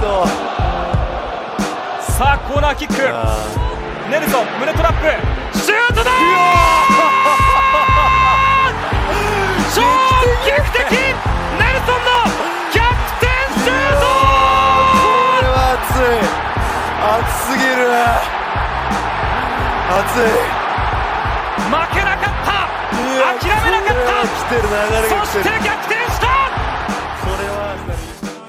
トさあコーナーキック。ネルソン胸トラップ。シュートだ超劇的ネルソンの逆転シュート！これは熱い。熱すぎる熱い。負けなかった。諦めなかった。そして逆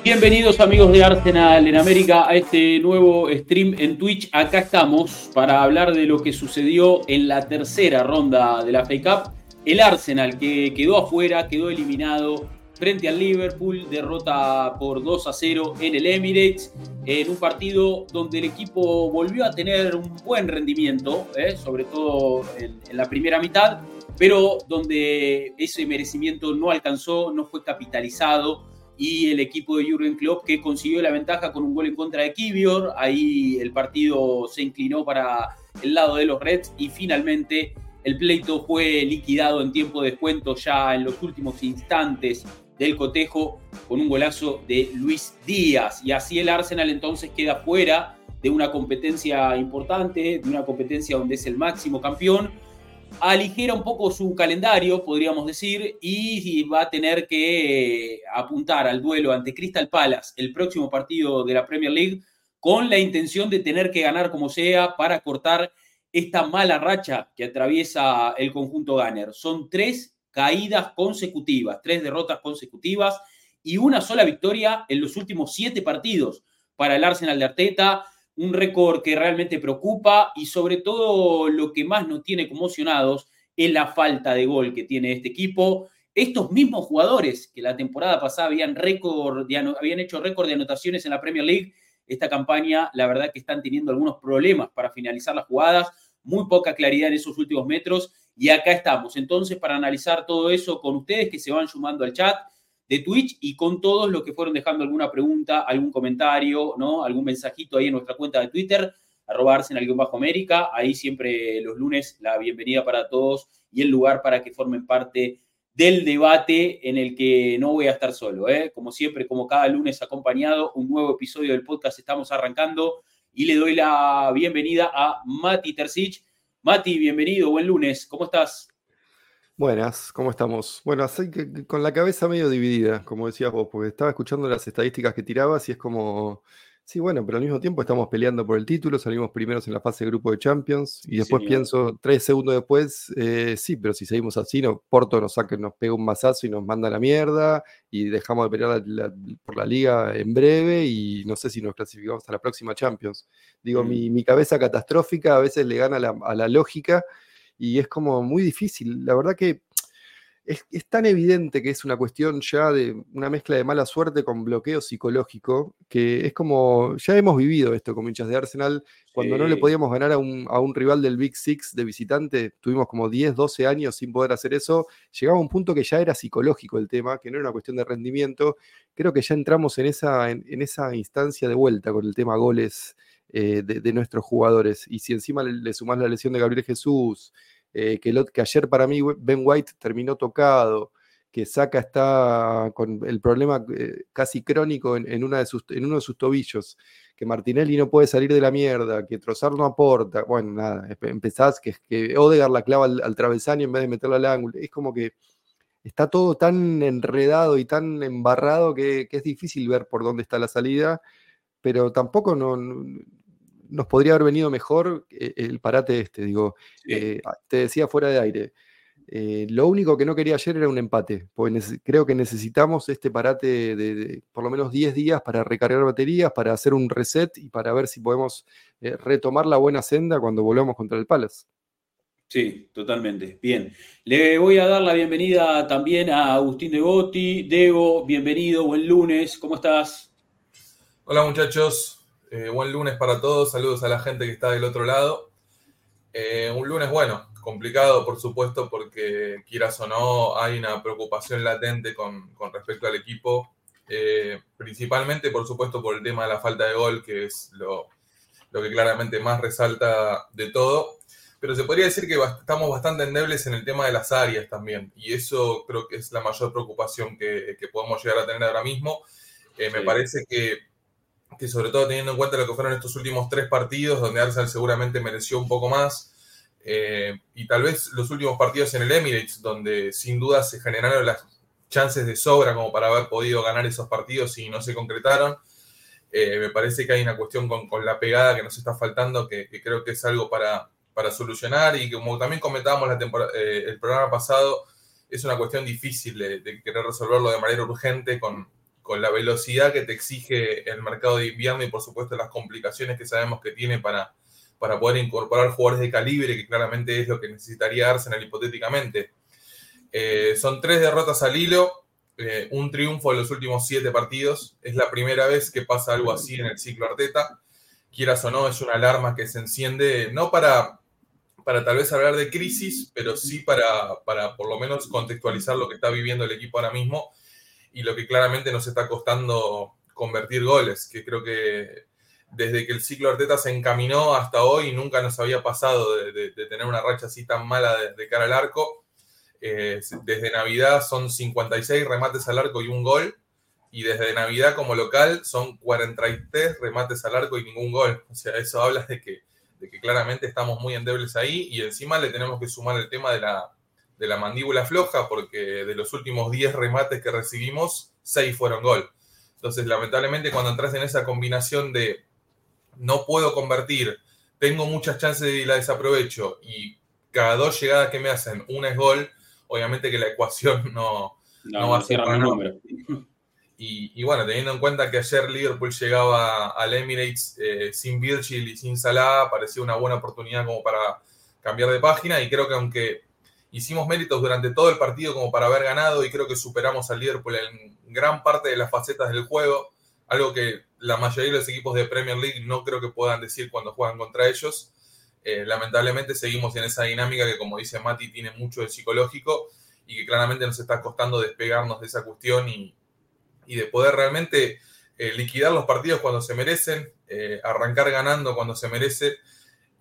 Bienvenidos amigos de Arsenal en América a este nuevo stream en Twitch. Acá estamos para hablar de lo que sucedió en la tercera ronda de la FA Cup. El Arsenal que quedó afuera, quedó eliminado frente al Liverpool, derrota por 2 a 0 en el Emirates, en un partido donde el equipo volvió a tener un buen rendimiento, ¿eh? sobre todo en, en la primera mitad, pero donde ese merecimiento no alcanzó, no fue capitalizado y el equipo de Jürgen Klopp que consiguió la ventaja con un gol en contra de Kivior. Ahí el partido se inclinó para el lado de los Reds y finalmente el pleito fue liquidado en tiempo de descuento ya en los últimos instantes del cotejo con un golazo de Luis Díaz. Y así el Arsenal entonces queda fuera de una competencia importante, de una competencia donde es el máximo campeón aligera un poco su calendario, podríamos decir, y va a tener que eh, apuntar al duelo ante Crystal Palace, el próximo partido de la Premier League, con la intención de tener que ganar como sea para cortar esta mala racha que atraviesa el conjunto Gunner. Son tres caídas consecutivas, tres derrotas consecutivas y una sola victoria en los últimos siete partidos para el Arsenal de Arteta un récord que realmente preocupa y sobre todo lo que más nos tiene conmocionados es la falta de gol que tiene este equipo. Estos mismos jugadores que la temporada pasada habían, récord habían hecho récord de anotaciones en la Premier League, esta campaña la verdad que están teniendo algunos problemas para finalizar las jugadas, muy poca claridad en esos últimos metros y acá estamos entonces para analizar todo eso con ustedes que se van sumando al chat de Twitch y con todos los que fueron dejando alguna pregunta, algún comentario, ¿no? algún mensajito ahí en nuestra cuenta de Twitter, arroba Arsenal-América. Ahí siempre los lunes la bienvenida para todos y el lugar para que formen parte del debate en el que no voy a estar solo. ¿eh? Como siempre, como cada lunes acompañado, un nuevo episodio del podcast estamos arrancando y le doy la bienvenida a Mati Terzic. Mati, bienvenido, buen lunes, ¿cómo estás? Buenas, ¿cómo estamos? Bueno, así que con la cabeza medio dividida, como decías vos, porque estaba escuchando las estadísticas que tirabas y es como, sí, bueno, pero al mismo tiempo estamos peleando por el título, salimos primeros en la fase de grupo de Champions y después pienso, tres segundos después, eh, sí, pero si seguimos así, no, Porto nos saca, nos pega un mazazo y nos manda a la mierda y dejamos de pelear la- la- por la liga en breve y no sé si nos clasificamos a la próxima Champions. Digo, Mm. mi, mi cabeza catastrófica a veces le gana la- a la lógica y es como muy difícil. La verdad que es, es tan evidente que es una cuestión ya de una mezcla de mala suerte con bloqueo psicológico, que es como, ya hemos vivido esto como hinchas de Arsenal, cuando no le podíamos ganar a un, a un rival del Big Six de visitante, tuvimos como 10, 12 años sin poder hacer eso, llegaba a un punto que ya era psicológico el tema, que no era una cuestión de rendimiento, creo que ya entramos en esa, en, en esa instancia de vuelta con el tema goles eh, de, nuestros jugadores, y si encima le, le sumás la lesión de Gabriel Jesús, eh, que, el ot- que ayer para mí Ben White terminó tocado, que Saka está con el problema eh, casi crónico en, de sus, en uno de sus tobillos, que Martinelli no puede salir de la mierda, que Trozar no aporta, bueno, nada, empe- empezás que, que Odegaard la clava al, travesaño en vez de meterla al ángulo, es como que está todo tan enredado y tan embarrado que, que es difícil ver por dónde está la salida, pero tampoco no- nos podría haber venido mejor eh, el parate este, digo, Sí. eh, te decía fuera de aire. eh, lo único que no quería ayer era un empate, porque creo que necesitamos este parate de, de por lo menos 10 días para recargar baterías, para hacer un reset y para ver si podemos eh, retomar la buena senda cuando volvamos contra el Palace. Sí, totalmente. Bien. Le voy a dar la bienvenida también a Agustín Degotti. Dego, bienvenido, buen lunes, ¿cómo estás? Hola muchachos, Eh, buen lunes para todos, saludos a la gente que está del otro lado. Eh, un lunes bueno, complicado por supuesto porque quieras o no hay una preocupación latente con, con respecto al equipo, Eh, principalmente por supuesto por el tema de la falta de gol, que es lo, lo que claramente más resalta de todo. Pero se podría decir que estamos bastante endebles en el tema de las áreas también, y eso creo que es la mayor preocupación que, que podemos llegar a tener ahora mismo. Eh, me parece que que sobre todo teniendo en cuenta lo que fueron estos últimos tres partidos, donde Arsenal seguramente mereció un poco más, eh, y tal vez los últimos partidos en el Emirates, donde sin duda se generaron las chances de sobra como para haber podido ganar esos partidos y no se concretaron. Eh, me parece que hay una cuestión con, la pegada que nos está faltando, que, creo que es algo para, para, solucionar y como también comentábamos la eh, el programa pasado, es una cuestión difícil de, de, querer resolverlo de manera urgente con, con la velocidad que te exige el mercado de invierno y por supuesto las complicaciones que sabemos que tiene para, para poder incorporar jugadores de calibre, que claramente es lo que necesitaría Arsenal hipotéticamente. Eh, son tres derrotas al hilo, eh, un triunfo en los últimos siete partidos. Es la primera vez que pasa algo así en el ciclo Arteta. Quieras o no, es una alarma que se enciende, no para, para tal vez hablar de crisis, pero sí para, para por lo menos contextualizar lo que está viviendo el equipo ahora mismo y lo que claramente nos está costando convertir goles, que creo que desde que el ciclo Arteta se encaminó hasta hoy nunca nos había pasado de, tener una racha así tan mala de, cara al arco. Eh, desde Navidad son 56 remates al arco y un gol, y desde Navidad como local son 43 remates al arco y ningún gol. O sea, eso habla de que, de que claramente estamos muy endebles ahí y encima le tenemos que sumar el tema de la, de la mandíbula floja, porque de los últimos 10 remates que recibimos, 6 fueron gol. Entonces, lamentablemente, cuando entras en esa combinación de no puedo convertir, tengo muchas chances de la desaprovecho y cada dos llegadas que me hacen, una es gol, obviamente que la ecuación no, no, va a ser un número. Y, y, bueno, teniendo en cuenta que ayer Liverpool llegaba al Emirates eh, sin Virgil y sin Salah, parecía una buena oportunidad como para cambiar de página y creo que aunque hicimos méritos durante todo el partido como para haber ganado y creo que superamos al Liverpool en gran parte de las facetas del juego, algo que la mayoría de los equipos de Premier League no creo que puedan decir cuando juegan contra ellos. Eh, lamentablemente seguimos en esa dinámica que, como dice Mati, tiene mucho de psicológico y que claramente nos está costando despegarnos de esa cuestión y, de poder realmente eh, liquidar los partidos cuando se merecen, eh, arrancar ganando cuando se merece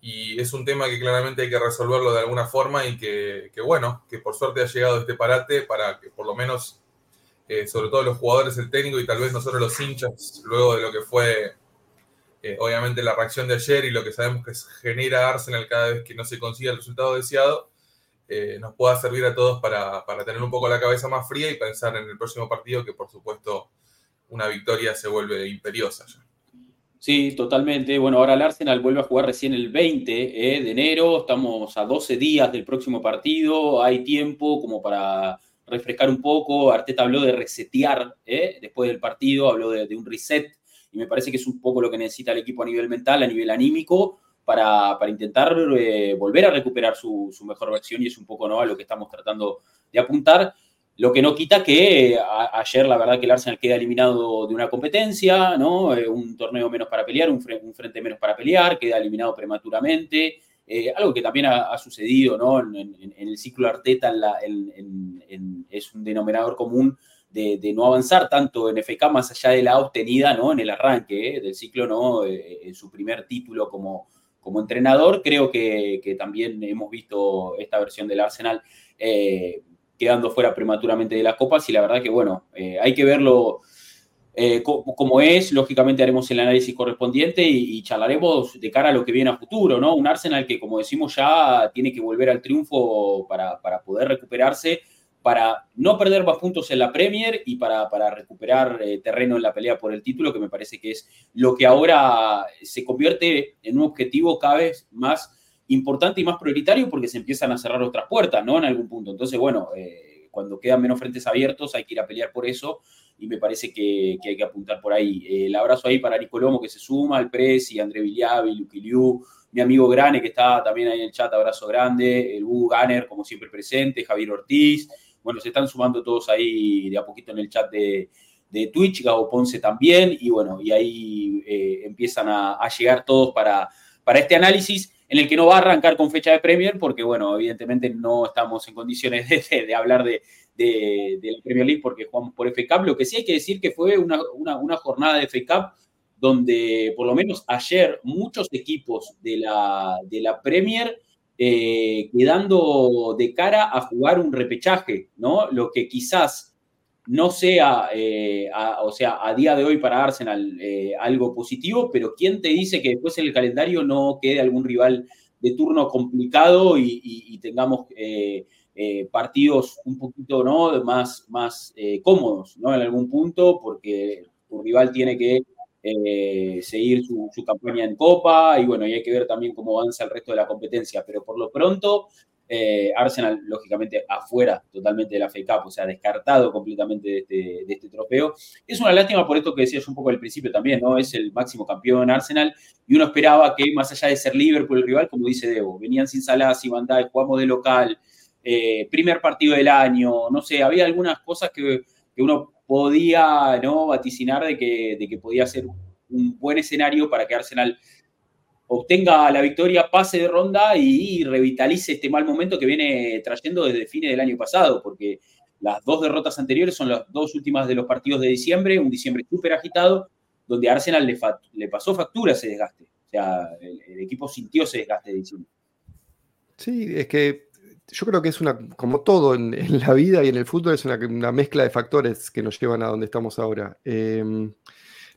y es un tema que claramente hay que resolverlo de alguna forma y que, bueno, que por suerte ha llegado este parate para que por lo menos, eh, sobre todo los jugadores, el técnico y tal vez nosotros los hinchas, luego de lo que fue eh, obviamente la reacción de ayer y lo que sabemos que genera Arsenal cada vez que no se consigue el resultado deseado, eh, nos pueda servir a todos para, para tener un poco la cabeza más fría y pensar en el próximo partido que por supuesto una victoria se vuelve imperiosa. Ya. Sí, totalmente. Bueno, ahora el Arsenal vuelve a jugar recién el 20 eh, de enero. Estamos a 12 días del próximo partido. Hay tiempo como para refrescar un poco. Arteta habló de resetear eh, después del partido, habló de, un reset. Y me parece que es un poco lo que necesita el equipo a nivel mental, a nivel anímico, para, intentar eh, volver a recuperar su, su, mejor versión. Y es un poco ¿no? a lo que estamos tratando de apuntar. Lo que no quita que ayer la verdad que el Arsenal queda eliminado de una competencia, ¿no? Eh, un torneo menos para pelear, un, frente menos para pelear, queda eliminado prematuramente. Eh, algo que también ha, sucedido ¿no? en, el ciclo Arteta es un denominador común de, no avanzar tanto en FK más allá de la obtenida ¿no? en el arranque eh, del ciclo, ¿no? en su primer título como, como entrenador. Creo que, que, también hemos visto esta versión del Arsenal quedando fuera prematuramente de las copas y la verdad que, bueno, eh, hay que verlo eh, como es, lógicamente haremos el análisis correspondiente y, charlaremos de cara a lo que viene a futuro, ¿no? Un Arsenal que, como decimos, ya tiene que volver al triunfo para, poder recuperarse, para no perder más puntos en la Premier y para, recuperar eh, terreno en la pelea por el título, que me parece que es lo que ahora se convierte en un objetivo cada vez más importante y más prioritario porque se empiezan a cerrar otras puertas, ¿no? En algún punto. Entonces, bueno, eh, cuando quedan menos frentes abiertos hay que ir a pelear por eso y me parece que, hay que apuntar por ahí. Eh, el abrazo ahí para Nicolomo que se suma, al Presi, André Villavi, Luqui Liu, mi amigo Grane que está también ahí en el chat, abrazo grande, el Hugo Ganner como siempre presente, Javier Ortiz, bueno, se están sumando todos ahí de a poquito en el chat de, Twitch, Gabo Ponce también, y bueno, y ahí eh, empiezan a, a, llegar todos para, para este análisis en el que no va a arrancar con fecha de Premier, porque, bueno, evidentemente no estamos en condiciones de, hablar de, la Premier League porque jugamos por FA Cup. Lo que sí hay que decir que fue una, jornada de FA Cup donde, por lo menos ayer, muchos equipos de la, de la Premier eh, quedando de cara a jugar un repechaje, ¿no? Lo que quizás no sea, eh, o sea, a día de hoy para Arsenal eh, algo positivo, pero ¿quién te dice que después en el calendario no quede algún rival de turno complicado y, tengamos eh, partidos un poquito ¿no? más, más cómodos ¿no? en algún punto? Porque tu rival tiene que seguir su, su, campaña en Copa y bueno, y hay que ver también cómo avanza el resto de la competencia, pero por lo pronto eh, Arsenal, lógicamente, afuera totalmente de la FA Cup, o sea, descartado completamente este, de este, trofeo. Es una lástima por esto que decías un poco al principio también, ¿no? Es el máximo campeón Arsenal y uno esperaba que, más allá de ser Liverpool el rival, como dice Debo, venían sin Salah, sin Van jugamos de local, eh, primer partido del año, no sé, había algunas cosas que, uno podía ¿no? vaticinar de que podía ser un buen escenario para que Arsenal obtenga la victoria, pase de ronda y, revitalice este mal momento que viene trayendo desde fines del año pasado, porque las dos derrotas anteriores son las dos últimas de los partidos de diciembre, un diciembre súper agitado, donde Arsenal le, pasó factura ese desgaste. O sea, el, equipo sintió ese desgaste de diciembre. Sí, es que yo creo que es una, como todo en, la vida y en el fútbol, es una, mezcla de factores que nos llevan a donde estamos ahora. Em,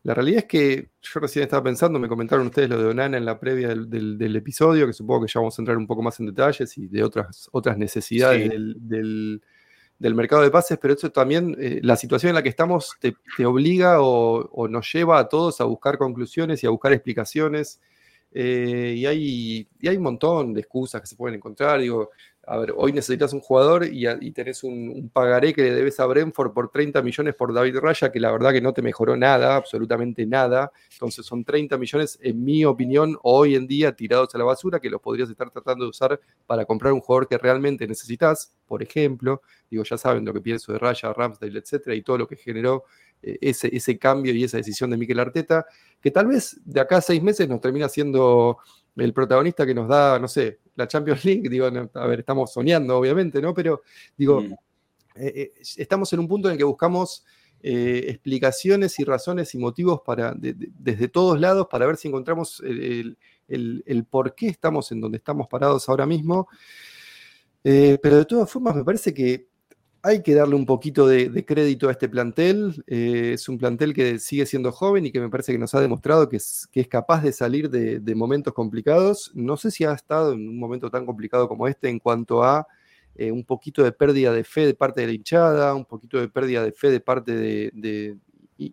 la realidad es que yo recién estaba pensando, me comentaron ustedes lo de Onana en la previa del, episodio, que supongo que ya vamos a entrar un poco más en detalles y de otras, otras necesidades del, mercado de pases, pero eso también, eh, la situación en la que estamos te, obliga o, nos lleva a todos a buscar conclusiones y a buscar explicaciones. Eh, y, hay, y hay un montón de excusas que se pueden encontrar. Digo, a ver, hoy necesitas un jugador y, tenés un, pagaré que le debes a Brentford por 30 millones por David Raya, que la verdad que no te mejoró nada, absolutamente nada. Entonces son 30 millones, en mi opinión, hoy en día tirados a la basura, que los podrías estar tratando de usar para comprar un jugador que realmente necesitas, por ejemplo. Digo, ya saben lo que pienso de Raya, Ramsdale, etcétera, y todo lo que generó eh, ese, ese cambio y esa decisión de Miquel Arteta, que tal vez de acá a seis meses nos termina siendo el protagonista que nos da, no sé, la Champions League, digo, a ver, estamos soñando, obviamente, ¿no? Pero digo, mm. eh, eh, estamos en un punto en el que buscamos eh, explicaciones y razones y motivos para, desde todos lados para ver si encontramos el, por qué estamos en donde estamos parados ahora mismo. pero de todas formas, me parece que hay que darle un poquito de, crédito a este plantel. Eh, es un plantel que sigue siendo joven y que me parece que nos ha demostrado que es, capaz de salir de, momentos complicados. No sé si ha estado en un momento tan complicado como este en cuanto a eh, un poquito de pérdida de fe de parte de la hinchada, un poquito de pérdida de fe de parte de,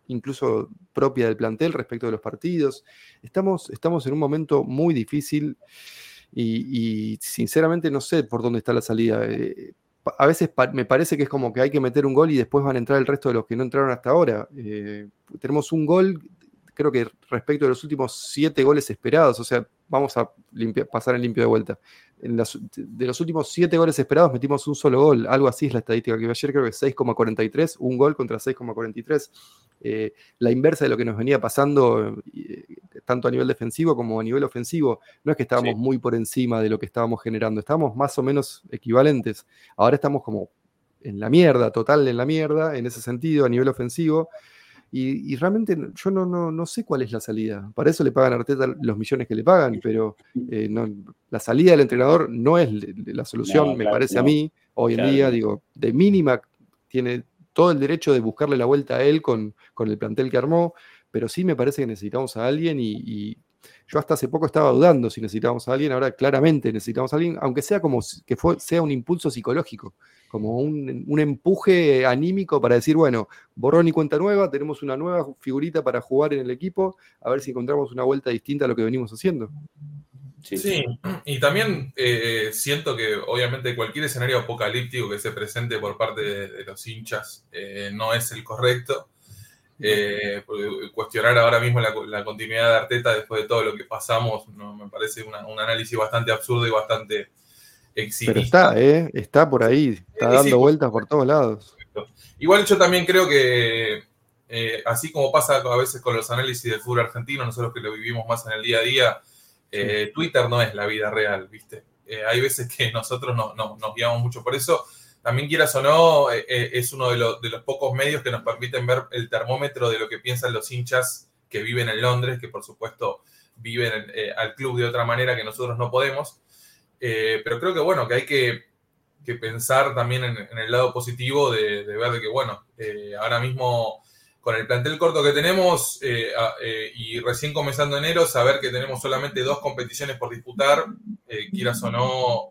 incluso propia del plantel respecto de los partidos. Estamos, estamos en un momento muy difícil y, sinceramente no sé por dónde está la salida. Eh, a veces me parece que es como que hay que meter un gol y después van a entrar el resto de los que no entraron hasta ahora. Eh, tenemos un gol, creo que respecto de los últimos siete goles esperados, o sea, vamos a pasar en limpio de vuelta de los últimos siete goles esperados metimos un solo gol. Algo así es la estadística que vi ayer, creo que 6,43, un gol contra 6,43. Eh, la inversa de lo que nos venía pasando, eh, tanto a nivel defensivo como a nivel ofensivo. No es que estábamos muy por encima de lo que estábamos generando, estábamos más o menos equivalentes. Ahora estamos como en la mierda, total en la mierda, en ese sentido, a nivel ofensivo. Y, realmente yo no, no, no, sé cuál es la salida. Para eso le pagan a Arteta los millones que le pagan, pero eh, la salida del entrenador no es la solución, me parece a mí, hoy en día, digo, de mínima tiene todo el derecho de buscarle la vuelta a él con, con el plantel que armó, pero sí me parece que necesitamos a alguien y, yo hasta hace poco estaba dudando si necesitábamos a alguien, ahora claramente necesitamos a alguien, aunque sea como que sea un impulso psicológico, como un, empuje anímico para decir, bueno, borrón y cuenta nueva, tenemos una nueva figurita para jugar en el equipo, a ver si encontramos una vuelta distinta a lo que venimos haciendo. Sí, y también eh, siento que obviamente cualquier escenario apocalíptico que se presente por parte de, los hinchas eh, no es el correcto. Eh, cuestionar ahora mismo la, continuidad de Arteta después de todo lo que pasamos no, me parece un análisis bastante absurdo y bastante exhibido. Pero está, ¿eh? está por ahí, está dando vueltas por todos lados. Igual yo también creo que, eh, así como pasa a veces con los análisis del fútbol argentino, nosotros que lo vivimos más en el día a día, eh, Twitter no es la vida real, ¿viste? hay veces que nosotros no, nos guiamos mucho por eso también quieras o no, eh, eh, es uno de, los pocos medios que nos permiten ver el termómetro de lo que piensan los hinchas que viven en Londres, que por supuesto viven eh, al club de otra manera que nosotros no podemos. pero creo que bueno, que hay que pensar también en, el lado positivo de, ver de que, bueno, eh, ahora mismo con el plantel corto que tenemos eh, eh, y recién comenzando enero, saber que tenemos solamente dos competiciones por disputar, quieras o no,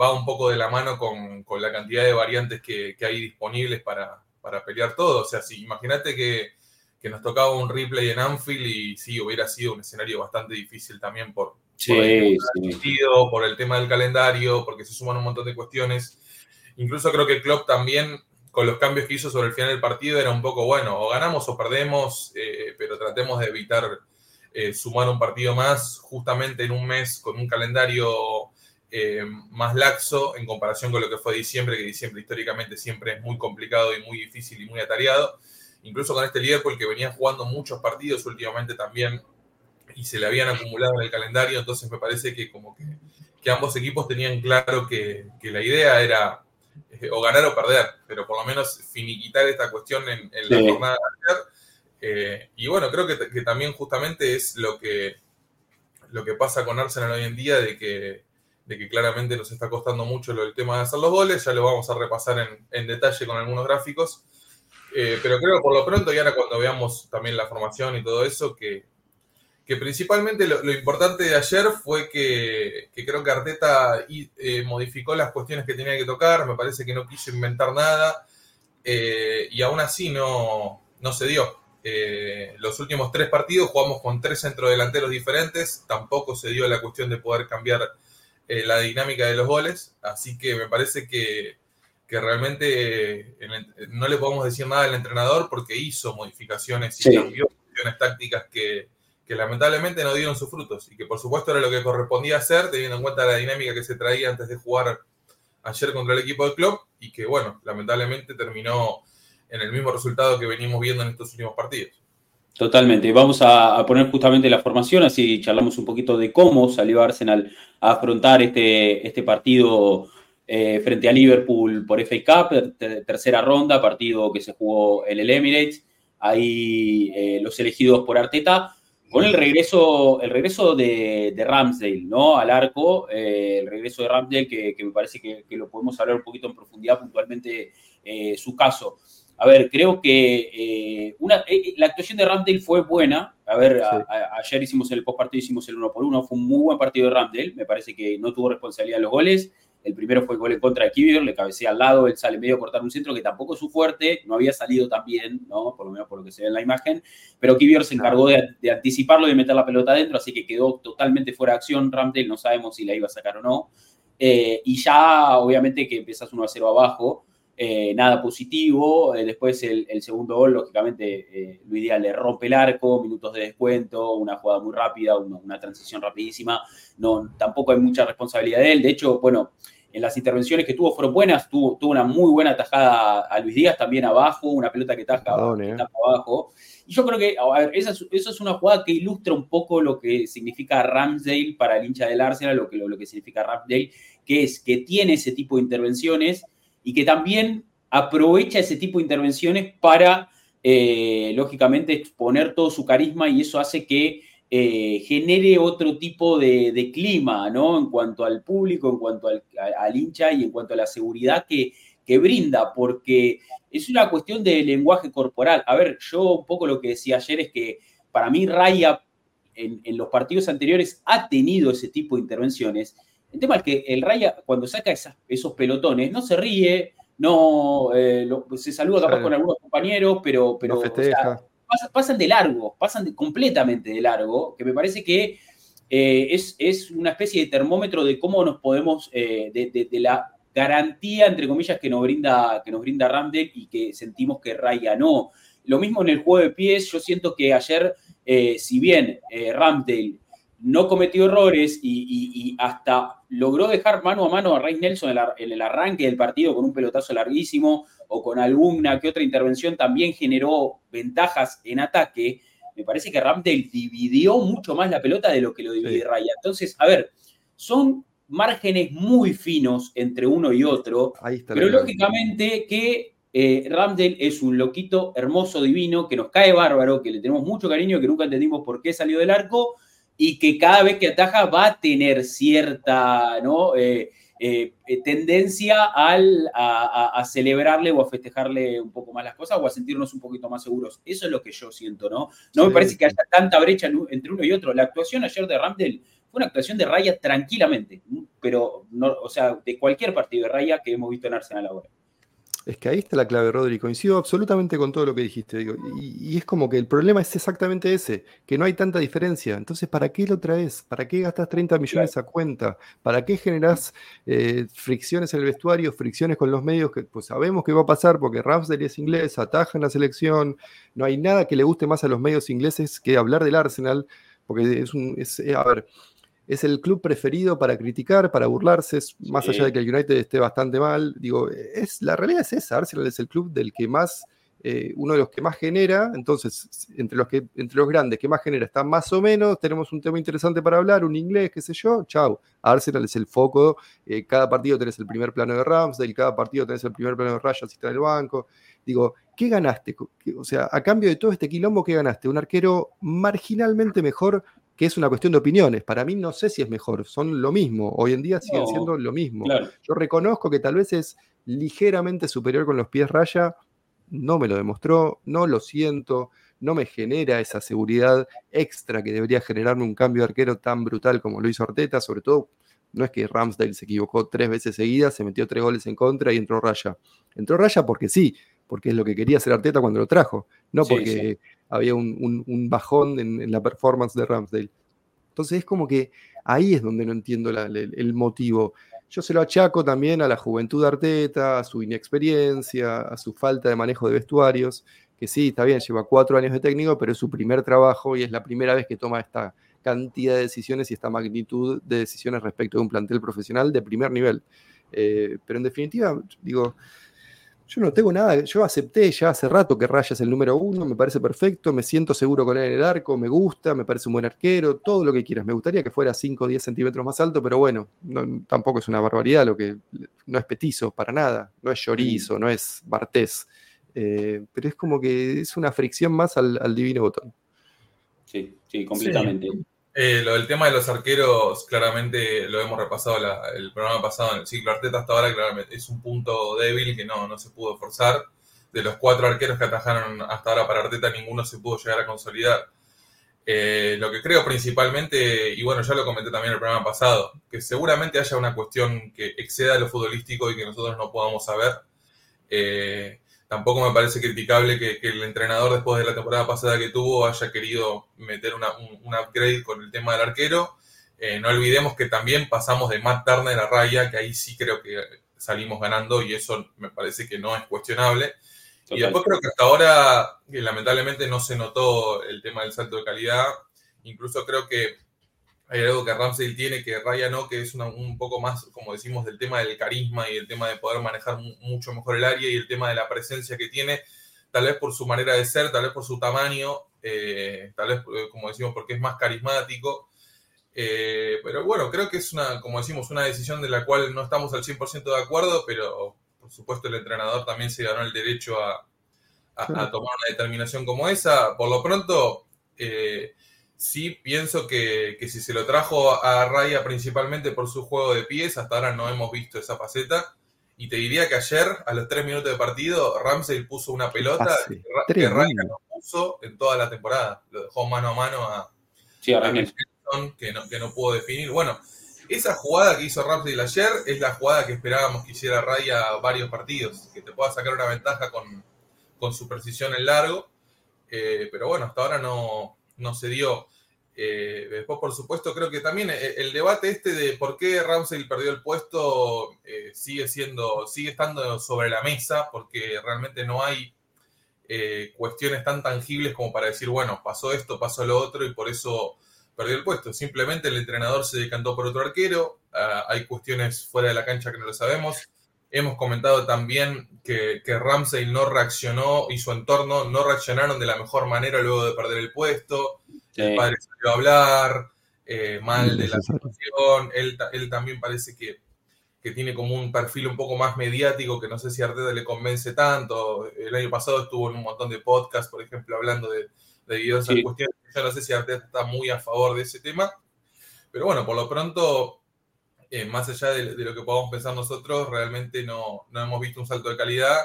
va un poco de la mano con, la cantidad de variantes que, hay disponibles para, pelear todo. O sea, si imagínate que, que, nos tocaba un replay en Anfield y sí, hubiera sido un escenario bastante difícil también por, por, el por el tema del calendario, porque se suman un montón de cuestiones. Incluso creo que Klopp también, con los cambios que hizo sobre el final del partido, era un poco bueno, o ganamos o perdemos, eh, pero tratemos de evitar eh, sumar un partido más justamente en un mes con un calendario eh, más laxo en comparación con lo que fue diciembre, que diciembre históricamente siempre es muy complicado y muy difícil y muy atareado. Incluso con este Liverpool que venía jugando muchos partidos últimamente también y se le habían acumulado en el calendario, entonces me parece que como que, ambos equipos tenían claro que, la idea era eh, o ganar o perder, pero por lo menos finiquitar esta cuestión en, la jornada de ayer. Eh, y bueno, creo que, también justamente es lo que, lo que pasa con Arsenal hoy en día, de que, de que claramente nos está costando mucho del tema de hacer los goles, ya lo vamos a repasar en, detalle con algunos gráficos. Eh, pero creo que por lo pronto, y ahora cuando veamos también la formación y todo eso, que, que principalmente lo, importante de ayer fue que, creo que Arteta eh, modificó las cuestiones que tenía que tocar, me parece que no quiso inventar nada eh, y aún así no, no se dio. Los últimos tres partidos jugamos con tres centrodelanteros diferentes, tampoco se dio la cuestión de poder cambiar la dinámica de los goles, así que me parece que, realmente no le podemos decir nada al entrenador porque hizo modificaciones y cambió cuestiones tácticas que, que lamentablemente no dieron sus frutos y que por supuesto era lo que correspondía hacer teniendo en cuenta la dinámica que se traía antes de jugar ayer contra el equipo del club y que bueno, lamentablemente terminó en el mismo resultado que venimos viendo en estos últimos partidos. Totalmente. Vamos a, poner justamente la formación, así charlamos un poquito de cómo salió Arsenal a afrontar este, este partido eh, frente a Liverpool por FA Cup, tercera ronda, partido que se jugó en el Emirates. Ahí eh, los elegidos por Arteta con el regreso, el regreso de, Ramsdale, ¿no? Al arco, eh, el regreso de Ramsdale, que, me parece que, lo podemos hablar un poquito en profundidad puntualmente su caso. A ver, creo que eh, una, la actuación de Ramsdale fue buena. A ver, ayer hicimos el post partido, hicimos el uno por uno, fue un muy buen partido de Ramsdale. Me parece que no tuvo responsabilidad en los goles. El primero fue el gol en contra de Kivior, le cabecea al lado, él sale medio a cortar un centro que tampoco es su fuerte, no había salido tan bien, ¿no? por lo menos por lo que se ve en la imagen, pero Kivior se encargó de, anticiparlo y de meter la pelota adentro, así que quedó totalmente fuera de acción. Ramdale no sabemos si la iba a sacar o no. Eh, y ya, obviamente, que empiezas 1 a 0 abajo, eh, nada positivo. Eh, después el, segundo gol, lógicamente, Luis Díaz le rompe el arco, minutos de descuento, una jugada muy rápida, una, una, transición rapidísima. No, tampoco hay mucha responsabilidad de él. De hecho, bueno, en las intervenciones que tuvo fueron buenas, tuvo, tuvo una muy buena tajada a Luis Díaz también abajo, una pelota que taja, abajo. Y yo creo que a ver, esa, eso es una jugada que ilustra un poco lo que significa Ramsdale para el hincha del Arsenal, lo que, lo, que significa Ramsdale, que es que tiene ese tipo de intervenciones y que también aprovecha ese tipo de intervenciones para, eh, lógicamente, exponer todo su carisma y eso hace que eh, genere otro tipo de, clima, ¿no? En cuanto al público, en cuanto al, hincha y en cuanto a la seguridad que, brinda, porque es una cuestión de lenguaje corporal. A ver, yo un poco lo que decía ayer es que para mí Raya en, los partidos anteriores ha tenido ese tipo de intervenciones. El tema es que el Raya, cuando saca esos pelotones, no se ríe, no eh, se saluda capaz con algunos compañeros, pero, pero pasan de largo, pasan completamente de largo, que me parece que eh, es, una especie de termómetro de cómo nos podemos, eh, de, la garantía, entre comillas, que nos brinda, que nos brinda Ramdale y que sentimos que Raya no. Lo mismo en el juego de pies, yo siento que ayer, si bien Ramdale no cometió errores y, hasta logró dejar mano a mano a Ray Nelson en, el arranque del partido con un pelotazo larguísimo o con alguna que otra intervención también generó ventajas en ataque. Me parece que Ramdale dividió mucho más la pelota de lo que lo divide Raya. Entonces, a ver, son márgenes muy finos entre uno y otro, pero lógicamente que eh, Ramdale es un loquito hermoso, divino, que nos cae bárbaro, que le tenemos mucho cariño, que nunca entendimos por qué salió del arco y que cada vez que ataja va a tener cierta, ¿no? Eh, eh, eh, tendencia al, a, celebrarle o a festejarle un poco más las cosas o a sentirnos un poquito más seguros. Eso es lo que yo siento, ¿no? No me parece que haya tanta brecha entre uno y otro. La actuación ayer de Ramdel fue una actuación de raya tranquilamente, pero, no, o sea, de cualquier partido de raya que hemos visto en Arsenal ahora. Es que ahí está la clave, Rodri. Coincido absolutamente con todo lo que dijiste. Digo, y, es como que el problema es exactamente ese, que no hay tanta diferencia. Entonces, ¿para qué lo traes? ¿Para qué gastas 30 millones a cuenta? ¿Para qué generas eh, fricciones en el vestuario, fricciones con los medios? Que pues sabemos que va a pasar porque Ramsdale es inglés, ataja en la selección. No hay nada que le guste más a los medios ingleses que hablar del Arsenal, porque es un. Es, eh, a ver, es el club preferido para criticar, para burlarse, más allá de que el United esté bastante mal. Digo, es, la realidad es esa, Arsenal es el club del que más, eh, uno de los que más genera, entonces, entre los, que, entre los grandes que más genera está más o menos, tenemos un tema interesante para hablar, un inglés, qué sé yo, chau. Arsenal es el foco, eh, cada partido tenés el primer plano de Ramsdale, cada partido tenés el primer plano de Raya si está en el banco. Digo, ¿qué ganaste? O sea, a cambio de todo este quilombo, ¿qué ganaste? Un arquero marginalmente mejor que es una cuestión de opiniones. Para mí no sé si es mejor, son lo mismo. Hoy en día siguen siendo lo mismo. Yo reconozco que tal vez es ligeramente superior con los pies raya, no me lo demostró, no lo siento, no me genera esa seguridad extra que debería generarme un cambio de arquero tan brutal como lo hizo Arteta, sobre todo no es que Ramsdale se equivocó tres veces seguidas, se metió tres goles en contra y entró Raya. Entró Raya porque sí, porque es lo que quería hacer Arteta cuando lo trajo, no porque había un, bajón en, la performance de Ramsdale. Entonces es como que ahí es donde no entiendo el, motivo. Yo se lo achaco también a la juventud de Arteta, a su inexperiencia, a su falta de manejo de vestuarios, que sí, está bien, lleva cuatro años de técnico, pero es su primer trabajo y es la primera vez que toma esta cantidad de decisiones y esta magnitud de decisiones respecto de un plantel profesional de primer nivel. Eh, pero en definitiva, digo, yo no tengo nada, yo acepté ya hace rato que Raya es el número uno, me parece perfecto, me siento seguro con él en el arco, me gusta, me parece un buen arquero, todo lo que quieras. Me gustaría que fuera 5 o 10 centímetros más alto, pero bueno, tampoco es una barbaridad, lo que no es petizo para nada, no es chorizo, no es bartés. Eh, pero es como que es una fricción más al, divino botón. Sí, sí, completamente. Eh, lo del tema de los arqueros, claramente lo hemos repasado el programa pasado en el ciclo Arteta hasta ahora, claramente es un punto débil que no, no se pudo forzar. De los cuatro arqueros que atajaron hasta ahora para Arteta, ninguno se pudo llegar a consolidar. Eh, lo que creo principalmente, y bueno, ya lo comenté también en el programa pasado, que seguramente haya una cuestión que exceda lo futbolístico y que nosotros no podamos saber. Eh, tampoco me parece criticable que, el entrenador después de la temporada pasada que tuvo haya querido meter un, upgrade con el tema del arquero. Eh, no olvidemos que también pasamos de Matt Turner a Raya, que ahí sí creo que salimos ganando y eso me parece que no es cuestionable. Y después creo que hasta ahora, lamentablemente, no se notó el tema del salto de calidad. Incluso creo que hay algo que Ramsey tiene que Raya no, que es un poco más, como decimos, del tema del carisma y el tema de poder manejar mucho mejor el área y el tema de la presencia que tiene, tal vez por su manera de ser, tal vez por su tamaño, eh, tal vez, eh, como decimos, porque es más carismático. Eh, pero bueno, creo que es una, como decimos, una decisión de la cual no estamos al 100% de acuerdo, pero por supuesto el entrenador también se ganó el derecho a, tomar una determinación como esa. Por lo pronto, Sí, pienso que, si se lo trajo a Raya principalmente por su juego de pies, hasta ahora no hemos visto esa faceta. Y te diría que ayer, a los tres minutos de partido, Ramsey puso una pelota que, Raya no puso en toda la temporada. Lo dejó mano a mano a, sí, que, no, que no pudo definir. Bueno, esa jugada que hizo Ramsey ayer es la jugada que esperábamos que hiciera Raya varios partidos, que te pueda sacar una ventaja con, su precisión en largo. Eh, pero bueno, hasta ahora no, no se dio. Eh, después, por supuesto, creo que también eh, el, debate este de por qué Ramsey perdió el puesto eh, sigue siendo, sigue estando sobre la mesa, porque realmente no hay cuestiones tan tangibles como para decir, bueno, pasó esto, pasó lo otro y por eso perdió el puesto. Simplemente el entrenador se decantó por otro arquero, ah, hay cuestiones fuera de la cancha que no lo sabemos. Hemos comentado también que Ramsey no reaccionó y su entorno no reaccionaron de la mejor manera luego de perder el puesto el padre salió a hablar eh, mal de la situación. Él, él también parece que, tiene como un perfil un poco más mediático que no sé si Arteta le convence tanto. El año pasado estuvo en un montón de podcasts, por ejemplo, hablando de, de diversas cuestiones. Yo no sé si Arteta está muy a favor de ese tema. Pero bueno, por lo pronto, eh, más allá de, lo que podamos pensar nosotros, realmente no, no hemos visto un salto de calidad.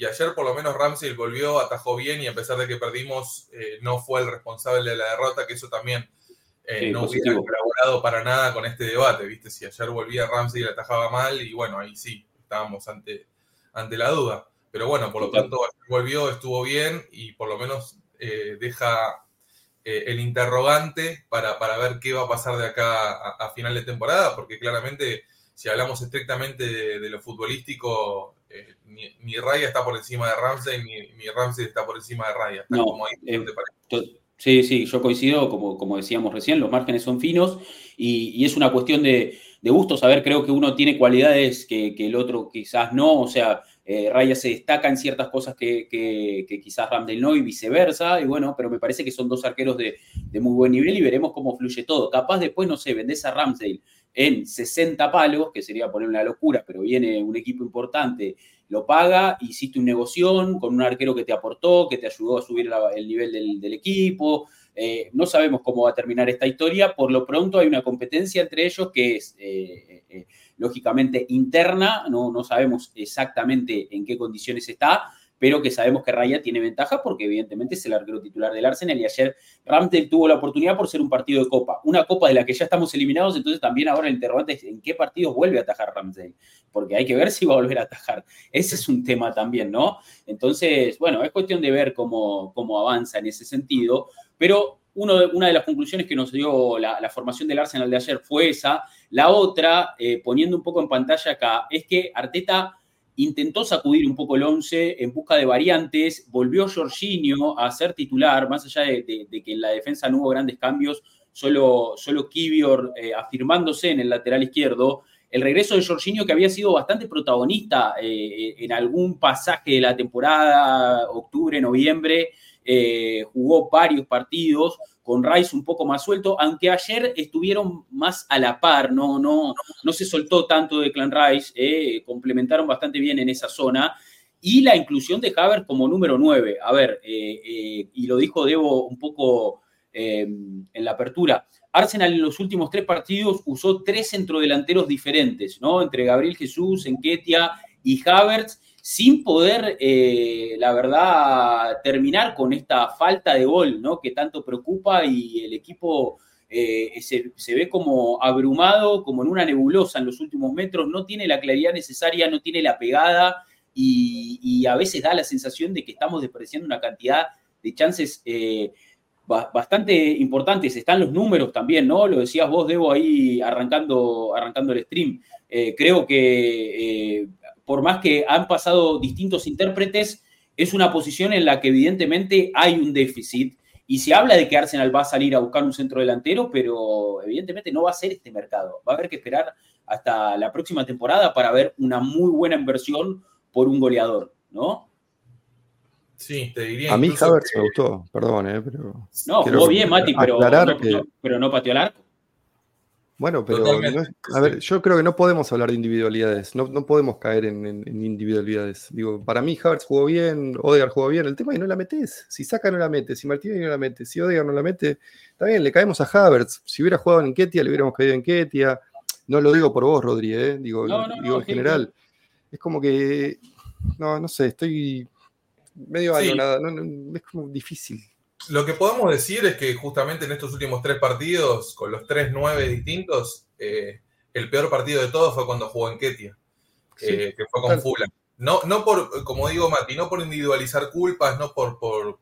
Y ayer por lo menos Ramsey volvió, atajó bien y a pesar de que perdimos, eh, no fue el responsable de la derrota, que eso también eh, no hubiera colaborado para nada con este debate, ¿viste? Si ayer volvía Ramsey y le atajaba mal, y bueno, ahí sí, estábamos ante, ante la duda. Pero bueno, por lo tanto, volvió, estuvo bien y por lo menos deja el interrogante para, para, ver qué va a pasar de acá a, final de temporada, porque claramente, si hablamos estrictamente de lo futbolístico, eh, ni, Raya está por encima de Ramsey, ni, Ramsey está por encima de Raya. no, eh, sí, sí, yo coincido, como, como decíamos recién, los márgenes son finos y, es una cuestión de, de gusto saber, creo que uno tiene cualidades que, el otro quizás no, o sea, eh, Raya se destaca en ciertas cosas que, que, quizás Ramsey no y viceversa, y bueno, pero me parece que son dos arqueros de, de, muy buen nivel y veremos cómo fluye todo. Capaz después, no sé, vendés a Ramsey en 60 palos, que sería poner una locura, pero viene un equipo importante, lo paga, hiciste un negocio con un arquero que te aportó, que te ayudó a subir el nivel del, equipo. Eh, no sabemos cómo va a terminar esta historia, por lo pronto hay una competencia entre ellos que es eh, eh, lógicamente interna, no, no sabemos exactamente en qué condiciones está, pero que sabemos que Raya tiene ventaja porque evidentemente es el arquero titular del Arsenal y ayer Ramsdale tuvo la oportunidad por ser un partido de Copa, una Copa de la que ya estamos eliminados, entonces también ahora el interrogante es en qué partidos vuelve a atajar Ramsdale, porque hay que ver si va a volver a atajar. Ese es un tema también, ¿no? Entonces, bueno, es cuestión de ver cómo, cómo avanza en ese sentido, pero uno una de las conclusiones que nos dio la, formación del Arsenal de ayer fue esa. La otra, eh, poniendo un poco en pantalla acá, es que Arteta intentó sacudir un poco el 11 en busca de variantes, volvió Jorginho a ser titular, más allá de, que en la defensa no hubo grandes cambios, solo, solo Kivior eh, afirmándose en el lateral izquierdo. El regreso de Jorginho, que había sido bastante protagonista eh, en algún pasaje de la temporada, octubre, noviembre, eh, jugó varios partidos, con Rice un poco más suelto, aunque ayer estuvieron más a la par, no, no, no se soltó tanto de Clan Rice, eh, complementaron bastante bien en esa zona. Y la inclusión de Havertz como número 9. A ver, eh, y lo dijo Debo un poco en la apertura. Arsenal en los últimos tres partidos usó tres centrodelanteros diferentes, ¿no? Entre Gabriel Jesús, Enquetia y Havertz sin poder, eh, la verdad, terminar con esta falta de gol, ¿no? Que tanto preocupa y el equipo eh, se, ve como abrumado, como en una nebulosa en los últimos metros, no tiene la claridad necesaria, no tiene la pegada y, a veces da la sensación de que estamos despreciando una cantidad de chances eh, bastante importantes. Están los números también, ¿no? Lo decías vos, Debo, ahí arrancando, arrancando el stream. creo que por más que han pasado distintos intérpretes, es una posición en la que evidentemente hay un déficit. Y se habla de que Arsenal va a salir a buscar un centro delantero, pero evidentemente no va a ser este mercado. Va a haber que esperar hasta la próxima temporada para ver una muy buena inversión por un goleador, ¿no? Sí, te diría. A mí Havertz me gustó, perdón, ¿eh? pero. No, jugó bien, Mati, pero pero no pateó el arco. Bueno, pero a ver, yo creo que no podemos hablar de individualidades, no, podemos caer en, individualidades. Digo, para mí Havertz jugó bien, Odegaard jugó bien, el tema es que no la metes. Si saca no la mete, si Martínez no la mete, si Odegaard no la mete, está bien, le caemos a Havertz. Si hubiera jugado en Ketia, le hubiéramos caído en Ketia. No lo digo por vos, Rodri, ¿eh? digo, digo en general. Es como que, no, no sé, estoy medio sí. es como difícil. Lo que podemos decir es que justamente en estos últimos tres partidos, con los tres nueve distintos, eh, el peor partido de todos fue cuando jugó en Ketia, eh, que fue con Fulham. No, no por, como digo Mati, no por individualizar culpas, no por, por,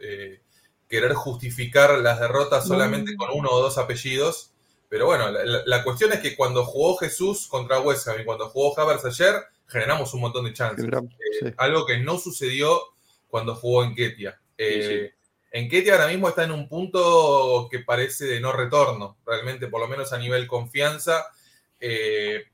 eh, querer justificar las derrotas solamente con uno o dos apellidos, pero bueno, la, cuestión es que cuando jugó Jesús contra West Ham y cuando jugó Havertz ayer, generamos un montón de chances. Algo que no sucedió cuando jugó en Ketia. En Ketia ahora mismo está en un punto que parece de no retorno, realmente, por lo menos a nivel confianza. Eh,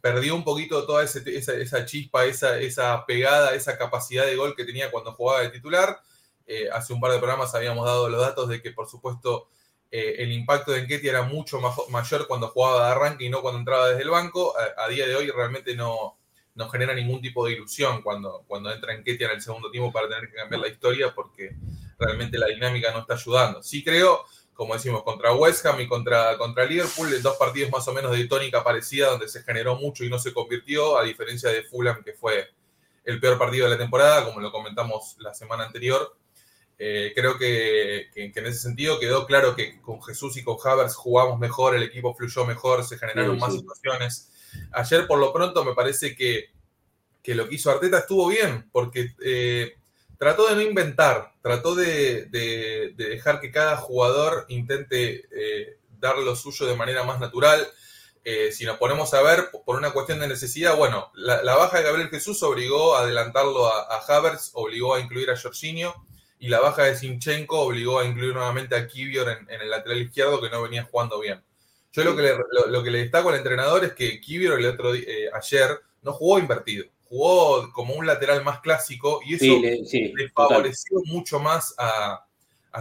perdió un poquito toda esa, chispa, esa, pegada, esa capacidad de gol que tenía cuando jugaba de titular. Eh, hace un par de programas habíamos dado los datos de que, por supuesto, eh, el impacto de Enquetia era mucho mayor cuando jugaba de arranque y no cuando entraba desde el banco. A, día de hoy realmente no, no, genera ningún tipo de ilusión cuando, cuando entra Enquetia en el segundo tiempo para tener que cambiar la historia porque realmente la dinámica no está ayudando. Sí creo, como decimos, contra West Ham y contra, contra Liverpool, dos partidos más o menos de tónica parecida, donde se generó mucho y no se convirtió, a diferencia de Fulham, que fue el peor partido de la temporada, como lo comentamos la semana anterior. Eh, creo que, en ese sentido quedó claro que con Jesús y con Havers jugamos mejor, el equipo fluyó mejor, se generaron más situaciones. Ayer, por lo pronto, me parece que, que lo que hizo Arteta estuvo bien, porque eh, trató de no inventar, trató de, dejar que cada jugador intente eh, dar lo suyo de manera más natural. Eh, si nos ponemos a ver, por una cuestión de necesidad, bueno, la, baja de Gabriel Jesús obligó a adelantarlo a, a, Havertz, obligó a incluir a Jorginho, y la baja de Sinchenko obligó a incluir nuevamente a Kivior en, el lateral izquierdo que no venía jugando bien. Yo lo, que le, lo, que le destaco al entrenador es que Kivior el otro eh, ayer no jugó invertido jugó como un lateral más clásico y eso le, favoreció mucho más a,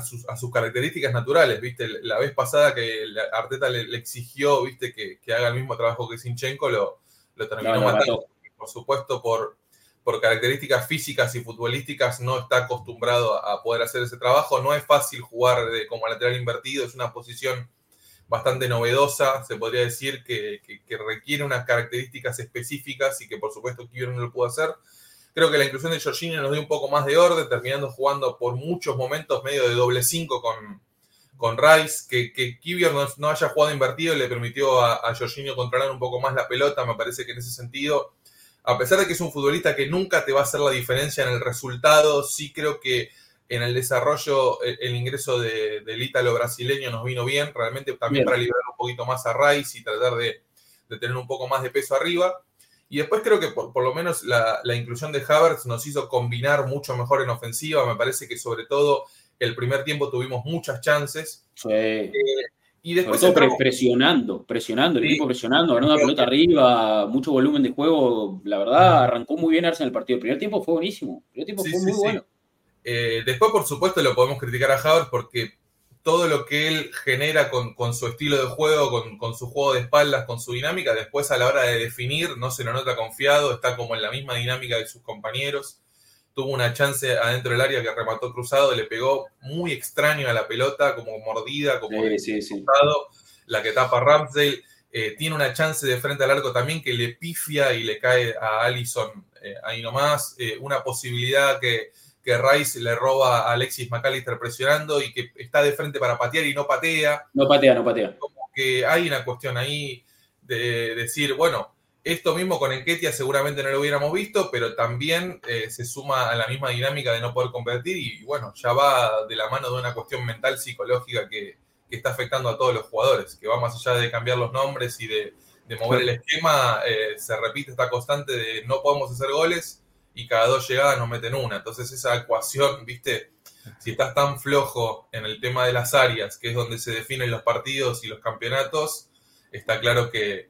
sus, características naturales, ¿viste? La vez pasada que Arteta le, exigió, ¿viste? Que, haga el mismo trabajo que Sinchenko, lo, lo terminó matando. Por supuesto, por, por características físicas y futbolísticas no está acostumbrado a poder hacer ese trabajo. No es fácil jugar como lateral invertido, es una posición bastante novedosa, se podría decir que, requiere unas características específicas y que por supuesto Kivior no lo pudo hacer. Creo que la inclusión de Jorginho nos dio un poco más de orden, terminando jugando por muchos momentos medio de doble 5 con, con Rice, que, que no, haya jugado invertido le permitió a, a Jorginho controlar un poco más la pelota, me parece que en ese sentido, a pesar de que es un futbolista que nunca te va a hacer la diferencia en el resultado, sí creo que en el desarrollo, el, ingreso de, del ítalo brasileño nos vino bien, realmente también para liberar un poquito más a Rice y tratar de, tener un poco más de peso arriba. Y después creo que por, lo menos la, inclusión de Havertz nos hizo combinar mucho mejor en ofensiva. Me parece que sobre todo el primer tiempo tuvimos muchas chances. Eh, y después presionando, presionando, el equipo presionando, ganando la pelota arriba, mucho volumen de juego. La verdad, arrancó muy bien Arsenal el partido. El primer tiempo fue buenísimo. El primer tiempo fue muy bueno. Eh, después, por supuesto, lo podemos criticar a Havertz porque todo lo que él genera con, su estilo de juego, con, su juego de espaldas, con su dinámica, después a la hora de definir no se lo nota confiado, está como en la misma dinámica de sus compañeros. Tuvo una chance adentro del área que remató cruzado, le pegó muy extraño a la pelota, como mordida, como sí, la que tapa Ramsdale. Eh, tiene una chance de frente al arco también que le pifia y le cae a Allison eh, ahí nomás. una posibilidad que que Rice le roba a Alexis McAllister presionando y que está de frente para patear y no patea. No patea, no patea. Como que hay una cuestión ahí de decir, bueno, esto mismo con Enquetia seguramente no lo hubiéramos visto, pero también eh, se suma a la misma dinámica de no poder convertir y, bueno, ya va de la mano de una cuestión mental psicológica que, está afectando a todos los jugadores, que va más allá de cambiar los nombres y de, mover el esquema, eh, se repite esta constante de no podemos hacer goles, y cada dos llegadas nos meten una. Entonces esa ecuación, viste, si estás tan flojo en el tema de las áreas, que es donde se definen los partidos y los campeonatos, está claro que,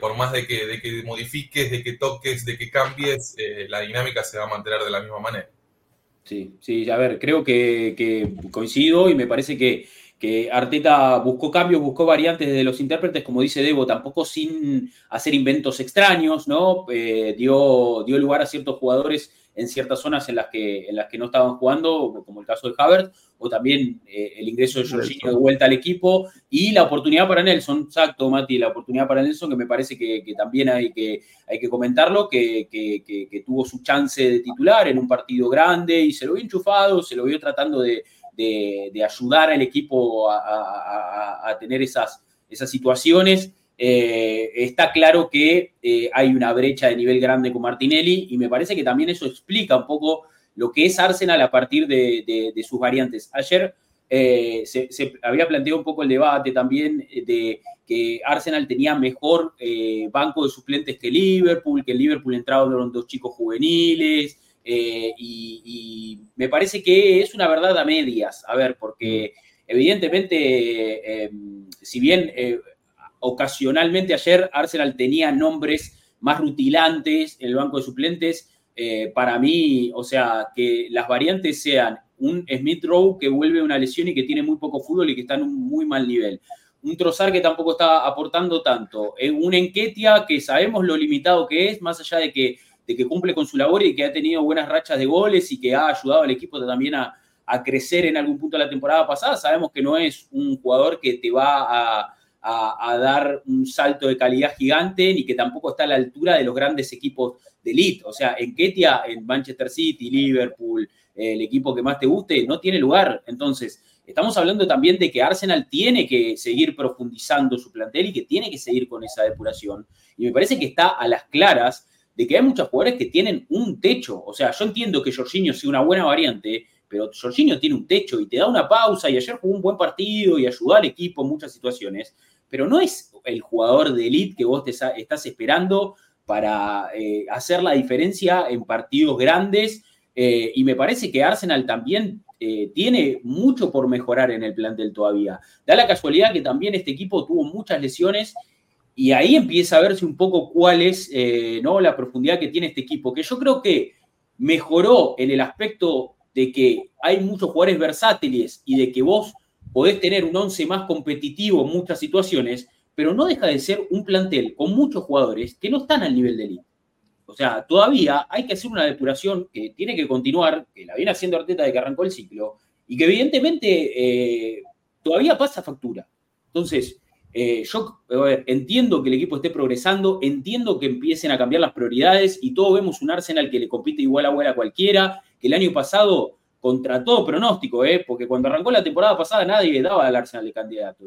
por más de que, de que modifiques, de que toques, de que cambies, eh, la dinámica se va a mantener de la misma manera. Sí, sí, a ver, creo que, que coincido y me parece que que Arteta buscó cambios, buscó variantes de los intérpretes, como dice Debo, tampoco sin hacer inventos extraños, ¿no? Eh, dio, dio lugar a ciertos jugadores en ciertas zonas en las que, en las que no estaban jugando, como el caso de Havertz, o también eh, el ingreso de Jorginho de vuelta al equipo, y la oportunidad para Nelson, exacto, Mati, la oportunidad para Nelson, que me parece que, también hay que, hay que comentarlo, que, que, tuvo su chance de titular en un partido grande y se lo vio enchufado, se lo vio tratando de, de, ayudar al equipo a, tener esas, esas situaciones. Eh, está claro que eh, hay una brecha de nivel grande con Martinelli y me parece que también eso explica un poco lo que es Arsenal a partir de, sus variantes. Ayer eh, se, había planteado un poco el debate también de que Arsenal tenía mejor banco de suplentes que Liverpool, que en Liverpool entraron dos chicos juveniles, eh, y, me parece que es una verdad a medias, a ver, porque evidentemente, eh, si bien eh, ocasionalmente ayer Arsenal tenía nombres más rutilantes en el banco de suplentes, para mí, o sea, que las variantes sean un Smith Rowe que vuelve una lesión y que tiene muy poco fútbol y que está en un muy mal nivel. Un Trozar que tampoco está aportando tanto. Un Enquetia que sabemos lo limitado que es, más allá de que de que cumple con su labor y que ha tenido buenas rachas de goles y que ha ayudado al equipo también a, a crecer en algún punto de la temporada pasada, sabemos que no es un jugador que te va a, dar un salto de calidad gigante, ni que tampoco está a la altura de los grandes equipos de elite. O sea, en Ketia, en Manchester City, Liverpool, el equipo que más te guste, no tiene lugar. Entonces, estamos hablando también de que Arsenal tiene que seguir profundizando su plantel y que tiene que seguir con esa depuración. Y me parece que está a las claras de que hay muchos jugadores que tienen un techo. O sea, yo entiendo que Jorginho sea una buena variante, pero Jorginho tiene un techo y te da una pausa y ayer jugó un buen partido y ayudó al equipo en muchas situaciones, pero no es el jugador de elite que vos te estás esperando para eh, hacer la diferencia en partidos grandes eh, y me parece que Arsenal también eh, tiene mucho por mejorar en el plantel todavía. Da la casualidad que también este equipo tuvo muchas lesiones y ahí empieza a verse un poco cuál es ¿no? la profundidad que tiene este equipo, que yo creo que mejoró en el aspecto de que hay muchos jugadores versátiles y de que vos podés tener un once más competitivo en muchas situaciones, pero no deja de ser un plantel con muchos jugadores que no están al nivel de elite. O sea, todavía hay que hacer una depuración que tiene que continuar, que la viene haciendo Arteta de que arrancó el ciclo, y que evidentemente eh, todavía pasa factura. Entonces, eh, yo entiendo que el equipo esté progresando, entiendo que empiecen a cambiar las prioridades y todos vemos un Arsenal que le compite igual a igual a cualquiera, que el año pasado, contra todo pronóstico, ¿eh? porque cuando arrancó la temporada pasada nadie daba al Arsenal de candidato.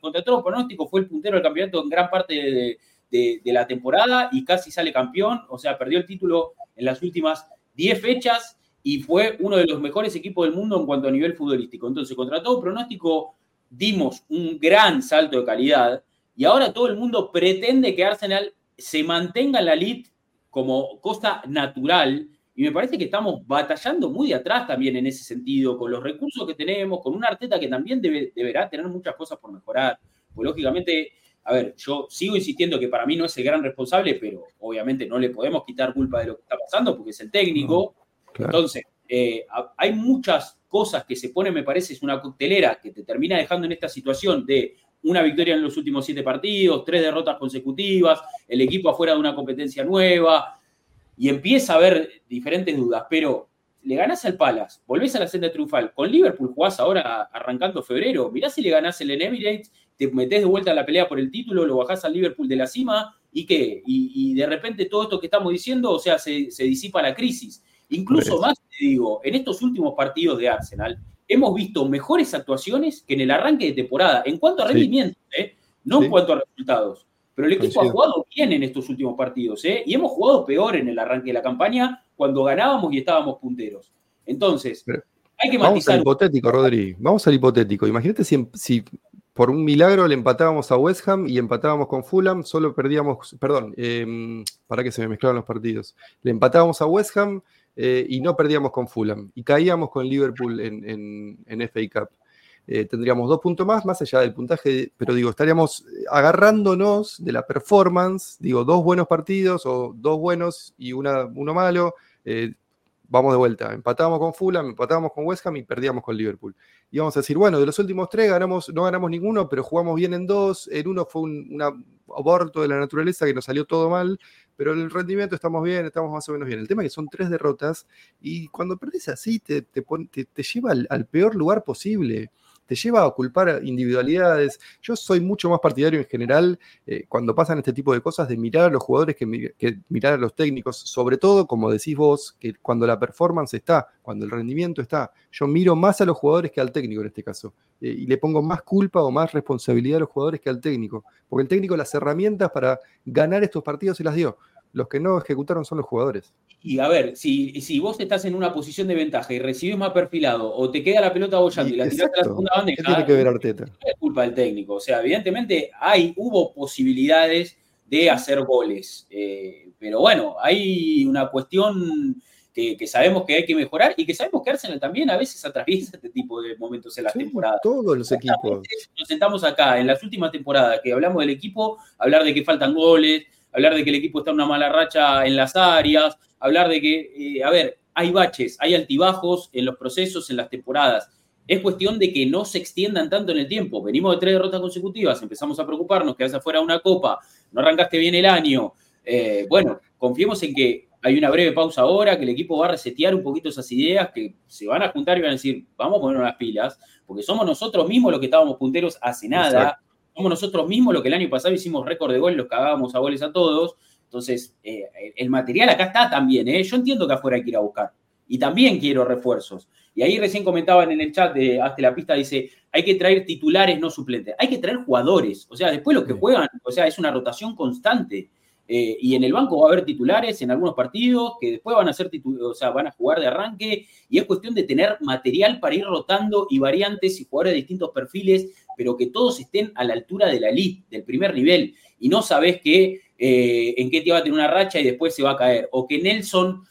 Contra todo pronóstico fue el puntero del campeonato en gran parte de, la temporada y casi sale campeón, o sea, perdió el título en las últimas 10 fechas y fue uno de los mejores equipos del mundo en cuanto a nivel futbolístico. Entonces, contra todo pronóstico, dimos un gran salto de calidad y ahora todo el mundo pretende que Arsenal se mantenga en la elite como cosa natural y me parece que estamos batallando muy de atrás también en ese sentido, con los recursos que tenemos, con una Arteta que también deberá tener muchas cosas por mejorar. Pues lógicamente, a ver, yo sigo insistiendo que para mí no es el gran responsable, pero obviamente no le podemos quitar culpa de lo que está pasando porque es el técnico. Entonces, eh, hay muchas cosas que se ponen, me parece, es una coctelera que te termina dejando en esta situación de una victoria en los últimos siete partidos, tres derrotas consecutivas, el equipo afuera de una competencia nueva, y empieza a haber diferentes dudas, pero le ganás al Palace, volvés a la senda triunfal, con Liverpool jugás ahora arrancando febrero, mirá si le ganás el en Emirates, te metés de vuelta a la pelea por el título, lo bajás al Liverpool de la cima, ¿y qué? Y, de repente todo esto que estamos diciendo, o sea, se, disipa la crisis. Incluso más, te digo, en estos últimos partidos de Arsenal, hemos visto mejores actuaciones que en el arranque de temporada, en cuanto a rendimiento, ¿eh? no en cuanto a resultados. Pero el equipo ha jugado bien en estos últimos partidos, ¿eh? Y hemos jugado peor en el arranque de la campaña cuando ganábamos y estábamos punteros. Entonces, hay que matizar. Vamos al hipotético, Rodri. Vamos al hipotético. Imagínate si, por un milagro le empatábamos a West Ham y empatábamos con Fulham, solo perdíamos, perdón, em, para que se me mezclaron los partidos. Le empatábamos a West Ham eh, y no perdíamos con Fulham. Y caíamos con Liverpool en, en FA Cup. Eh, tendríamos dos puntos más, más allá del puntaje, pero digo, estaríamos eh, agarrándonos de la performance, digo, dos buenos partidos o dos buenos y una, uno malo, vamos de vuelta, empatábamos con Fulham, empatábamos con West Ham y perdíamos con Liverpool. Y vamos a decir, bueno, de los últimos tres ganamos, no ganamos ninguno, pero jugamos bien en dos, en uno fue un aborto de la naturaleza que nos salió todo mal, pero el rendimiento estamos bien, estamos más o menos bien. El tema es que son tres derrotas y cuando perdés así te, te, te, lleva al, peor lugar posible te lleva a culpar individualidades. Yo soy mucho más partidario en general eh, cuando pasan este tipo de cosas de mirar a los jugadores que, mirar a los técnicos, sobre todo, como decís vos, que cuando la performance está, cuando el rendimiento está, yo miro más a los jugadores que al técnico en este caso. Eh, y le pongo más culpa o más responsabilidad a los jugadores que al técnico, porque el técnico las herramientas para ganar estos partidos se las dio. Los que no ejecutaron son los jugadores. Y a ver, si, si vos estás en una posición de ventaja y recibís más perfilado o te queda la pelota bollando y, la tirás a la segunda bandeja, ¿qué tiene que ver Arteta? es culpa del técnico. O sea, evidentemente hay, hubo posibilidades de hacer goles. Eh, pero bueno, hay una cuestión que, sabemos que hay que mejorar y que sabemos que Arsenal también a veces atraviesa este tipo de momentos en la temporada. Todos los equipos. Nos sentamos acá en las últimas temporadas que hablamos del equipo, hablar de que faltan goles, hablar de que el equipo está en una mala racha en las áreas, hablar de que, eh, a ver, hay baches, hay altibajos en los procesos, en las temporadas. Es cuestión de que no se extiendan tanto en el tiempo. Venimos de tres derrotas consecutivas, empezamos a preocuparnos, que hace afuera una copa, no arrancaste bien el año. Eh, bueno, confiemos en que hay una breve pausa ahora, que el equipo va a resetear un poquito esas ideas, que se van a juntar y van a decir, vamos a ponernos las pilas, porque somos nosotros mismos los que estábamos punteros hace nada, somos nosotros mismos los que el año pasado hicimos récord de gol, los cagábamos a goles a todos, entonces eh, el material acá está también, ¿eh? yo entiendo que afuera hay que ir a buscar, y también quiero refuerzos. Y ahí recién comentaban en el chat de Hazte la Pista, dice, hay que traer titulares, no suplentes. Hay que traer jugadores. O sea, después los que juegan, o sea, es una rotación constante. Eh, y en el banco va a haber titulares en algunos partidos que después van a ser o sea, van a jugar de arranque y es cuestión de tener material para ir rotando y variantes y jugadores de distintos perfiles, pero que todos estén a la altura de la elite, del primer nivel y no sabes que eh, en qué te va a tener una racha y después se va a caer o que Nelson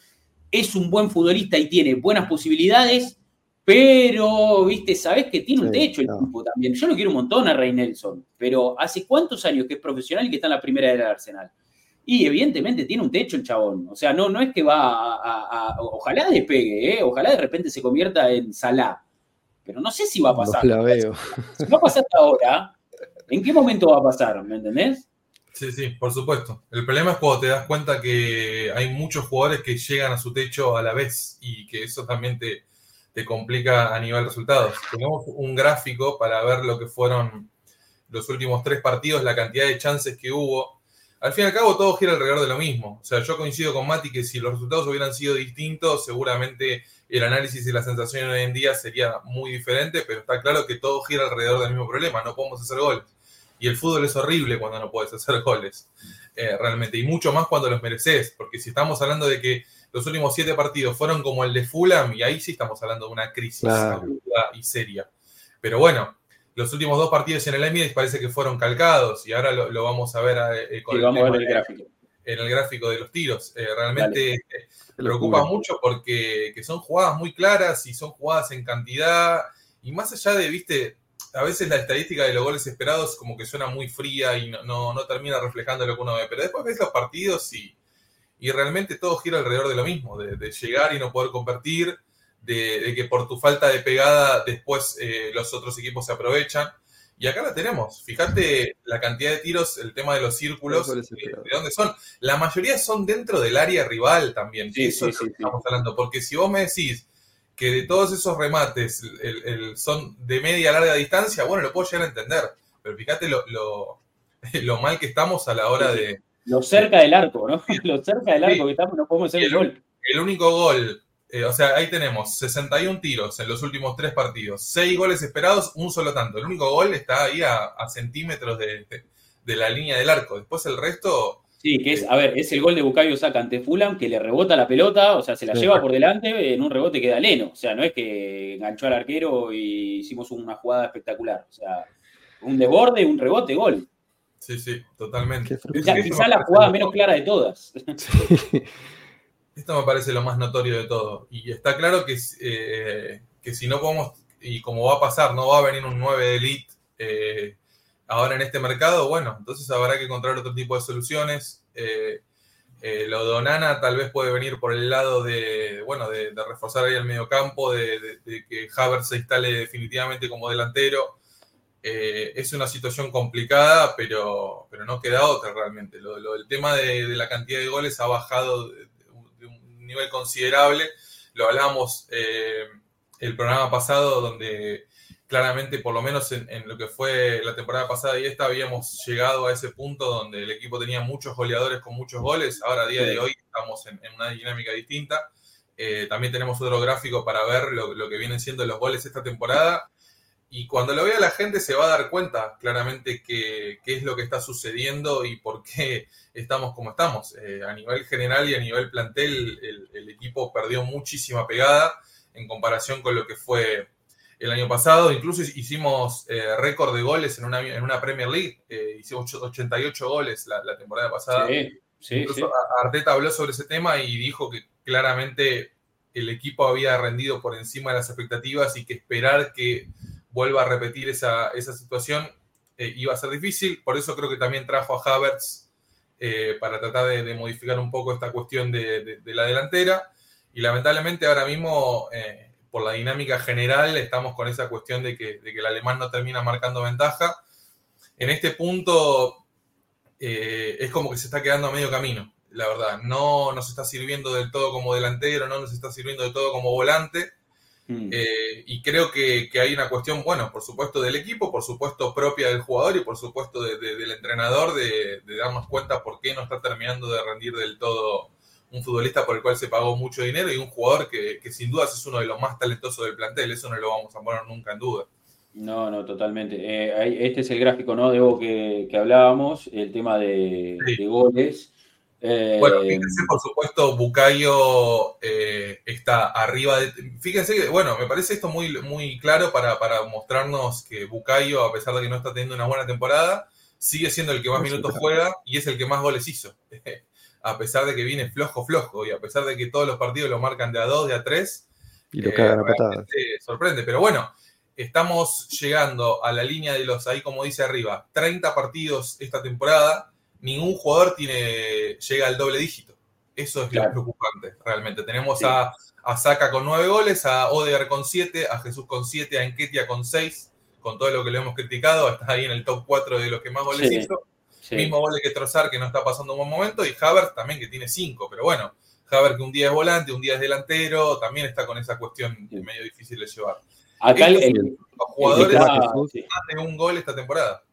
es un buen futbolista y tiene buenas posibilidades, pero, viste, sabes que tiene un techo el tipo también. Yo lo quiero un montón a Rey Nelson, pero ¿hace cuántos años que es profesional y que está en la primera del Arsenal? Y evidentemente tiene un techo el chabón. O sea, no, no es que va a, ojalá despegue, ¿eh? ojalá de repente se convierta en Salah. Pero no sé si va a pasar. la veo. Si no pasa hasta ahora, ¿en qué momento va a pasar? ¿Me entendés? Sí, sí, por supuesto. El problema es cuando te das cuenta que hay muchos jugadores que llegan a su techo a la vez y que eso también te, te complica a nivel resultados. Tenemos un gráfico para ver lo que fueron los últimos tres partidos, la cantidad de chances que hubo al fin y al cabo todo gira alrededor de lo mismo. O sea, yo coincido con Mati que si los resultados hubieran sido distintos, seguramente el análisis y la sensación hoy en día sería muy diferente, pero está claro que todo gira alrededor del mismo problema, no podemos hacer goles. Y el fútbol es horrible cuando no puedes hacer goles, eh, realmente, y mucho más cuando los mereces, porque si estamos hablando de que los últimos siete partidos fueron como el de Fulham, y ahí sí estamos hablando de una crisis aguda y seria. Pero bueno, los últimos dos partidos en el Emirates parece que fueron calcados y ahora lo, vamos a ver eh, con el, gráfico. En el gráfico de los tiros. Eh, realmente eh, preocupa mucho porque son jugadas muy claras y son jugadas en cantidad. Y más allá de, viste, a veces la estadística de los goles esperados como que suena muy fría y no, termina reflejando lo que uno ve. Pero después ves los partidos y, y realmente todo gira alrededor de lo mismo, de, de llegar y no poder convertir de, que por tu falta de pegada después eh, los otros equipos se aprovechan. Y acá la tenemos. Fíjate la cantidad de tiros, el tema de los círculos, eh, de, dónde son. La mayoría son dentro del área rival también. Eso es lo que estamos hablando. Porque si vos me decís que de todos esos remates son de media a larga distancia, bueno, lo puedo llegar a entender. Pero fíjate lo, lo, mal que estamos a la hora de. Lo cerca del arco, ¿no? Lo cerca del arco que estamos, no podemos hacer el gol. El único gol eh, o sea, ahí tenemos 61 tiros en los últimos tres partidos, 6 goles esperados, un solo tanto. El único gol está ahí a, centímetros de, la línea del arco. Después el resto. Sí, que es, a ver, es el gol de Bucayo Saka ante Fulham que le rebota la pelota, o sea, se la lleva por delante, en un rebote queda leno. O sea, no es que enganchó al arquero y hicimos una jugada espectacular. O sea, un desborde, un rebote, gol. Sí, sí, totalmente. Quizá, la jugada menos clara de todas. Esto me parece lo más notorio de todo. Y está claro que, eh, que si no podemos, y como va a pasar, no va a venir un 9 de elite eh, ahora en este mercado, bueno, entonces habrá que encontrar otro tipo de soluciones. Eh, lo de Onana tal vez puede venir por el lado de, bueno, de, reforzar ahí el mediocampo, de, de, que Havertz se instale definitivamente como delantero. es una situación complicada, pero, pero no queda otra realmente. Lo, el tema de, la cantidad de goles ha bajado nivel considerable. Lo hablamos eh, el programa pasado, donde claramente, por lo menos en, lo que fue la temporada pasada y esta, habíamos llegado a ese punto donde el equipo tenía muchos goleadores con muchos goles. Ahora, a día de hoy, estamos en, una dinámica distinta. Eh, también tenemos otro gráfico para ver lo, lo, que vienen siendo los goles esta temporada. Y cuando lo vea la gente se va a dar cuenta claramente qué, es lo que está sucediendo y por qué estamos como estamos. Eh, a nivel general y a nivel plantel, el, equipo perdió muchísima pegada en comparación con lo que fue el año pasado. Incluso hicimos eh, récord de goles en una, en una Premier League. Eh, hicimos 88 goles la, temporada pasada. Incluso Arteta habló sobre ese tema y dijo que claramente el equipo había rendido por encima de las expectativas y que esperar que vuelva a repetir esa, situación, eh, iba a ser difícil. Por eso creo que también trajo a Havertz eh, para tratar de, modificar un poco esta cuestión de, la delantera. Y lamentablemente ahora mismo, eh, por la dinámica general, estamos con esa cuestión de que, el alemán no termina marcando ventaja. En este punto es como que se está quedando a medio camino. la verdad. No nos está sirviendo del todo como delantero, no nos está sirviendo del todo como volante. Mm. Eh, y creo que, que hay una cuestión, bueno, por supuesto del equipo, por supuesto propia del jugador y por supuesto de- de- del entrenador de, de darnos cuenta por qué no está terminando de rendir del todo un futbolista por el cual se pagó mucho dinero y un jugador que, que sin dudas es uno de los más talentosos del plantel. Eso no lo vamos a poner nunca en duda. No, no, totalmente. Eh, este es el gráfico, ¿no? Debo que, que hablábamos, el tema de, Sí. de goles. Eh, Bueno, fíjense, por supuesto, Bucayo eh, está arriba de. Fíjense que, bueno, me parece esto muy, muy claro para, para mostrarnos que Bucayo, a pesar de que no está teniendo una buena temporada, sigue siendo el que más minutos juega y es el que más goles hizo. a pesar de que viene flojo, flojo, y a pesar de que todos los partidos lo marcan de a dos, de a tres, Y lo eh, cagan a patadas. sorprende. Pero bueno, estamos llegando a la línea de los, ahí como dice arriba, 30 partidos esta temporada. Ningún jugador tiene, llega al doble dígito. Eso es Claro. lo preocupante, realmente. Tenemos Sí. a, a Saka con 9 goles, a Odegaard con 7, a Jesús con 7, a Enquetia con 6, con todo lo que le hemos criticado, está ahí en el top 4 de los que más goles Sí. hizo. sí. Mismo gol que Trozar, que no está pasando un buen momento, y Havertz también, que tiene 5, pero bueno, Havertz que un día es volante, un día es delantero, también está con esa cuestión medio difícil de llevar. Acá el, Estos el- Los jugadores más de un gol esta temporada.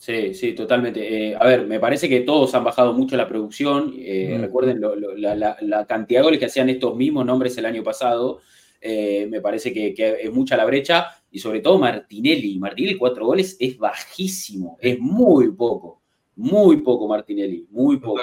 Sí, sí, totalmente. Eh, a ver, me parece que todos han bajado mucho la producción. Eh, Mm. Recuerden lo- lo- la, la- la cantidad de goles que hacían estos mismos nombres el año pasado. Eh, me parece que, que es mucha la brecha. Y sobre todo Martinelli. Martinelli, cuatro goles es bajísimo. Es muy poco. Muy poco Martinelli. Muy poco.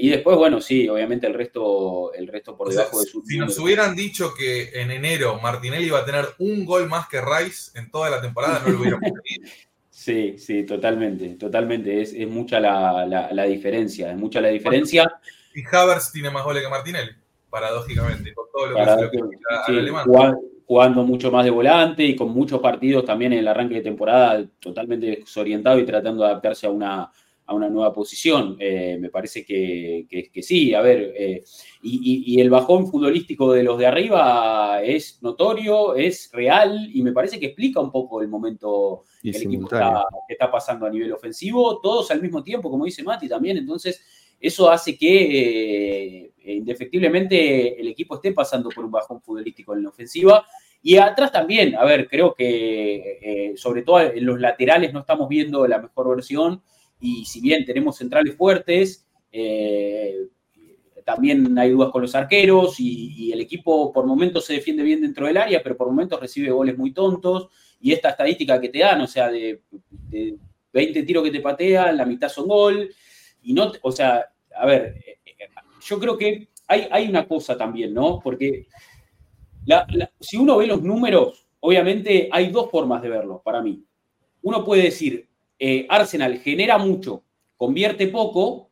Y después, bueno, sí, obviamente el resto, el resto por O sea, debajo de su si nos hubieran dicho que en enero Martinelli iba a tener un gol más que Rice en toda la temporada, no lo hubiéramos creído. Sí, sí, totalmente, totalmente. Es, es mucha la, la- la diferencia, es mucha la diferencia. Y Havertz tiene más goles que Martinelli, paradójicamente, por todo lo que sí, alemán. jugando, jugando mucho más de volante y con muchos partidos también en el arranque de temporada totalmente desorientado y tratando de adaptarse a una, a una nueva posición. Eh, me parece que, que- que sí, a ver, eh, y, y- y el bajón futbolístico de los de arriba es notorio, es real y me parece que explica un poco el momento Y que el equipo está, que está pasando a nivel ofensivo, todos al mismo tiempo, como dice Mati también, entonces eso hace que eh, indefectiblemente el equipo esté pasando por un bajón futbolístico en la ofensiva. Y atrás también, a ver, creo que eh, sobre todo en los laterales no estamos viendo la mejor versión y si bien tenemos centrales fuertes, eh, también hay dudas con los arqueros y, el equipo por momentos se defiende bien dentro del área, pero por momentos recibe goles muy tontos y esta estadística que te dan, o sea, de, de 20 tiros que te patean, la mitad son gol, y no, o sea, a ver, eh, eh, yo creo que hay, hay una cosa también, ¿no? Porque si uno ve los números, obviamente hay dos formas de verlo para mí. Uno puede decir, eh, Arsenal genera mucho, convierte poco,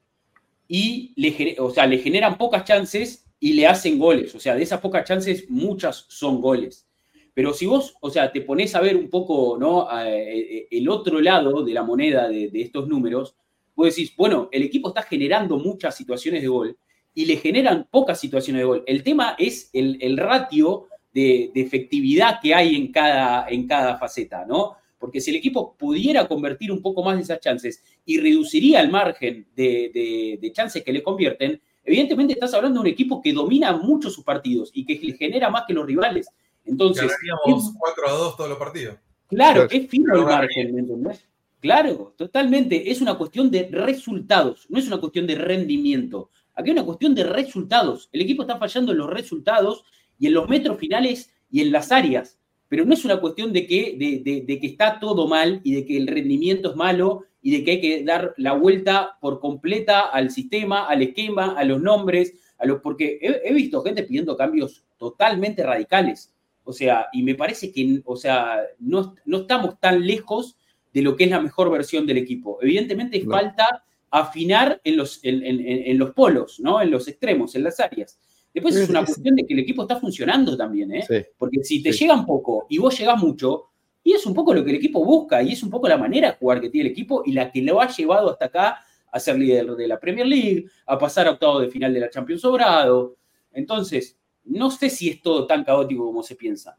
y le, o sea, le generan pocas chances y le hacen goles. O sea, de esas pocas chances, muchas son goles. Pero si vos, o sea, te pones a ver un poco, ¿no? Eh, el otro lado de la moneda de, de estos números, vos decís, bueno, el equipo está generando muchas situaciones de gol y le generan pocas situaciones de gol. El tema es el, el ratio de, de efectividad que hay en cada, en cada faceta, ¿no? Porque si el equipo pudiera convertir un poco más de esas chances y reduciría el margen de, de- de chances que le convierten, evidentemente estás hablando de un equipo que domina mucho sus partidos y que le genera más que los rivales. Entonces, Ganaríamos 4 a 2 todos los partidos. Claro, es fino el margen, ¿me entendés? Claro, totalmente. Es una cuestión de resultados, no es una cuestión de rendimiento. Aquí es una cuestión de resultados. El equipo está fallando en los resultados y en los metros finales y en las áreas. Pero no es una cuestión de que, de, de- de que está todo mal y de que el rendimiento es malo y de que hay que dar la vuelta por completa al sistema, al esquema, a los nombres, a los, porque he, he visto gente pidiendo cambios totalmente radicales. O sea, y me parece que, o sea, no, no estamos tan lejos de lo que es la mejor versión del equipo. Evidentemente No. falta afinar en los, en, en- en- en los polos, ¿no? En los extremos, en las áreas. Después es una es- cuestión de que el equipo está funcionando también, ¿eh? Sí. Porque si te Sí. llegan poco y vos llegás mucho, y es un poco lo que el equipo busca, y es un poco la manera de jugar que tiene el equipo y la que lo ha llevado hasta acá a ser líder de la Premier League, a pasar a octavo de final de la Champions sobrado. Entonces, no sé si es todo tan caótico como se piensa.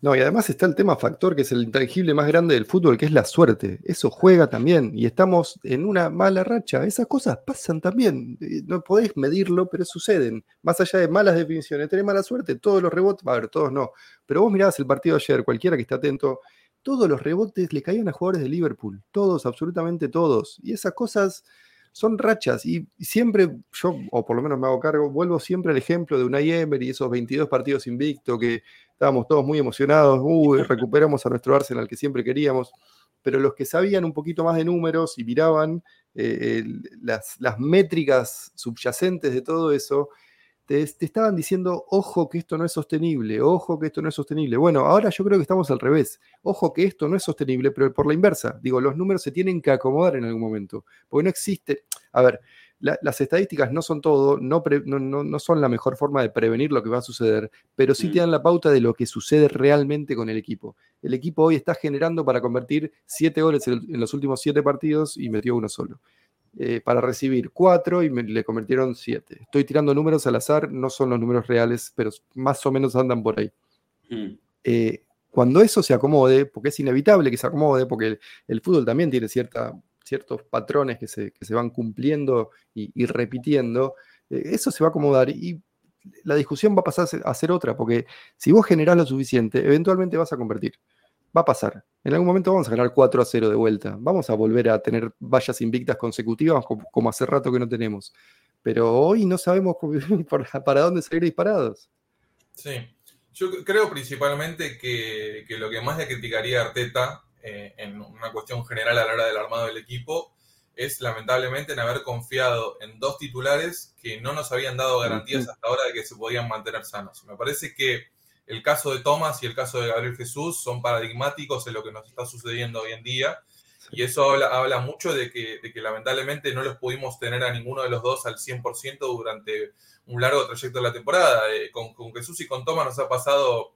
No, y además está el tema factor que es el intangible más grande del fútbol, que es la suerte. Eso juega también y estamos en una mala racha. Esas cosas pasan también. Eh, no podéis medirlo, pero suceden. Más allá de malas definiciones, tenés mala suerte, todos los rebotes, a ver, todos no. Pero vos mirabas el partido ayer, cualquiera que esté atento, todos los rebotes le caían a jugadores de Liverpool. Todos, absolutamente todos. Y esas cosas son rachas y siempre yo, o por lo menos me hago cargo, vuelvo siempre al ejemplo de Unai Emery, esos 22 partidos invicto que estábamos todos muy emocionados, uy, recuperamos a nuestro Arsenal que siempre queríamos, pero los que sabían un poquito más de números y miraban eh, las, las métricas subyacentes de todo eso, te, estaban diciendo, ojo que esto no es sostenible, ojo que esto no es sostenible. Bueno, ahora yo creo que estamos al revés. Ojo que esto no es sostenible, pero por la inversa. Digo, los números se tienen que acomodar en algún momento, porque no existe, a ver, las estadísticas no son todo, no, no, son la mejor forma de prevenir lo que va a suceder, pero sí te mm. dan la pauta de lo que sucede realmente con el equipo. El equipo hoy está generando para convertir siete goles en los últimos siete partidos y metió uno solo. Eh, para recibir cuatro y me, le convirtieron siete. Estoy tirando números al azar, no son los números reales, pero más o menos andan por ahí. Hmm. Eh, cuando eso se acomode, porque es inevitable que se acomode, porque el, fútbol también tiene cierta, ciertos patrones que se, que se van cumpliendo y, repitiendo, eh, eso se va a acomodar y la discusión va a pasar a ser otra, porque si vos generás lo suficiente, eventualmente vas a convertir va a pasar. En algún momento vamos a ganar 4 a 0 de vuelta. Vamos a volver a tener vallas invictas consecutivas como, hace rato que no tenemos. Pero hoy no sabemos para dónde salir disparados. Sí, yo creo principalmente que, lo que más le criticaría a Arteta eh, en una cuestión general a la hora del armado del equipo es lamentablemente en haber confiado en dos titulares que no nos habían dado garantías hasta ahora de que se podían mantener sanos. Me parece que el caso de Thomas y el caso de Gabriel Jesús son paradigmáticos en lo que nos está sucediendo hoy en día. Y eso habla, mucho de que, lamentablemente no los pudimos tener a ninguno de los dos al 100% durante un largo trayecto de la temporada. Eh, con, Jesús y con Thomas nos ha pasado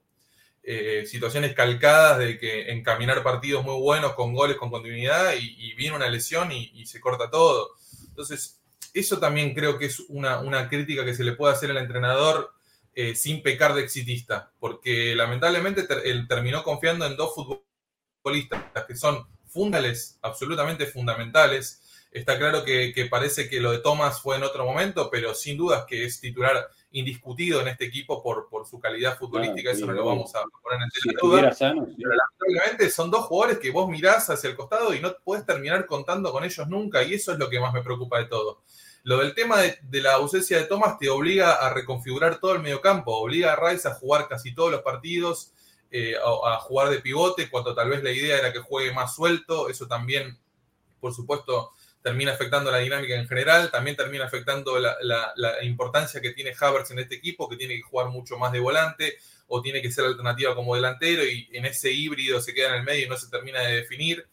eh, situaciones calcadas de que encaminar partidos muy buenos con goles, con continuidad, y, viene una lesión y, se corta todo. Entonces, eso también creo que es una, una crítica que se le puede hacer al entrenador eh, sin pecar de exitista, porque lamentablemente él terminó confiando en dos futbolistas que son fundales, absolutamente fundamentales. Está claro que, parece que lo de Thomas fue en otro momento, pero sin dudas que es titular indiscutido en este equipo por, por su calidad futbolística, eso no lo vamos a poner en tela duda. Pero lamentablemente son dos jugadores que vos mirás hacia el costado y no puedes terminar contando con ellos nunca, y eso es lo que más me preocupa de todo. Lo del tema de, la ausencia de Thomas te obliga a reconfigurar todo el mediocampo, obliga a Rice a jugar casi todos los partidos, eh, a, jugar de pivote, cuando tal vez la idea era que juegue más suelto. Eso también, por supuesto, termina afectando la dinámica en general, también termina afectando la, importancia que tiene Havertz en este equipo, que tiene que jugar mucho más de volante o tiene que ser alternativa como delantero y en ese híbrido se queda en el medio y no se termina de definir.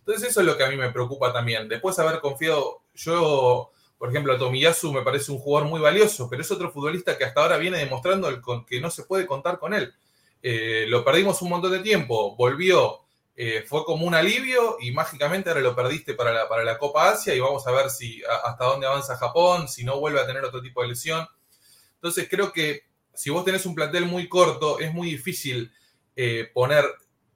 Entonces eso es lo que a mí me preocupa también. Después de haber confiado, yo por ejemplo, Tomiyasu me parece un jugador muy valioso, pero es otro futbolista que hasta ahora viene demostrando que no se puede contar con él. Eh, lo perdimos un montón de tiempo, volvió, eh, fue como un alivio y mágicamente ahora lo perdiste para la, para la Copa Asia y vamos a ver si hasta dónde avanza Japón, si no vuelve a tener otro tipo de lesión. Entonces creo que si vos tenés un plantel muy corto, es muy difícil eh, poner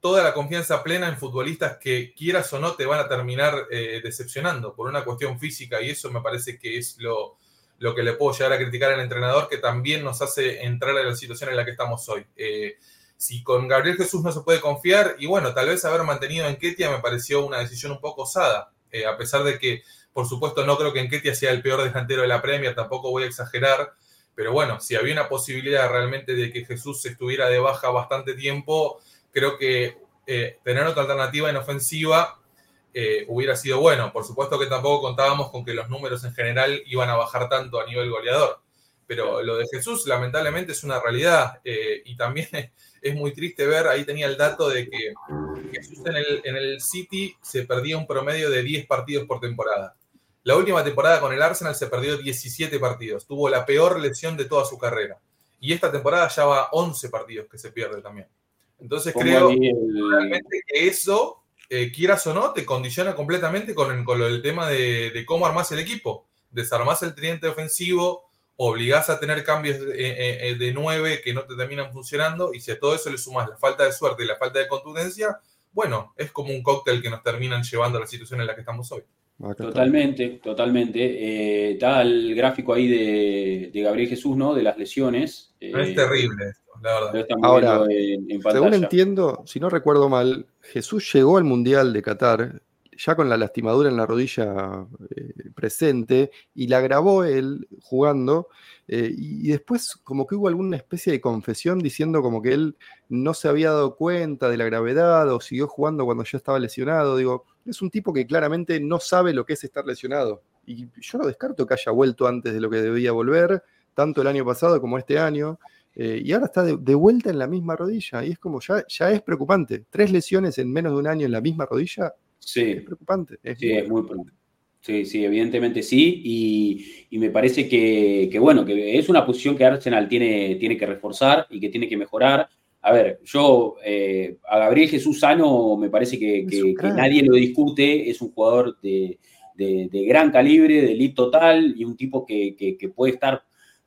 toda la confianza plena en futbolistas que quieras o no te van a terminar eh, decepcionando por una cuestión física y eso me parece que es lo, lo, que le puedo llegar a criticar al entrenador que también nos hace entrar a la situación en la que estamos hoy. Eh, si con Gabriel Jesús no se puede confiar y bueno, tal vez haber mantenido en Ketia me pareció una decisión un poco osada, eh, a pesar de que por supuesto no creo que en Ketia sea el peor delantero de la Premier, tampoco voy a exagerar, pero bueno, si había una posibilidad realmente de que Jesús estuviera de baja bastante tiempo, creo que eh, tener otra alternativa en ofensiva eh, hubiera sido bueno. Por supuesto que tampoco contábamos con que los números en general iban a bajar tanto a nivel goleador. Pero lo de Jesús, lamentablemente, es una realidad. Eh, y también es muy triste ver, ahí tenía el dato de que Jesús en el, en el City se perdía un promedio de 10 partidos por temporada. La última temporada con el Arsenal se perdió 17 partidos. Tuvo la peor lesión de toda su carrera. Y esta temporada ya va 11 partidos que se pierde también. Entonces creo realmente que eso, eh, quieras o no, te condiciona completamente con, el, con el tema de, cómo armás el equipo. Desarmás el tridente ofensivo obligás a tener cambios de, de 9 que no te terminan funcionando y si a todo eso le sumas la falta de suerte y la falta de contundencia, bueno, es como un cóctel que nos terminan llevando a la situación en la que estamos hoy. Totalmente, totalmente. Eh, está el gráfico ahí de, Gabriel Jesús, ¿no? De las lesiones. es eh, terrible la verdad. Ahora, según entiendo, si no recuerdo mal, Jesús llegó al Mundial de Qatar ya con la lastimadura en la rodilla eh, presente y la grabó él jugando y, después como que hubo alguna especie de confesión diciendo como que él no se había dado cuenta de la gravedad o siguió jugando cuando ya estaba lesionado. Digo, es un tipo que claramente no sabe lo que es estar lesionado. Y yo no descarto que haya vuelto antes de lo que debía volver, tanto el año pasado como este año. Eh, y ahora está de, vuelta en la misma rodilla. Y es como, ya, ya es preocupante. Tres lesiones en menos de un año en la misma rodilla. Sí. Es preocupante. sí, es muy preocupante. Sí, sí, evidentemente sí. Y, me parece que, que, bueno, que es una posición que Arsenal tiene, tiene que reforzar y que tiene que mejorar a ver, yo eh, a Gabriel Jesús Sano me parece que, nadie lo discute, es un jugador de, gran calibre, de elite total y un tipo que, puede estar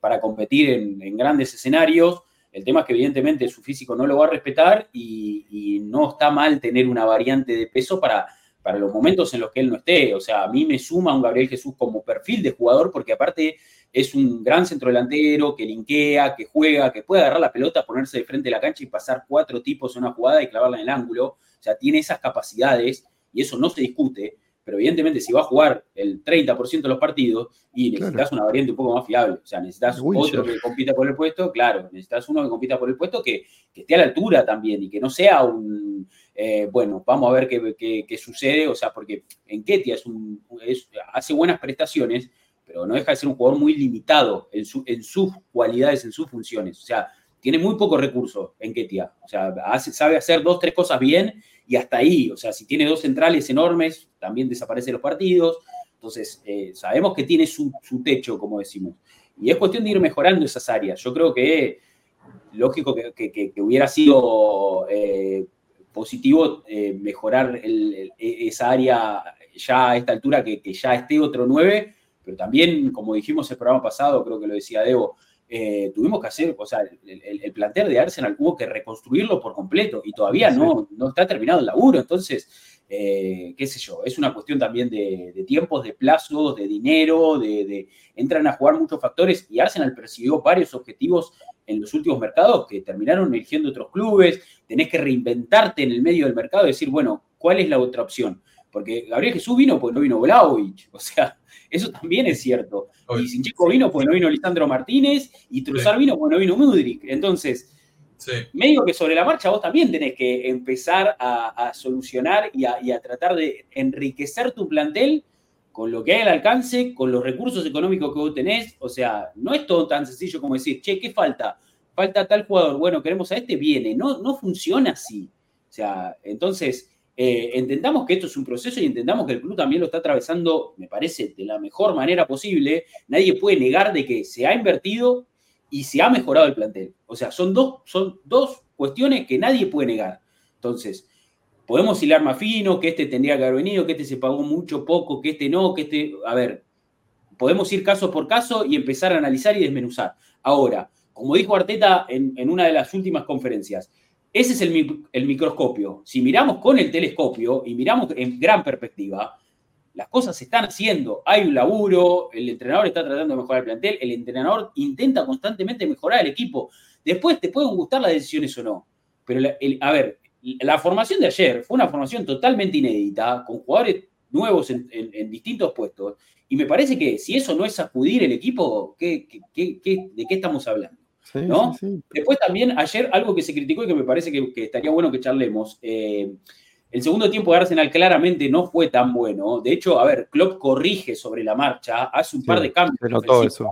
para competir en, grandes escenarios. El tema es que evidentemente su físico no lo va a respetar y, no está mal tener una variante de peso para, para los momentos en los que él no esté. O sea, a mí me suma un Gabriel Jesús como perfil de jugador porque aparte es un gran centro delantero que linkea, que juega, que puede agarrar la pelota, ponerse de frente a la cancha y pasar cuatro tipos en una jugada y clavarla en el ángulo. O sea, tiene esas capacidades y eso no se discute. Pero evidentemente, si va a jugar el 30% de los partidos y necesitas una variante un poco más fiable, o sea, necesitas otro que compita por el puesto, claro, necesitas uno que compita por el puesto que, esté a la altura también y que no sea un, eh, bueno, vamos a ver qué, sucede, o sea, porque en Ketia es un, hace buenas prestaciones, pero no deja de ser un jugador muy limitado en, sus cualidades, en sus funciones. O sea, tiene muy poco recurso en Ketia. O sea, sabe hacer dos, tres cosas bien y hasta ahí. O sea, si tiene dos centrales enormes, también desaparecen los partidos. Entonces, eh, sabemos que tiene su, techo, como decimos. Y es cuestión de ir mejorando esas áreas. Yo creo que, lógico que, hubiera sido eh, positivo eh, mejorar esa área ya a esta altura, que, ya esté otro 9 pero también, como dijimos el programa pasado, creo que lo decía Debo, eh, tuvimos que hacer, o sea, el, el, plantel de Arsenal hubo que reconstruirlo por completo y todavía no, no está terminado el laburo, entonces, eh, qué sé yo, es una cuestión también de, tiempos, de plazos, de dinero, de, entran a jugar muchos factores y Arsenal persiguió varios objetivos en los últimos mercados que terminaron eligiendo otros clubes, tenés que reinventarte en el medio del mercado y decir, bueno, ¿cuál es la otra opción? Porque Gabriel Jesús vino pues no vino Vlaovic, o sea, eso también es cierto. Y Sinchico vino pues no vino Lisandro Martínez y Truzar vino pues no vino Mudrik. Entonces, me digo que sobre la marcha vos también tenés que empezar a, solucionar y a, tratar de enriquecer tu plantel con lo que hay al alcance, con los recursos económicos que vos tenés. O sea, no es todo tan sencillo como decir, che, ¿qué falta? Falta tal jugador, bueno, queremos a este, viene. No, no funciona así. O sea, entonces eh, entendamos que esto es un proceso y entendamos que el club también lo está atravesando, me parece, de la mejor manera posible. Nadie puede negar de que se ha invertido y se ha mejorado el plantel. O sea, son dos, son dos cuestiones que nadie puede negar. Entonces, podemos hilar más fino, que este tendría que haber venido, que este se pagó mucho, poco, que este no, que este... A ver, podemos ir caso por caso y empezar a analizar y desmenuzar. Ahora, como dijo Arteta en una de las últimas conferencias, ese es el, microscopio. Si miramos con el telescopio y miramos en gran perspectiva, las cosas se están haciendo. Hay un laburo, el entrenador está tratando de mejorar el plantel, el entrenador intenta constantemente mejorar el equipo. Después te pueden gustar las decisiones o no. Pero, a ver, la formación de ayer fue una formación totalmente inédita, con jugadores nuevos en, distintos puestos. Y me parece que si eso no es sacudir el equipo, ¿de qué estamos hablando? ¿No? Después también ayer algo que se criticó y que me parece que, estaría bueno que charlemos. Eh, el segundo tiempo de Arsenal claramente no fue tan bueno. De hecho, a ver, Klopp corrige sobre la marcha, hace un par de cambios. Se notó eso.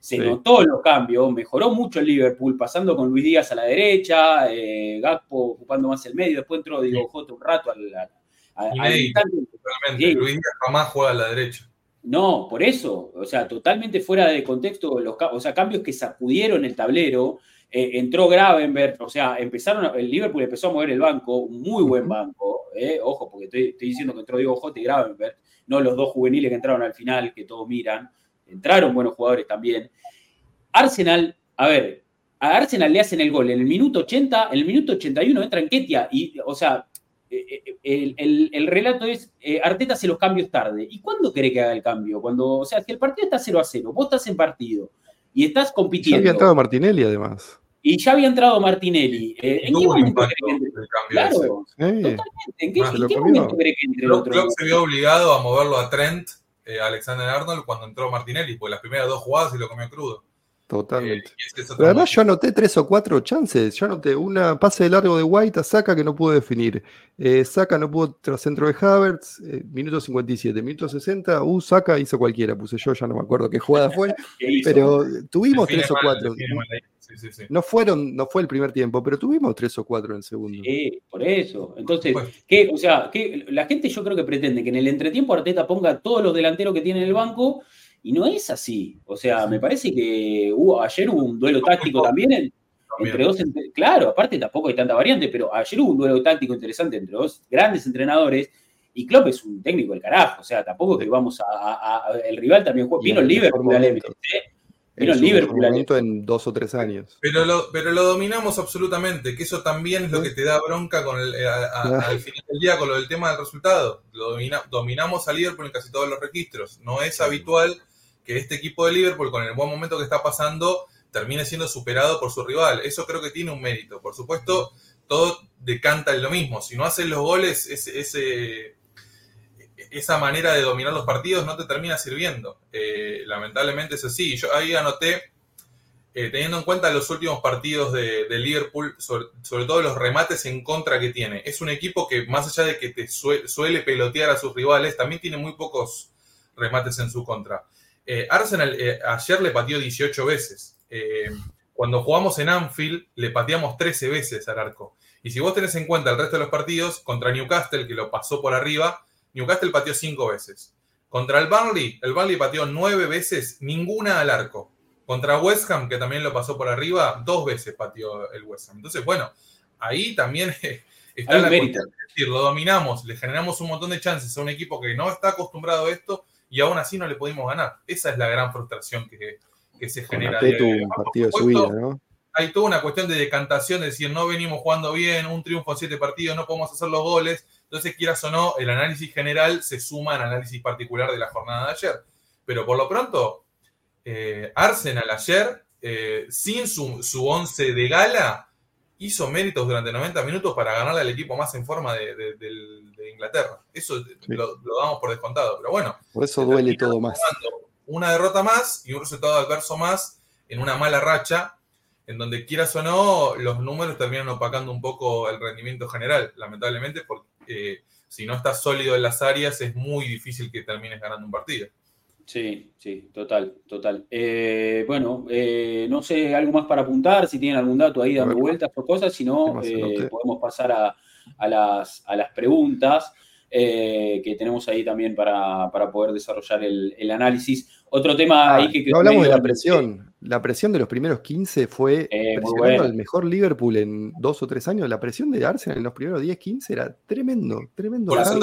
Se notó los cambios, mejoró mucho el Liverpool, pasando con Luis Díaz a la derecha, eh, Gakpo ocupando más el medio, después entró Diego Jota un rato al, Luis Díaz jamás juega a la derecha. No, por eso, o sea, totalmente fuera de contexto, los, o sea, cambios que sacudieron el tablero. Eh, entró Gravenberg, o sea, empezaron, el Liverpool empezó a mover el banco, un muy buen banco, eh, ojo, porque estoy, diciendo que entró Diego J y Gravenberg, no los dos juveniles que entraron al final, que todos miran, entraron buenos jugadores también. Arsenal, a ver, a Arsenal le hacen el gol en el minuto 80, en el minuto 81 entra en Ketia y, o sea, eh, eh, el, relato es, eh, Arteta hace los cambios tarde. ¿Y cuándo cree que haga el cambio? Cuando, o sea, si el partido está 0 a 0, vos estás en partido y estás compitiendo. Ya había entrado Martinelli además. Y ya había entrado Martinelli. ¿En qué momento cree que entre? Claro, totalmente. ¿En qué, momento cree que entre el otro? Klopp se vio obligado a moverlo a Trent, Alexander Arnold, cuando entró Martinelli, porque las primeras dos jugadas se lo comió crudo. Totalmente. Eh, además yo anoté tres o cuatro chances. Yo anoté una pase de largo de White a Saka que no pudo definir. Eh, Saka no pudo tras centro de Havertz, eh, minuto 57, minuto 60, uh, Saka hizo cualquiera, puse yo, ya no me acuerdo qué jugada fue. pero tuvimos tres o cuatro. No fueron, no fue el primer tiempo, pero tuvimos tres o cuatro en el segundo. Sí, por eso. Entonces, ¿qué, o sea, que la gente yo creo que pretende que en el entretiempo Arteta ponga todos los delanteros que tiene en el banco y no es así. O sea, me parece que hubo, ayer hubo un duelo táctico también, entre dos. claro, aparte tampoco hay tanta variante, pero ayer hubo un duelo táctico interesante entre dos grandes entrenadores. Y Klopp es un técnico del carajo. O sea, tampoco que vamos a. el rival también juega. Vino el Liverpool al Vino el Liverpool en dos o tres años. Pero lo, pero lo dominamos absolutamente, que eso también es lo que te da bronca con el, eh, al final del día con lo del tema del resultado. Lo dominamos a Liverpool en casi todos los registros. No es habitual que este equipo de Liverpool, con el buen momento que está pasando, termine siendo superado por su rival. Eso creo que tiene un mérito. Por supuesto, todo decanta en lo mismo. Si no hacen los goles, ese, esa manera de dominar los partidos no te termina sirviendo. Eh, lamentablemente es así. Yo ahí anoté, eh, teniendo en cuenta los últimos partidos de, Liverpool, sobre, todo los remates en contra que tiene. Es un equipo que, más allá de que te suele pelotear a sus rivales, también tiene muy pocos remates en su contra. Eh, Arsenal eh, ayer le pateó 18 veces. Eh, cuando jugamos en Anfield, le pateamos 13 veces al arco. Y si vos tenés en cuenta el resto de los partidos, contra Newcastle, que lo pasó por arriba, Newcastle pateó 5 veces. Contra el Burnley, el Burnley pateó 9 veces, ninguna al arco. Contra West Ham, que también lo pasó por arriba, dos veces pateó el West Ham. Entonces, bueno, ahí también está la cuestión. Es decir, lo dominamos, le generamos un montón de chances a un equipo que no está acostumbrado a esto y aún así no le pudimos ganar. Esa es la gran frustración que, se genera. un partido ¿no? Hay toda una cuestión de decantación, de decir, no venimos jugando bien, un triunfo en siete partidos, no podemos hacer los goles. Entonces, quieras o no, el análisis general se suma al análisis particular de la jornada de ayer. Pero por lo pronto, eh, Arsenal ayer, eh, sin su, su once de gala, hizo méritos durante 90 minutos para ganarle al equipo más en forma de, Inglaterra. Eso lo, damos por descontado, pero bueno. Por eso duele todo más. Una derrota más y un resultado adverso más en una mala racha, en donde quieras o no, los números terminan opacando un poco el rendimiento general, lamentablemente, porque eh, si no estás sólido en las áreas es muy difícil que termines ganando un partido. Sí, sí, total, total. Eh, bueno, eh, no sé, algo más para apuntar, si tienen algún dato ahí dando vueltas o cosas, si no, eh, podemos pasar a, las, a, las, preguntas que tenemos ahí también para, poder desarrollar el, análisis. Otro tema ahí ah, que... No hablamos de la presión. La presión de los primeros 15 fue presionando al mejor Liverpool en dos o tres años. La presión de Arsenal en los primeros 10, 15 era tremendo, tremendo. Por eso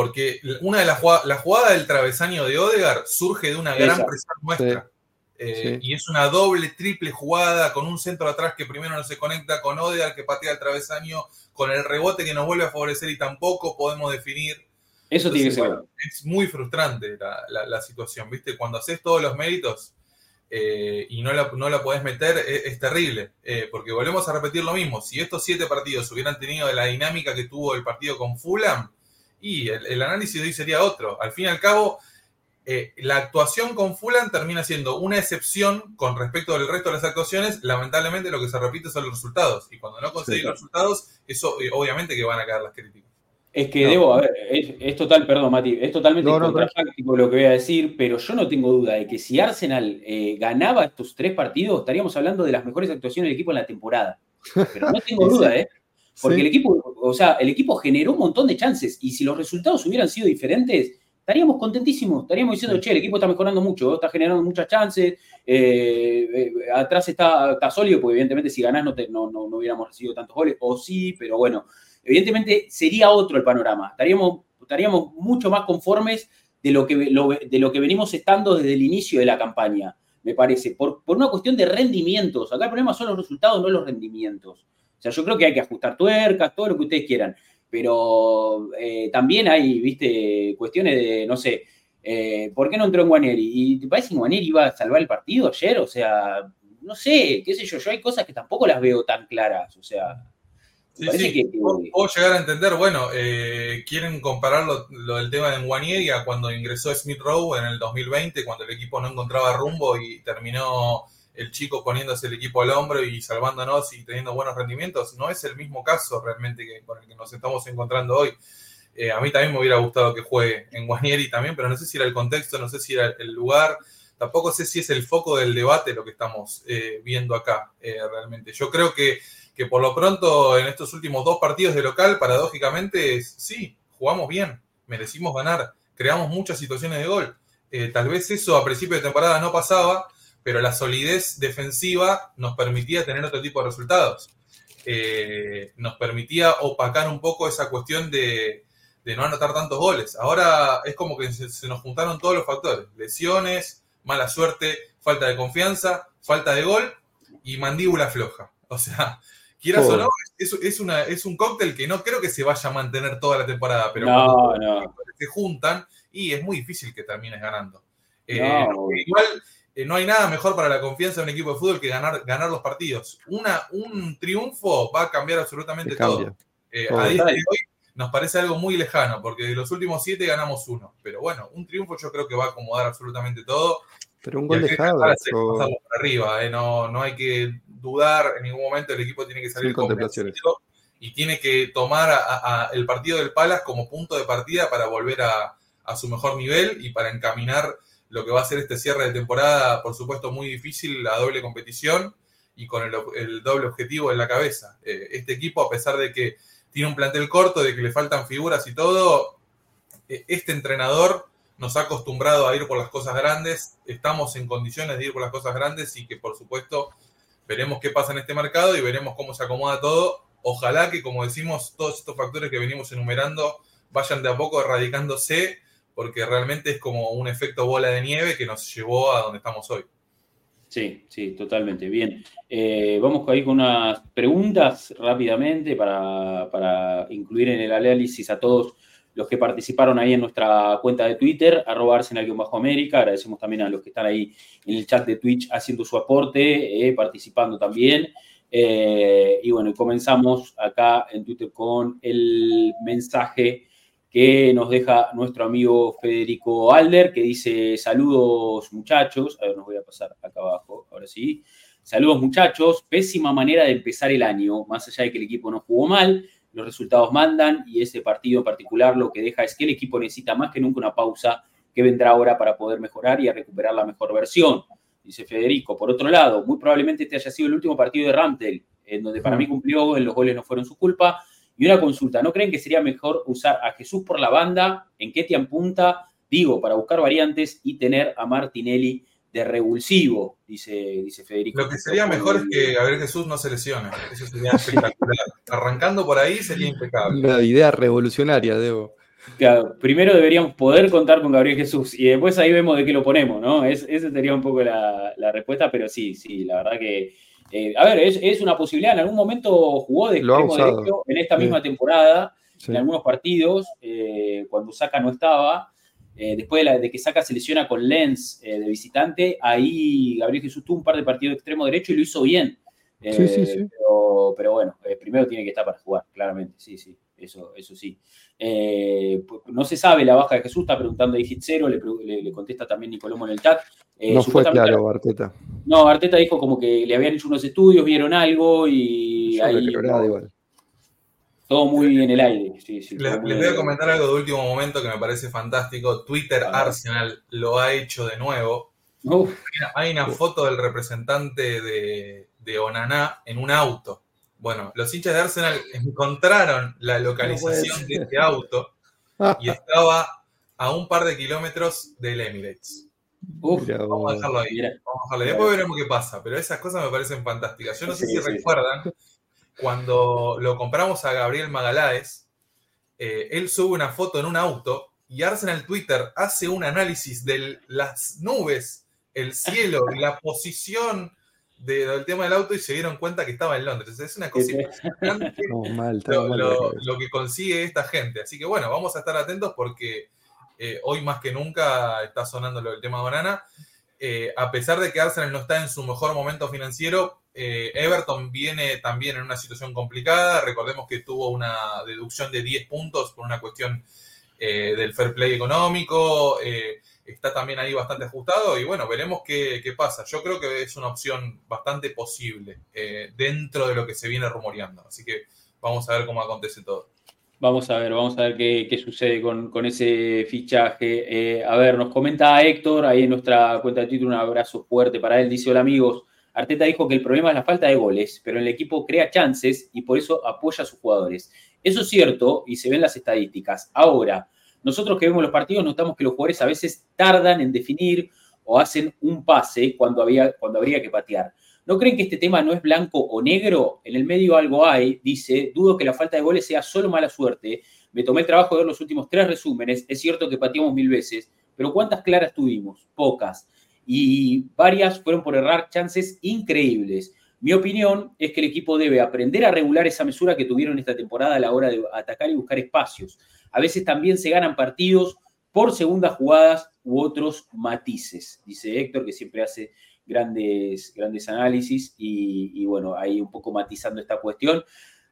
porque una de las jugadas, la jugada del travesaño de Odegar surge de una gran presión nuestra. Eh, y es una doble, triple jugada con un centro atrás que primero no se conecta con Odegar que patea el travesaño, con el rebote que nos vuelve a favorecer y tampoco podemos definir. Eso tiene que ser. es muy frustrante la, situación, ¿viste? Cuando haces todos los méritos eh, y no la, no la podés meter, e, es, terrible. Eh, porque volvemos a repetir lo mismo. Si estos siete partidos hubieran tenido la dinámica que tuvo el partido con Fulham, y el, análisis de hoy sería otro. Al fin y al cabo, eh, la actuación con Fulham termina siendo una excepción con respecto al resto de las actuaciones. Lamentablemente lo que se repite son los resultados. Y cuando no consiguen los resultados, eso eh, obviamente que van a caer las críticas. Es que debo, a ver, es, total, perdón, Mati, es totalmente contrafáctico lo que voy a decir, pero yo no tengo duda de que si Arsenal eh, ganaba estos tres partidos, estaríamos hablando de las mejores actuaciones del equipo en la temporada. Pero no tengo duda, ¿eh? Porque el equipo, o sea, el equipo generó un montón de chances y si los resultados hubieran sido diferentes, estaríamos contentísimos, estaríamos diciendo, che, el equipo está mejorando mucho, está generando muchas chances, eh, eh, atrás está, está, sólido, porque evidentemente si ganás no, no, no, hubiéramos recibido tantos goles, o sí, pero bueno, evidentemente sería otro el panorama, estaríamos, estaríamos mucho más conformes de lo, que, de lo que venimos estando desde el inicio de la campaña. me parece, por, por una cuestión de rendimientos. Acá el problema son los resultados, no los rendimientos. O sea, yo creo que hay que ajustar tuercas, todo lo que ustedes quieran. Pero eh, también hay, viste, cuestiones de, no sé, eh, ¿por qué no entró en Guaneri? ¿Y te parece que Guaneri iba a salvar el partido ayer? O sea, no sé, qué sé yo, yo hay cosas que tampoco las veo tan claras. O sea, Sí, sí. Puedo llegar a entender, bueno, eh, quieren comparar lo, del tema de Guanieri a cuando ingresó Smith Rowe en el 2020, cuando el equipo no encontraba rumbo y terminó el chico poniéndose el equipo al hombro y salvándonos y teniendo buenos rendimientos. No es el mismo caso realmente que con el que nos estamos encontrando hoy. Eh, a mí también me hubiera gustado que juegue en Guanieri también, pero no sé si era el contexto, no sé si era el lugar, tampoco sé si es el foco del debate lo que estamos eh, viendo acá realmente. Yo creo que que por lo pronto en estos últimos dos partidos de local, paradójicamente, sí, jugamos bien, merecimos ganar, creamos muchas situaciones de gol. Eh, tal vez eso a principio de temporada no pasaba, pero la solidez defensiva nos permitía tener otro tipo de resultados. Eh, nos permitía opacar un poco esa cuestión de, no anotar tantos goles. Ahora es como que se, nos juntaron todos los factores. Lesiones, mala suerte, falta de confianza, falta de gol y mandíbula floja. O sea, Quieras o no, es, una, es un cóctel que no creo que se vaya a mantener toda la temporada, pero cuando se juntan y es muy difícil que termines ganando. Eh, igual eh, no hay nada mejor para la confianza de un equipo de fútbol que ganar, ganar los partidos. Una, un triunfo va a cambiar absolutamente todo. Eh, a día de hoy nos parece algo muy lejano, porque de los últimos siete ganamos uno. Pero bueno, un triunfo yo creo que va a acomodar absolutamente todo. Pero un gol de arriba, no, no hay que dudar en ningún momento, el equipo tiene que salir con y tiene que tomar el partido del Palas como punto de partida para volver a, su mejor nivel y para encaminar lo que va a ser este cierre de temporada, por supuesto, muy difícil, la doble competición y con el, doble objetivo en la cabeza. Eh, este equipo, a pesar de que tiene un plantel corto, de que le faltan figuras y todo, eh, este entrenador nos ha acostumbrado a ir por las cosas grandes, estamos en condiciones de ir por las cosas grandes y que por supuesto veremos qué pasa en este mercado y veremos cómo se acomoda todo. Ojalá que, como decimos, todos estos factores que venimos enumerando vayan de a poco erradicándose, porque realmente es como un efecto bola de nieve que nos llevó a donde estamos hoy. Sí, sí, totalmente. Bien. Eh, vamos ahí con unas preguntas rápidamente para, para incluir en el análisis a todos los que participaron ahí en nuestra cuenta de Twitter, arroba Arsenal-América. Agradecemos también a los que están ahí en el chat de Twitch haciendo su aporte, eh, participando también. Eh, y bueno, comenzamos acá en Twitter con el mensaje que nos deja nuestro amigo Federico Alder, que dice, saludos muchachos, a ver, nos voy a pasar acá abajo, ahora sí. Saludos muchachos, pésima manera de empezar el año, más allá de que el equipo no jugó mal, los resultados mandan y ese partido en particular lo que deja es que el equipo necesita más que nunca una pausa que vendrá ahora para poder mejorar y a recuperar la mejor versión, dice Federico. Por otro lado, muy probablemente este haya sido el último partido de Ramtel, en donde para mí cumplió, en los goles no fueron su culpa. Y una consulta, ¿no creen que sería mejor usar a Jesús por la banda, en Ketian punta, digo, para buscar variantes y tener a Martinelli de revulsivo, dice, dice Federico. Lo que sería mejor es que Gabriel Jesús no se lesione. Eso sería espectacular. Arrancando por ahí sería impecable. Una idea revolucionaria, Debo. primero deberíamos poder contar con Gabriel Jesús y después ahí vemos de qué lo ponemos, ¿no? Es, esa sería un poco la, respuesta, pero sí, sí, la verdad que. Eh, a ver, es, una posibilidad. En algún momento jugó de extremo derecho en esta misma temporada, en algunos partidos, eh, cuando Saca no estaba. Eh, después de, que Saca se lesiona con Lens de visitante, ahí Gabriel Jesús tuvo un par de partidos de extremo derecho y lo hizo bien. Eh, pero, bueno, primero tiene que estar para jugar, claramente, sí, sí, eso, eso sí. no se sabe la baja de Jesús, está preguntando ahí Hitzero, le, le, contesta también Nicolomo en el chat. No fue claro, Arteta. No, Arteta dijo como que le habían hecho unos estudios, vieron algo y ahí... igual todo muy en el aire. les, voy a comentar algo de último momento que me parece fantástico. Twitter Arsenal lo ha hecho de nuevo. Hay una foto del representante de, de Onaná en un auto. Bueno, los hinchas de Arsenal encontraron la localización de este auto y estaba a un par de kilómetros del Emirates. Vamos a dejarlo ahí. Vamos a dejarlo ahí. Después veremos qué pasa. Pero esas cosas me parecen fantásticas. Yo no sé si recuerdan cuando lo compramos a Gabriel Magaláes, eh, él sube una foto en un auto y Arsenal Twitter hace un análisis de las nubes el cielo y la posición del tema del auto y se dieron cuenta que estaba en Londres. Es una cosa impresionante lo, que consigue esta gente. Así que bueno, vamos a estar atentos porque eh, hoy más que nunca está sonando del tema de Banana. Eh, a pesar de que Arsenal no está en su mejor momento financiero, eh, Everton viene también en una situación complicada. Recordemos que tuvo una deducción de 10 puntos por una cuestión del fair play económico está también ahí bastante ajustado y bueno, veremos qué, pasa. Yo creo que es una opción bastante posible dentro de lo que se viene rumoreando. Así que vamos a ver cómo acontece todo. Vamos a ver, vamos a ver qué, sucede con, ese fichaje. Eh, a ver, nos comenta Héctor ahí en nuestra cuenta de Twitter, un abrazo fuerte para él. Dice, hola amigos, Arteta dijo que el problema es la falta de goles, pero el equipo crea chances y por eso apoya a sus jugadores. Eso es cierto y se ven las estadísticas. Ahora, nosotros que vemos los partidos notamos que los jugadores a veces tardan en definir o hacen un pase cuando, había, cuando habría que patear. ¿No creen que este tema no es blanco o negro? En el medio algo hay, dice, dudo que la falta de goles sea solo mala suerte. Me tomé el trabajo de ver los últimos tres resúmenes. Es cierto que pateamos mil veces, pero ¿cuántas claras tuvimos? Pocas. Y varias fueron por errar chances increíbles. Mi opinión es que el equipo debe aprender a regular esa mesura que tuvieron esta temporada a la hora de atacar y buscar espacios. A veces también se ganan partidos por segundas jugadas u otros matices, dice Héctor, que siempre hace grandes, grandes análisis y, bueno, ahí un poco matizando esta cuestión.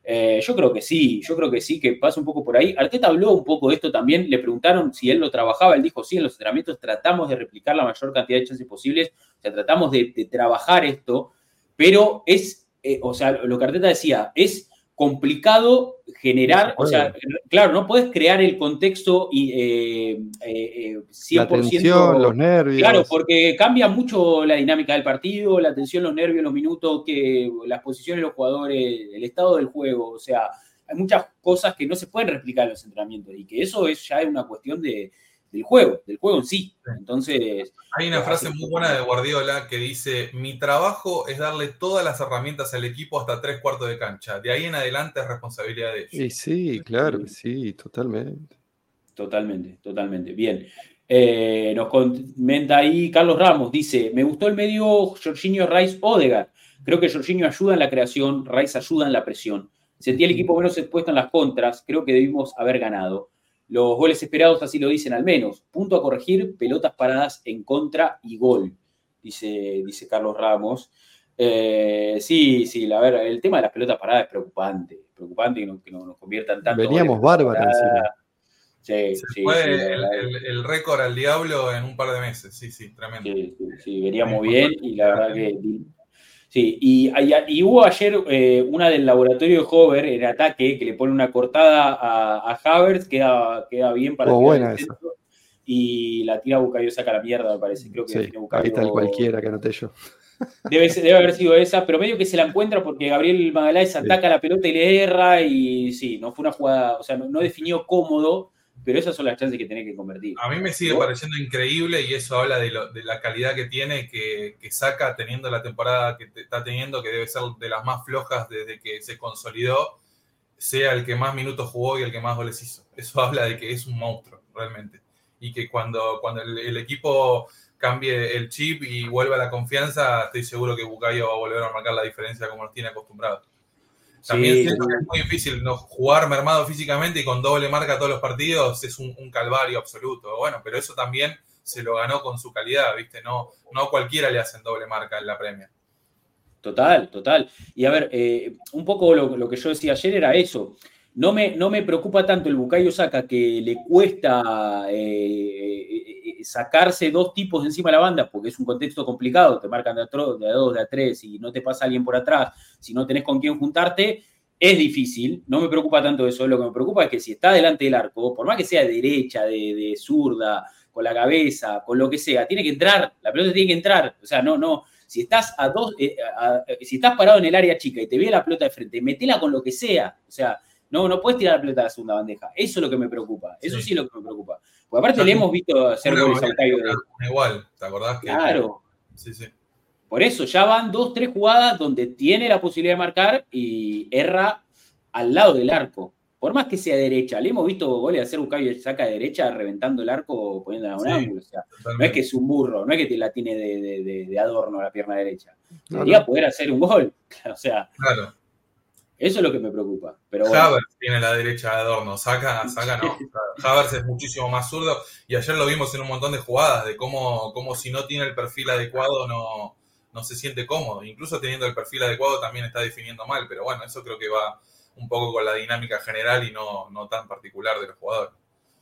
Eh, yo creo que sí, yo creo que sí, que pasa un poco por ahí. Arteta habló un poco de esto también, le preguntaron si él lo trabajaba, él dijo, sí, en los entrenamientos tratamos de replicar la mayor cantidad de chances posibles, o sea, tratamos de, trabajar esto, pero es, eh, o sea, lo que Arteta decía, es complicado generar, o sea, claro, no puedes crear el contexto y, eh, eh, 100%. Eh, la los nervios. Claro, porque cambia mucho la dinámica del partido, la tensión, los nervios, los minutos, que las posiciones de los jugadores, el estado del juego, o sea, hay muchas cosas que no se pueden replicar en los entrenamientos y que eso es ya es una cuestión de, del juego, del juego en sí. Entonces. Hay una frase muy buena de Guardiola que dice: Mi trabajo es darle todas las herramientas al equipo hasta tres cuartos de cancha. De ahí en adelante es responsabilidad de ellos. Sí, sí, claro, sí, totalmente. Totalmente, totalmente. Bien. Eh, nos comenta ahí Carlos Ramos, dice: Me gustó el medio Jorginho Rice Odegar. Creo que Jorginho ayuda en la creación, Rice ayuda en la presión. Sentí el equipo menos expuesto en las contras, creo que debimos haber ganado. Los goles esperados así lo dicen al menos. Punto a corregir, pelotas paradas en contra y gol, dice, dice Carlos Ramos. Eh, sí, sí, la verdad, el tema de las pelotas paradas es preocupante. Preocupante que, no, nos conviertan tanto. Veníamos bárbaros. Sí, sí, fue el, récord al diablo en un par de meses. Sí, sí, tremendo. Sí, sí, veníamos bien y la verdad que Sí, y, hubo ayer eh, una del laboratorio de Hover en ataque que le pone una cortada a, a Havertz, queda, queda bien para oh, buena Y la tira Bucayo saca la mierda, me parece. Creo que sí, Ahí está el cualquiera que anoté yo. Debe, debe, haber sido esa, pero medio que se la encuentra porque Gabriel Magaláes ataca la pelota y le erra. Y sí, no fue una jugada, o sea, no definió cómodo pero esas son las chances que tiene que convertir. A mí me sigue pareciendo increíble y eso habla de, la calidad que tiene, que, saca teniendo la temporada que está teniendo, que debe ser de las más flojas desde que se consolidó, sea el que más minutos jugó y el que más goles hizo. Eso habla de que es un monstruo, realmente. Y que cuando, cuando el, equipo cambie el chip y vuelva la confianza, estoy seguro que Bucayo va a volver a marcar la diferencia como nos tiene acostumbrados. También siento que es muy difícil ¿no? jugar mermado físicamente y con doble marca todos los partidos es un, calvario absoluto. Bueno, pero eso también se lo ganó con su calidad, ¿viste? No, no cualquiera le hacen doble marca en la premia. Total, total. Y a ver, eh, un poco lo, que yo decía ayer era eso. No me, no me preocupa tanto el Bucayo Saca que le cuesta eh, sacarse dos tipos encima de la banda, porque es un contexto complicado, te marcan de a, dos, de a tres y no te pasa alguien por atrás, si no tenés con quién juntarte, es difícil, no me preocupa tanto eso, lo que me preocupa es que si está delante del arco, por más que sea de derecha, de, zurda, con la cabeza, con lo que sea, tiene que entrar, la pelota tiene que entrar, o sea, no, no, si estás a dos, eh, si estás parado en el área chica y te ve la pelota de frente, metela con lo que sea, o sea, no, no puedes tirar la pelota a la segunda bandeja. Eso es lo que me preocupa. Eso sí, es lo que me preocupa. Porque aparte le hemos visto hacer goles al Caio. Igual, ¿te acordás? Que claro. Sí, sí. Por eso, ya van dos, tres jugadas donde tiene la posibilidad de marcar y erra al lado del arco. por más que sea derecha, le hemos visto goles hacer un cambio saca de derecha reventando el arco poniéndola a un Sí, ángulo. O sea, no es que es un burro, no es que te la tiene de, de- de- de adorno la pierna derecha. Debería no. poder hacer un gol. O sea, Claro. Eso es lo que me preocupa. Pero bueno, Havertz tiene la derecha de adorno, saca, saca no. Havertz es muchísimo más zurdo y ayer lo vimos en un montón de jugadas de cómo, cómo si no tiene el perfil adecuado no, no se siente cómodo. Incluso teniendo el perfil adecuado también está definiendo mal, pero bueno, eso creo que va un poco con la dinámica general y no, no tan particular de los jugadores.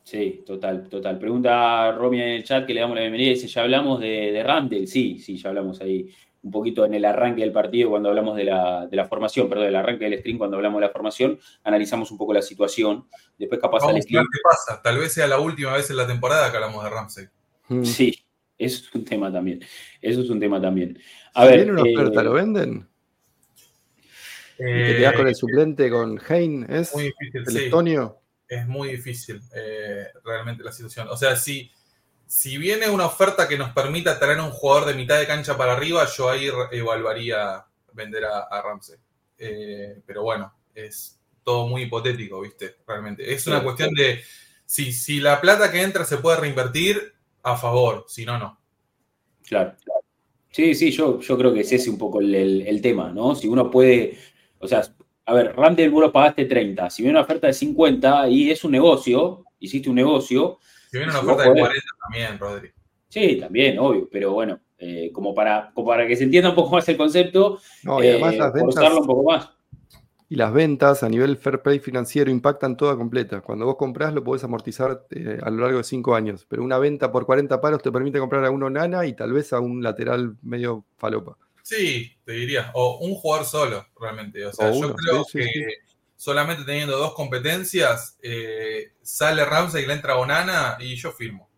Sí, total, total. Pregunta Romy en el chat que le damos la bienvenida. Dice, ¿ya hablamos de, de Randall? Sí, sí, ya hablamos ahí un poquito en el arranque del partido cuando hablamos de la, de la formación, perdón, del arranque del stream cuando hablamos de la formación, analizamos un poco la situación. Después capaz Vamos al stream. qué pasa. Tal vez sea la última vez en la temporada que hablamos de Ramsey. Mm. Sí, eso es un tema también. Eso es un tema también. A Si ver, viene una oferta, eh, ¿lo venden? Y te Eh, quedás con el suplente, con Hein, ¿es? muy difícil, El sí. estonio. es muy difícil eh, realmente la situación. O sea, si, si viene una oferta que nos permita traer a un jugador de mitad de cancha para arriba, yo ahí evaluaría vender a, a Ramsey. Eh, pero bueno, es todo muy hipotético, ¿viste? Realmente. Es una cuestión de si, si la plata que entra se puede reinvertir, a favor, si no, no. Claro. Sí, sí, yo, yo creo que es ese un poco el, el- el tema, ¿no? Si uno puede, o sea, a ver, Randall vos lo pagaste 30, si viene una oferta de 50 y es un negocio, hiciste un negocio, Si viene una oferta de podés. 40 también, Rodri. sí, también, obvio, pero bueno, eh, como, para, como para que se entienda un poco más el concepto, No, y además eh, las ventas, un poco más. y las ventas a nivel fair play financiero impactan toda completa. Cuando vos comprás lo podés amortizar eh, a lo largo de cinco años, pero una venta por 40 palos te permite comprar a uno nana y tal vez a un lateral medio falopa. Sí, te diría. O un jugador solo, realmente. O sea, O yo uno, creo sí, sí, que sí. Solamente teniendo dos competencias, eh, sale Ramsey y le entra Onana y yo firmo.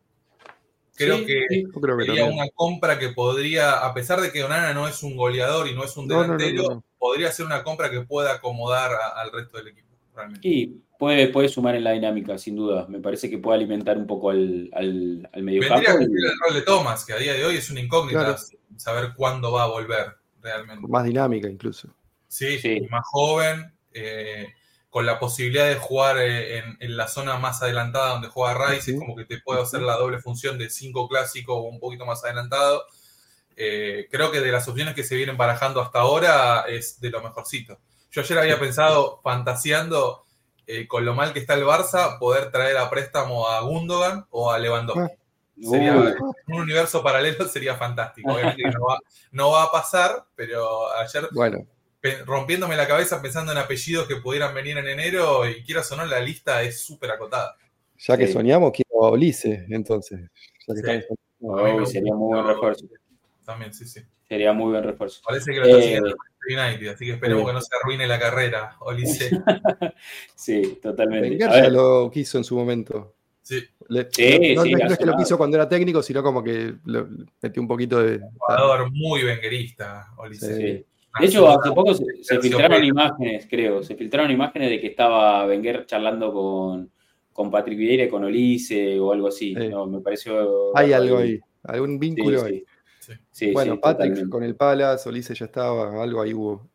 Creo Sí, que creo sería también. una compra que podría, a pesar de que Onana no es un goleador y no es un No, no, no, delantero, no, no. podría ser una compra que pueda acomodar a- al resto del equipo, realmente. Y puede, puede sumar en la dinámica, sin duda. Me parece que puede alimentar un poco al, al, al Vendría a mediocampo. cumplir el rol de Thomas, que a día de hoy es una incógnita Claro. saber cuándo va a volver realmente. Más dinámica incluso. Sí, Sí. más joven, eh, con la posibilidad de jugar eh, en, en la zona más adelantada donde juega Rice, es como que te puede hacer la doble función de cinco clásico o un poquito más adelantado. Eh, creo que de las opciones que se vienen barajando hasta ahora es de lo mejorcito. Yo ayer había pensado, fantaseando eh, con lo mal que está el Barça, poder traer a préstamo a Gundogan o a Lewandowski. Sería, Uy, en un universo paralelo sería fantástico. Obviamente que no va, no va a pasar, pero ayer Bueno, rompiéndome la cabeza pensando en apellidos que pudieran venir en enero y quieras o no, la lista es súper acotada. ya que Sí. soñamos, quiero a Ulises, entonces. Ya que Sí. estamos- uy, sería muy buen refuerzo. También, sí, sí. Sería muy buen refuerzo. Parece que lo está Eh, siguiendo el Manchester United, así que esperemos sí. que no se arruine la carrera, Olice. Sí, totalmente. A ver, lo quiso en su momento. Sí, Le- Sí, no, sí, no es que lo quiso cuando era técnico, sino como que le metió un poquito de. jugador muy venguerista, Olice. Sí. De hecho, hace poco se, filtraron imágenes, creo. Se filtraron imágenes de que estaba Wenger charlando con, con Patrick Vieira y con Olise o algo así. Sí. No, me pareció. Hay algo ahí, algún vínculo sí. ahí. Sí. Sí, bueno, sí, Patrick totalmente. con el Palace, Ulises ya estaba, algo ahí hubo.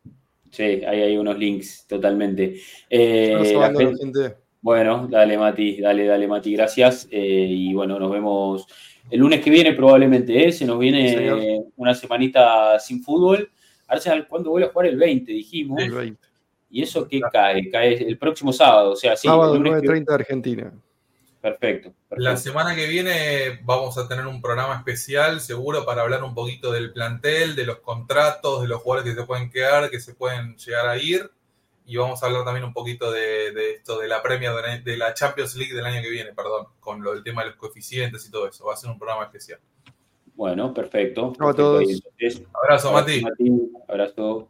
Sí, ahí hay unos links, totalmente. Eh, la gente- gente. Bueno, dale Mati, dale, dale Mati, gracias. Eh, y bueno, nos vemos el lunes que viene probablemente, ¿eh? Se nos viene una semanita sin fútbol. Arsenal, ¿cuándo vuelve a jugar? El 20, dijimos. El 20. ¿Y eso qué cae? Cae el próximo sábado, o sea, sí, Sábado el lunes que- 9.30 de Argentina. Perfecto, La semana que viene vamos a tener un programa especial, seguro, para hablar un poquito del plantel, de los contratos, de los jugadores que se pueden quedar, que se pueden llegar a ir. Y vamos a hablar también un poquito de, de esto, de la premia de la Champions League del año que viene, perdón, con lo del tema de los coeficientes y todo eso. Va a ser un programa especial. Bueno, perfecto. Chao a todos. Entonces, Abrazo, Mati. Abrazo.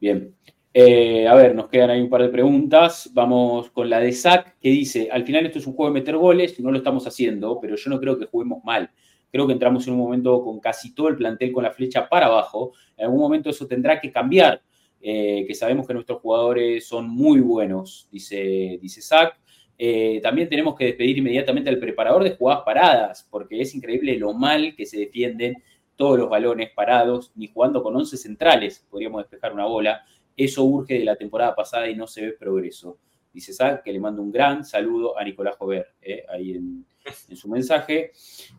Bien. Eh, a ver, nos quedan ahí un par de preguntas. Vamos con la de Zach, que dice, al final esto es un juego de meter goles, y no lo estamos haciendo, pero yo no creo que juguemos mal. Creo que entramos en un momento con casi todo el plantel con la flecha para abajo. En algún momento eso tendrá que cambiar, eh, que sabemos que nuestros jugadores son muy buenos, dice, dice Zach. Eh, también tenemos que despedir inmediatamente al preparador de jugadas paradas, porque es increíble lo mal que se defienden todos los balones parados, ni jugando con 11 centrales podríamos despejar una bola. Eso urge de la temporada pasada y no se ve progreso. Dice Zach que le mando un gran saludo a Nicolás Jover, eh, ahí en, en, su mensaje.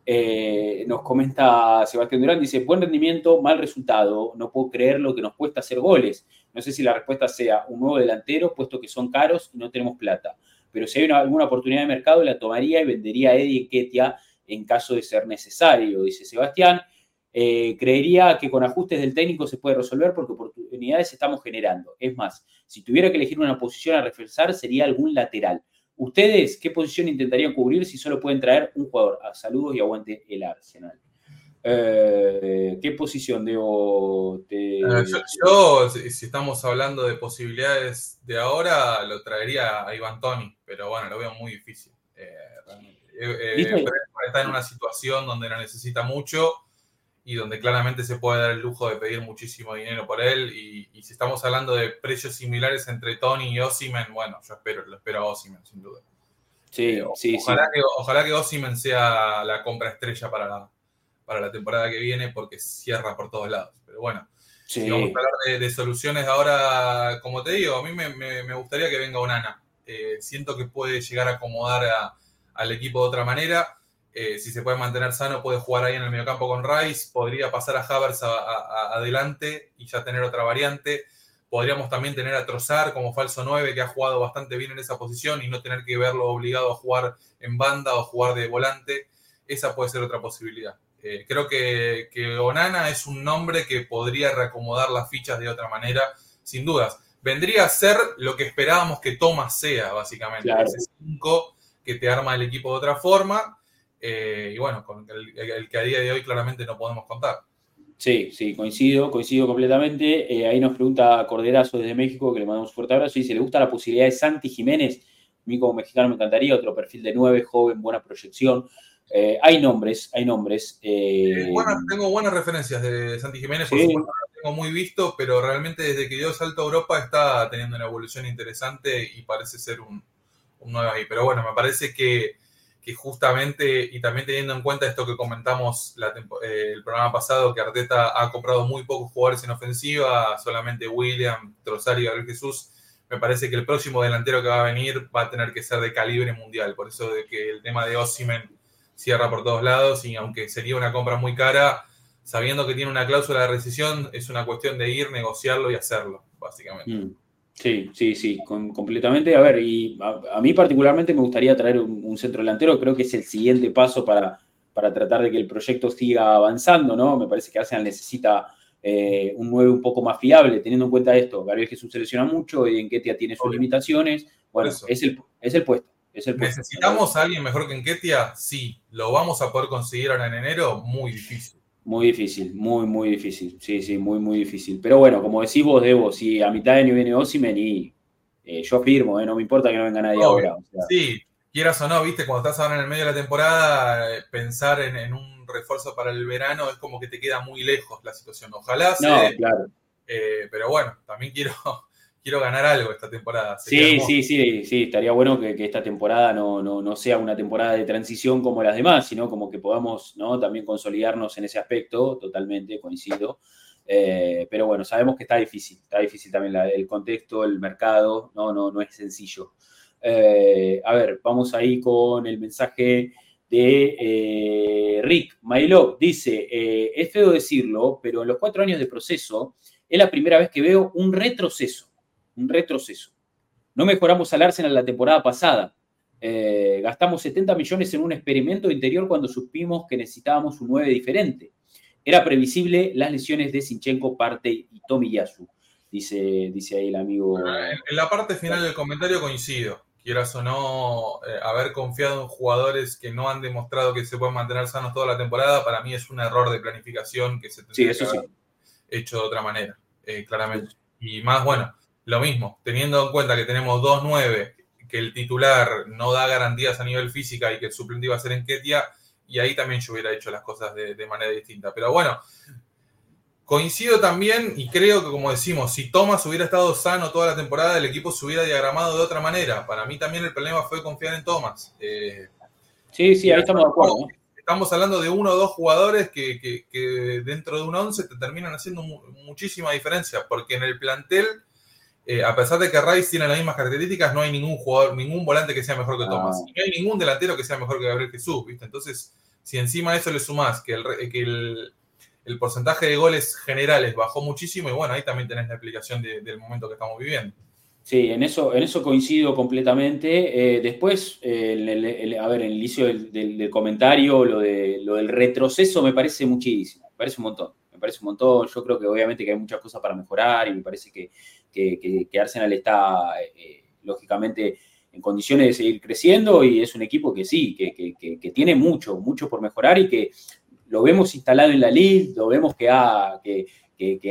Eh, nos comenta Sebastián Durán, dice, buen rendimiento, mal resultado, no puedo creer lo que nos cuesta hacer goles. No sé si la respuesta sea un nuevo delantero, puesto que son caros y no tenemos plata. Pero si hay una, alguna oportunidad de mercado, la tomaría y vendería a Eddie Ketia en caso de ser necesario, dice Sebastián. Eh, creería que con ajustes del técnico se puede resolver porque oportunidades estamos generando. Es más, si tuviera que elegir una posición a reforzar, sería algún lateral. ¿Ustedes qué posición intentarían cubrir si solo pueden traer un jugador? A saludos y aguante el Arsenal. Eh, ¿Qué posición debo? Te... Eh, yo, si estamos hablando de posibilidades de ahora, lo traería a Iván Tony, pero bueno, lo veo muy difícil. Eh, eh está en una situación donde no necesita mucho y donde claramente se puede dar el lujo de pedir muchísimo dinero por él. Y, y si estamos hablando de precios similares entre Tony y Osimen, bueno, yo espero, lo espero a Osimen, sin duda. Sí, sí, ojalá, sí. Que, ojalá que Osimen sea la compra estrella para la, para la temporada que viene porque cierra por todos lados. Pero bueno, sí. si vamos a hablar de, de, soluciones ahora, como te digo, a mí me, me, me gustaría que venga Onana. Eh, siento que puede llegar a acomodar a, al equipo de otra manera. Eh, si se puede mantener sano, puede jugar ahí en el mediocampo con Rice. Podría pasar a Havers a, a, a adelante y ya tener otra variante. Podríamos también tener a Trozar como falso 9, que ha jugado bastante bien en esa posición y no tener que verlo obligado a jugar en banda o jugar de volante. Esa puede ser otra posibilidad. Eh, creo que, que, Onana es un nombre que podría reacomodar las fichas de otra manera, sin dudas. Vendría a ser lo que esperábamos que Thomas sea, básicamente. Claro. Ese 5 que te arma el equipo de otra forma. Eh, y bueno, con el, el, que a día de hoy claramente no podemos contar. Sí, sí, coincido, coincido completamente. Eh, ahí nos pregunta Corderazo desde México, que le mandamos un fuerte abrazo, y dice, ¿le gusta la posibilidad de Santi Jiménez? A mí como mexicano me encantaría, otro perfil de nueve, joven, buena proyección. Eh, hay nombres, hay nombres. Eh... Bueno, tengo buenas referencias de Santi Jiménez, por sí. supuesto, no lo tengo muy visto, pero realmente desde que dio salto a Europa está teniendo una evolución interesante y parece ser un, un 9 ahí. Pero bueno, me parece que, que, justamente, y también teniendo en cuenta esto que comentamos la, eh, el programa pasado, que Arteta ha comprado muy pocos jugadores en ofensiva, solamente William, Trossard y Gabriel Jesús, me parece que el próximo delantero que va a venir va a tener que ser de calibre mundial. Por eso de que el tema de Ossimen cierra por todos lados y aunque sería una compra muy cara, sabiendo que tiene una cláusula de rescisión, es una cuestión de ir, negociarlo y hacerlo, básicamente. Mm. Sí, sí, sí, con, completamente. A ver, y a, a, mí particularmente me gustaría traer un, un, centro delantero, creo que es el siguiente paso para, para tratar de que el proyecto siga avanzando, ¿no? Me parece que Arsenal necesita eh, un 9 un poco más fiable, teniendo en cuenta esto. Gabriel Jesús selecciona mucho, y Enquetia tiene sus limitaciones. Bueno, es el, es el puesto. Es el puesto. ¿Necesitamos a alguien mejor que Enquetia? Sí. ¿Lo vamos a poder conseguir ahora en enero? Muy difícil. Muy difícil, muy, muy difícil. Sí, sí, muy, muy difícil. Pero bueno, como decís vos, Debo, si a mitad de año viene Osimen y eh, yo firmo, eh, no me importa que no venga nadie Obvio. ahora. O sea. Sí, quieras o no, viste, cuando estás ahora en el medio de la temporada, eh, pensar en, en, un refuerzo para el verano es como que te queda muy lejos la situación. Ojalá no, se, claro. Pero bueno, también quiero, quiero ganar algo esta temporada. Sí, sí, sí, sí, estaría bueno que, que esta temporada no, no, no, sea una temporada de transición como las demás, sino como que podamos ¿no? también consolidarnos en ese aspecto, totalmente, coincido. Eh, pero bueno, sabemos que está difícil, está difícil también la, el contexto, el mercado, no, no, no es sencillo. Eh, a ver, vamos ahí con el mensaje de eh, Rick Mailov. Dice, es feo decirlo, pero en los cuatro años de proceso es la primera vez que veo un retroceso, un retroceso. No mejoramos al Arsenal la temporada pasada. Eh, gastamos 70 millones en un experimento interior cuando supimos que necesitábamos un 9 diferente. Era previsible las lesiones de Sinchenko, Parte y Tomiyasu, dice, dice ahí el amigo. En la parte final del comentario coincido quieras o no, eh, haber confiado en jugadores que no han demostrado que se pueden mantener sanos toda la temporada, para mí es un error de planificación que se tendría sí, que haber sí. hecho de otra manera, eh, claramente. Y más, bueno, lo mismo, teniendo en cuenta que tenemos 2-9, que el titular no da garantías a nivel física y que el suplente iba a ser en Ketia, y ahí también yo hubiera hecho las cosas de, de manera distinta. Pero bueno, Coincido también y creo que, como decimos, si Thomas hubiera estado sano toda la temporada, el equipo se hubiera diagramado de otra manera. Para mí también el problema fue confiar en Thomas. Eh, sí, sí, ahí estamos de acuerdo. Estamos hablando de uno o dos jugadores que, que, que dentro de un once te terminan haciendo mu muchísima diferencia, porque en el plantel eh, a pesar de que Rice tiene las mismas características, no hay ningún jugador, ningún volante que sea mejor que Thomas. Ah. Y no hay ningún delantero que sea mejor que Gabriel Jesús, ¿viste? Entonces, si encima a eso le sumás que el, que el, el porcentaje de goles generales bajó muchísimo, y bueno, ahí también tenés la explicación de- del momento que estamos viviendo. Sí, en eso, en eso coincido completamente. Eh, después, eh, el- el- el- a ver, en el inicio del, del- del comentario, lo, de, lo del retroceso me parece muchísimo, me parece un montón, me parece un montón. Yo creo que obviamente que hay muchas cosas para mejorar y me parece que, que, Arsenal está, eh, lógicamente, en condiciones de seguir creciendo y es un equipo que sí, que, que- tiene mucho, mucho por mejorar y que lo vemos instalado en la Liga, lo vemos que ha, que,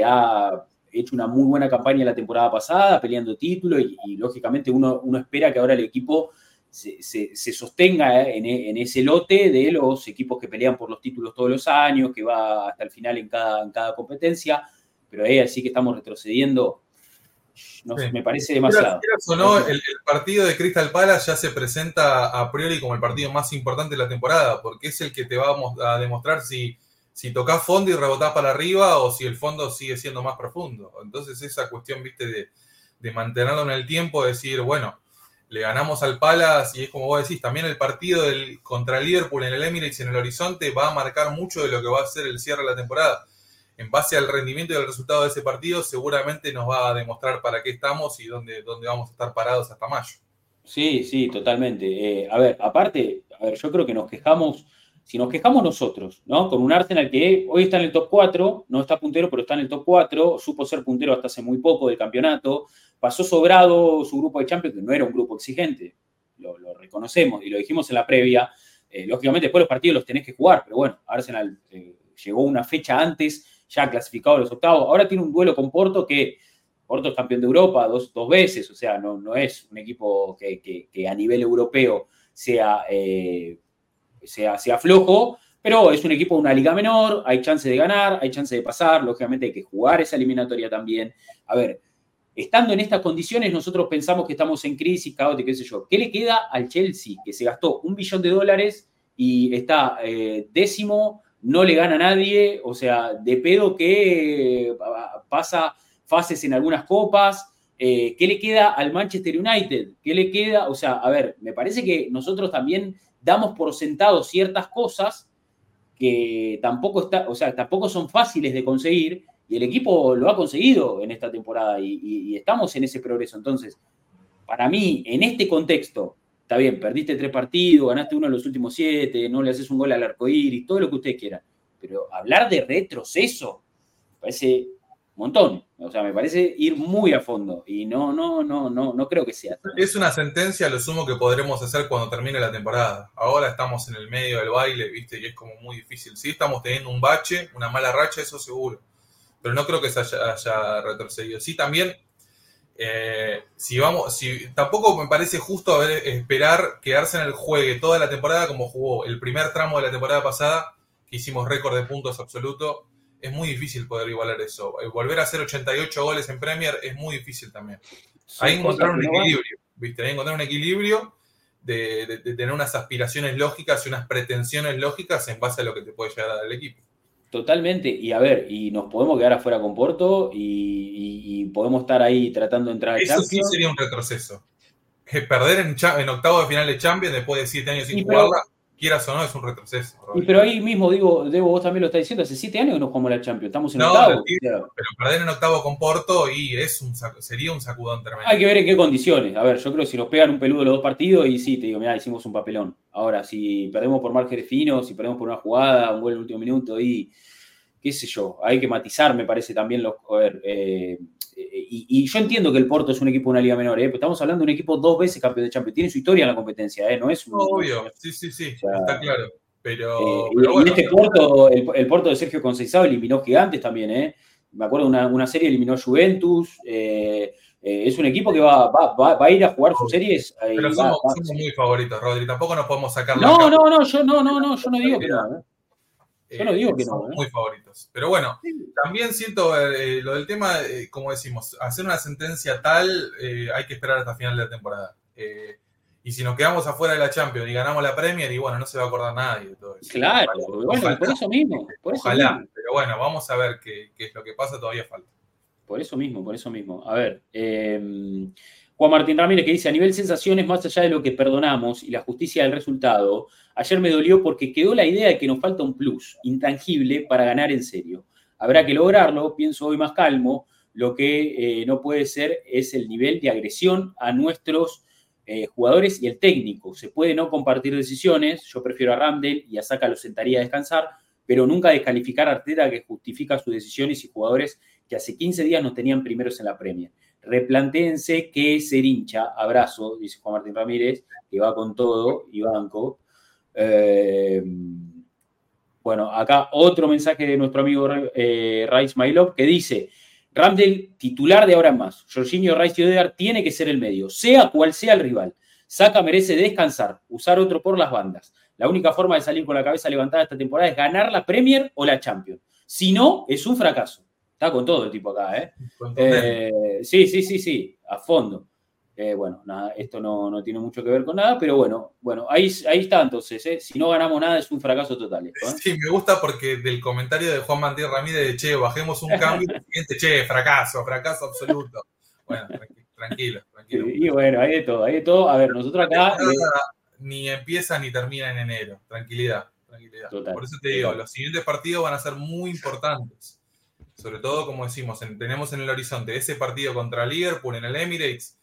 ha hecho una muy buena campaña la temporada pasada, peleando títulos y, lógicamente uno, uno espera que ahora el equipo se, se- sostenga en, e- en ese lote de los equipos que pelean por los títulos todos los años, que va hasta el final en cada, en cada competencia, pero ahí así que estamos retrocediendo, no sé, Sí. me parece demasiado. O no, el, el partido de Crystal Palace ya se presenta a priori como el partido más importante de la temporada, porque es el que te va a mos- a demostrar si, si tocas fondo y rebotás para arriba o si el fondo sigue siendo más profundo. Entonces esa cuestión, viste, de, de mantenerlo en el tiempo, decir, bueno, le ganamos al Palace y es como vos decís, también el partido del, contra el Liverpool en el Emirates en el horizonte va a marcar mucho de lo que va a ser el cierre de la temporada. En base al rendimiento y al resultado de ese partido, seguramente nos va a demostrar para qué estamos y dónde, dónde vamos a estar parados hasta mayo. Sí, sí, totalmente. Eh, a ver, aparte, a ver, yo creo que nos quejamos, si nos quejamos nosotros, ¿no? Con un Arsenal que hoy está en el top 4, no está puntero, pero está en el top 4, supo ser puntero hasta hace muy poco del campeonato, pasó sobrado su grupo de Champions, que no era un grupo exigente, lo, reconocemos y lo dijimos en la previa. Eh, lógicamente, después los partidos los tenés que jugar, pero bueno, Arsenal eh, llegó una fecha antes, ya clasificado a los octavos. Ahora tiene un duelo con Porto que Porto es campeón de Europa dos, dos veces, o sea, no, no es un equipo que, que- a nivel europeo sea, eh, sea, sea flojo, pero es un equipo de una liga menor, hay chance de ganar, hay chance de pasar, lógicamente hay que jugar esa eliminatoria también. A ver, estando en estas condiciones, nosotros pensamos que estamos en crisis, caótico, qué sé yo. ¿Qué le queda al Chelsea, que se gastó un billón de dólares y está eh, décimo, no le gana a nadie, o sea, de pedo que eh, pasa fases en algunas copas. Eh, ¿Qué le queda al Manchester United? ¿Qué le queda? O sea, a ver, me parece que nosotros también damos por sentado ciertas cosas que tampoco, está, o sea, tampoco son fáciles de conseguir y el equipo lo ha conseguido en esta temporada y, estamos en ese progreso. Entonces, para mí, en este contexto, está bien, perdiste tres partidos, ganaste uno de los últimos siete, no le haces un gol al arco iris, todo lo que ustedes quieran. Pero hablar de retroceso me parece un montón. O sea, me parece ir muy a fondo. Y no, no, no, no, no creo que sea. Es una sentencia, lo sumo que podremos hacer cuando termine la temporada. Ahora estamos en el medio del baile, ¿viste? Y es como muy difícil. Sí, estamos teniendo un bache, una mala racha, eso seguro. Pero no creo que se haya, haya retrocedido. Sí, también, eh, si vamos, si tampoco me parece justo haber, esperar que Arsenal juegue toda la temporada como jugó el primer tramo de la temporada pasada, que hicimos récord de puntos absoluto. Es muy difícil poder igualar eso. Eh, Volver a hacer 88 goles en Premier es muy difícil también. Ahí encontrar un equilibrio, ¿viste? Ahí encontrar un equilibrio de, de- de tener unas aspiraciones lógicas y unas pretensiones lógicas en base a lo que te puede llegar a dar el equipo. Totalmente, y a ver, y nos podemos quedar afuera con Porto y, y- y podemos estar ahí tratando de entrar al Eso sí sería un retroceso. Que perder en, en octavo de final de Champions después de siete años sin jugarla, quieras o no, es un retroceso. Y pero ahí mismo, digo, Debo, vos también lo estás diciendo, hace siete años que no jugamos la Champions, estamos en No, octavo. Pero perder en octavo con Porto y es un sería un sacudón tremendo. hay que ver en qué condiciones. A ver, yo creo que si nos pegan un peludo los dos partidos, y sí, te digo, mira, hicimos un papelón. Ahora, si perdemos por márgenes finos, si perdemos por una jugada, un gol en el último minuto, y qué sé yo, hay que matizar, me parece también los. A ver, eh, y, y yo entiendo que el Porto es un equipo de una liga menor, ¿eh? pero estamos hablando de un equipo dos veces campeón de Champions. Tiene su historia en la competencia, ¿eh? no es un. Obvio, sí, sí, sí, O sea, está claro. Pero, Eh, y- pero y, bueno, este Porto, el, el Porto de Sergio Conceição eliminó gigantes también, ¿eh? Me acuerdo una, una serie eliminó Juventus. eh, eh, es un equipo que va, va, va- va a ir a jugar sus series. pero somos, muy favoritos, Rodri. Tampoco nos podemos sacar la No, no, no, yo no, no, no, yo no digo que no. ¿Eh? yo no digo que no, somos ¿eh? muy favoritos. Pero bueno, también siento eh, lo del tema, eh, como decimos, hacer una sentencia tal, eh, hay que esperar hasta final de la temporada. Eh, y si nos quedamos afuera de la Champions y ganamos la Premier, y bueno, no se va a acordar nadie de todo eso. Claro, Ojalá, bueno, ojalá, por eso mismo. Por eso ojalá. mismo. pero bueno, vamos a ver qué, qué es lo que pasa, todavía falta. Por eso mismo, por eso mismo. A ver, em, Juan Martín Ramírez que dice, a nivel sensaciones, más allá de lo que perdonamos y la justicia del resultado, ayer me dolió porque quedó la idea de que nos falta un plus intangible para ganar en serio. Habrá que lograrlo, pienso hoy más calmo, lo que eh, no puede ser es el nivel de agresión a nuestros eh, jugadores y el técnico. Se puede no compartir decisiones, yo prefiero a Ramdel y a Saka lo sentaría a descansar, pero nunca descalificar a Arteta que justifica sus decisiones y jugadores que hace 15 días no tenían primeros en la Premier. Replantéense que ser hincha, abrazo, dice Juan Martín Ramírez, que va con todo y banco. Eh, bueno, acá otro mensaje de nuestro amigo eh, Rice que dice: Ramdel, titular de ahora más. Jorginho, Rice y Odegaard tiene que ser el medio, sea cual sea el rival. Saca merece descansar, usar otro por las bandas. La única forma de salir con la cabeza levantada esta temporada es ganar la Premier o la Champions. Si no, es un fracaso. Está con todo el tipo acá, ¿eh? eh sí, sí, sí, sí, a fondo. Eh, bueno, nada, esto no, tiene mucho que ver con nada, pero bueno, bueno, ahí, ahí está entonces, ¿eh? si no ganamos nada es un fracaso total. ¿eh? Sí, me gusta porque del comentario de Juan Martín Ramírez de che, bajemos un cambio, y siguiente, che, fracaso, fracaso absoluto. Bueno, tranquilo, tranquilo. y bueno, hay de todo, hay de todo. A ver, nosotros acá... Ni empieza ni termina en enero, tranquilidad, tranquilidad. Por eso te digo, los siguientes partidos van a ser muy importantes. Sobre todo, como decimos, tenemos en el horizonte ese partido contra Liverpool en el Emirates,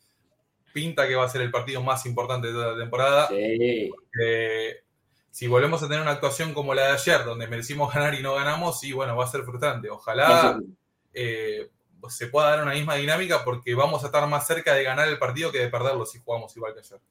pinta que va a ser el partido más importante de toda la temporada. Sí. si volvemos a tener una actuación como la de ayer, donde merecimos ganar y no ganamos, sí, bueno, va a ser frustrante. Ojalá eh, se pueda dar una misma dinámica porque vamos a estar más cerca de ganar el partido que de perderlo si jugamos igual que ayer.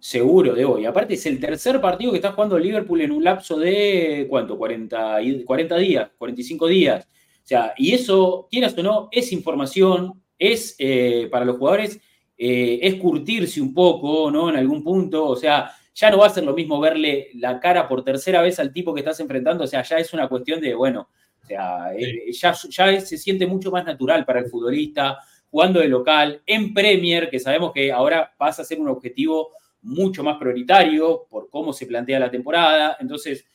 Seguro, Debo. Y aparte es el tercer partido que está jugando Liverpool en un lapso de, ¿cuánto? 40, 40 días, 45 días. O sea, y eso, quieras o no, es información, es eh, para los jugadores eh, es curtirse un poco, ¿no? En algún punto, o sea, ya no va a ser lo mismo verle la cara por tercera vez al tipo que estás enfrentando, o sea, ya es una cuestión de, bueno, o sea, eh, ya, ya se siente mucho más natural para el futbolista, jugando de local, en Premier, que sabemos que ahora pasa a ser un objetivo mucho más prioritario por cómo se plantea la temporada, entonces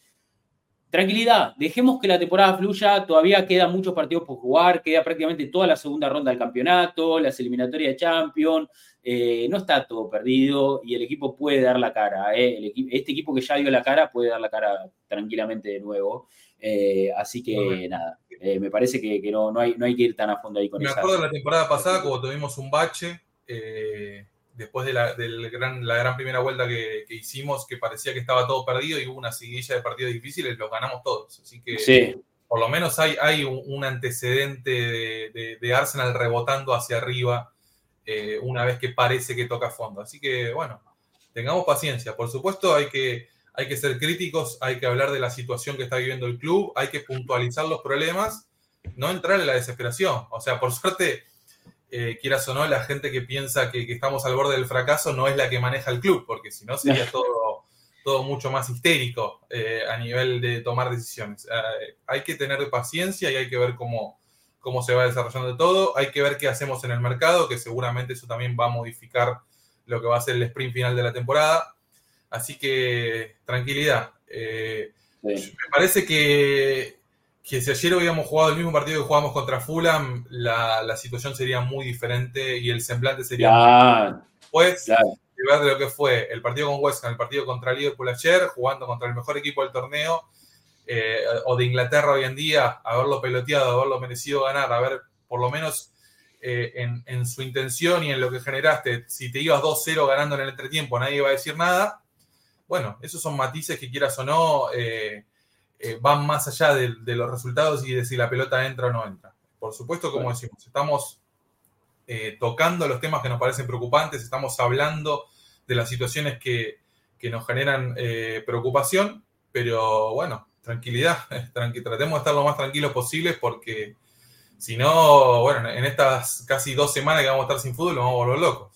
tranquilidad, dejemos que la temporada fluya, todavía quedan muchos partidos por jugar, queda prácticamente toda la segunda ronda del campeonato, las eliminatorias de Champions, eh, no está todo perdido y el equipo puede dar la cara. Eh. este equipo que ya dio la cara puede dar la cara tranquilamente de nuevo. Eh, así que nada, me parece que, no, no, hay, no hay que ir tan a fondo ahí con eso. Me acuerdo de la temporada pasada, como tuvimos un bache, después de la, gran, la gran primera vuelta que, hicimos, que parecía que estaba todo perdido y hubo una seguidilla de partidos difíciles, los ganamos todos. Así que por lo menos hay, hay un, antecedente de, Arsenal rebotando hacia arriba eh, una vez que parece que toca fondo. Así que bueno, tengamos paciencia. Por supuesto hay que, hay que ser críticos, hay que hablar de la situación que está viviendo el club, hay que puntualizar los problemas, no entrar en la desesperación. O sea, por suerte eh, quieras o no, la gente que piensa que, estamos al borde del fracaso no es la que maneja el club, porque si no sería todo, todo mucho más histérico eh, a nivel de tomar decisiones. Eh, hay que tener paciencia y hay que ver cómo, cómo se va desarrollando todo. Hay que ver qué hacemos en el mercado, que seguramente eso también va a modificar lo que va a ser el sprint final de la temporada. Así que tranquilidad. Me parece que que si ayer hubiéramos jugado el mismo partido que jugamos contra Fulham, la, situación sería muy diferente y el semblante sería muy Pues, de lo que fue el partido con West Ham, el partido contra Liverpool ayer, jugando contra el mejor equipo del torneo, eh, o de Inglaterra hoy en día, haberlo peloteado, haberlo merecido ganar, a ver, por lo menos eh, en, en, su intención y en lo que generaste, si te ibas 2-0 ganando en el entretiempo, nadie iba a decir nada. Bueno, esos son matices que quieras o no. Eh, eh, van más allá de, los resultados y de si la pelota entra o no entra. Por supuesto, como decimos, estamos eh, tocando los temas que nos parecen preocupantes, estamos hablando de las situaciones que, nos generan eh, preocupación, pero bueno, tranquilidad, tratemos de estar lo más tranquilos posible porque si no, bueno, en estas casi dos semanas que vamos a estar sin fútbol, nos vamos a volver locos.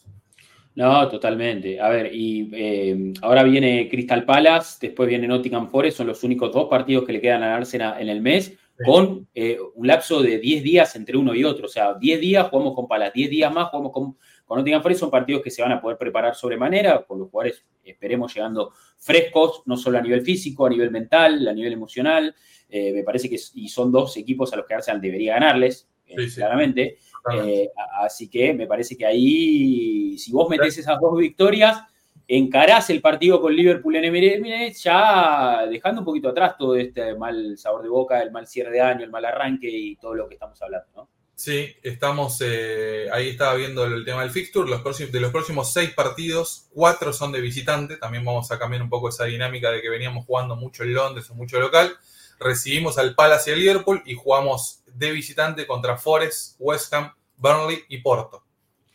No, totalmente. A ver, y eh, ahora viene Crystal Palace, después viene Nottingham Forest, son los únicos dos partidos que le quedan a Arsenal en el mes, con eh, un lapso de 10 días entre uno y otro. O sea, 10 días jugamos con Palace, 10 días más jugamos con, con Nottingham Forest, son partidos que se van a poder preparar sobremanera, con los jugadores esperemos llegando frescos, no solo a nivel físico, a nivel mental, a nivel emocional. Eh, me parece que y son dos equipos a los que Arsenal debería ganarles, eh, claramente. Eh, así que me parece que ahí, si vos metés esas dos victorias, encarás el partido con Liverpool en Emirates, ya dejando un poquito atrás todo este mal sabor de boca, el mal cierre de año, el mal arranque y todo lo que estamos hablando, ¿no? Sí, estamos, eh, ahí estaba viendo el tema del fixture, los próximos, de los próximos seis partidos, cuatro son de visitante, también vamos a cambiar un poco esa dinámica de que veníamos jugando mucho en Londres o mucho local, recibimos al Palace y al Liverpool y jugamos de visitante contra Forest, West Ham, Burnley y Porto.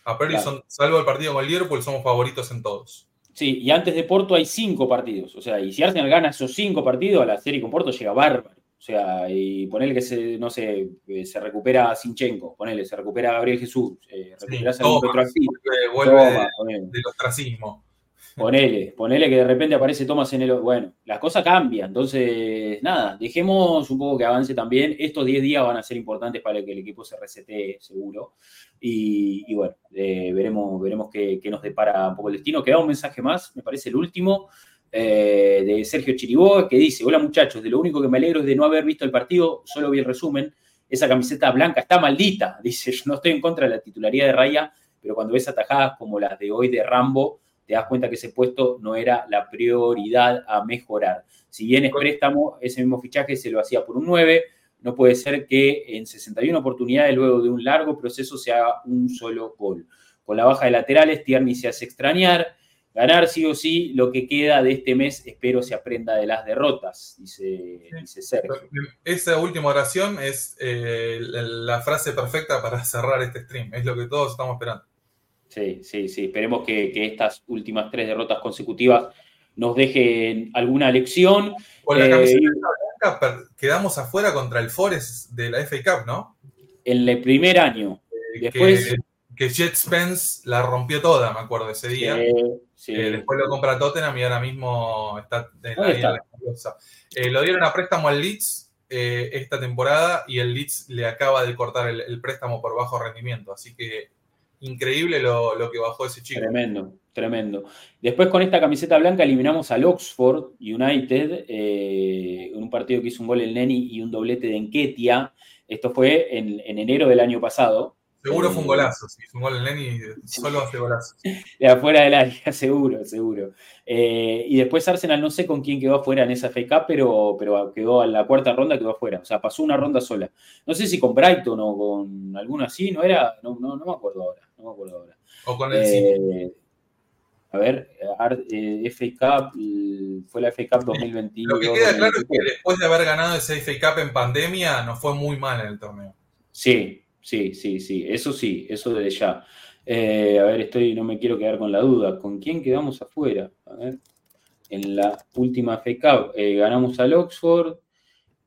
A priori, salvo el partido con el Liverpool, somos favoritos en todos. Sí, y antes de Porto hay cinco partidos. O sea, y si Arsenal gana esos cinco partidos, la serie con Porto llega bárbaro. O sea, y ponerle que se, no sé, eh, se recupera Sinchenko, ponele, se recupera Gabriel Jesús, eh, recuperás sí, Vuelve, del ostracismo. Ponele, ponele que de repente aparece Thomas en el. Bueno, las cosas cambian. Entonces, nada, dejemos un poco que avance también. Estos 10 días van a ser importantes para que el equipo se resete seguro. Y, bueno, eh, veremos, veremos qué, nos depara un poco el destino. Queda un mensaje más, me parece el último, eh, de Sergio Chiribó, que dice: Hola muchachos, de lo único que me alegro es de no haber visto el partido, solo vi el resumen. Esa camiseta blanca está maldita. Dice: Yo no estoy en contra de la titularidad de Raya, pero cuando ves atajadas como las de hoy de Rambo te das cuenta que ese puesto no era la prioridad a mejorar. Si bien es préstamo, ese mismo fichaje se lo hacía por un 9, no puede ser que en 61 oportunidades, luego de un largo proceso, se haga un solo gol. Con la baja de laterales, Tierney se hace extrañar. Ganar sí o sí, lo que queda de este mes, espero se aprenda de las derrotas, dice, Sergio. Esa última oración es eh, la frase perfecta para cerrar este stream, es lo que todos estamos esperando. Sí, sí, sí. Esperemos que, estas últimas tres derrotas consecutivas nos dejen alguna lección. Con la camiseta eh, blanca quedamos afuera contra el Forest de la FA Cup, ¿no? En el primer año. Eh, después... Que, Jet Spence la rompió toda, me acuerdo, ese día. Sí, eh, después lo compra Tottenham y ahora mismo está en la, Lo dieron a préstamo al Leeds esta temporada y el Leeds le acaba de cortar el préstamo por bajo rendimiento. Así que increíble lo, que bajó ese chico. Tremendo, tremendo. Después con esta camiseta blanca eliminamos al Oxford United eh, en un partido que hizo un gol el Neni y un doblete de Enquetia. Esto fue en, enero del año pasado. Seguro fue un eh, golazo, sí, un gol el Neni solo hace golazos. De afuera del área, seguro, seguro. Eh, y después Arsenal no sé con quién quedó afuera en esa FA pero, pero quedó en la cuarta ronda, quedó afuera. O sea, pasó una ronda sola. No sé si con Brighton o con alguno así, no era, no, no, no me acuerdo ahora no me acuerdo ahora. O con el eh, A ver, eh, FA Cup, fue la FA Cup 2021. Lo que queda claro es que después de haber ganado ese FA Cup en pandemia, nos fue muy mal en el torneo. Sí, sí, sí, sí, eso sí, eso desde ya. Eh, a ver, estoy, no me quiero quedar con la duda. ¿Con quién quedamos afuera? A ver, en la última FA Cup ganamos al Oxford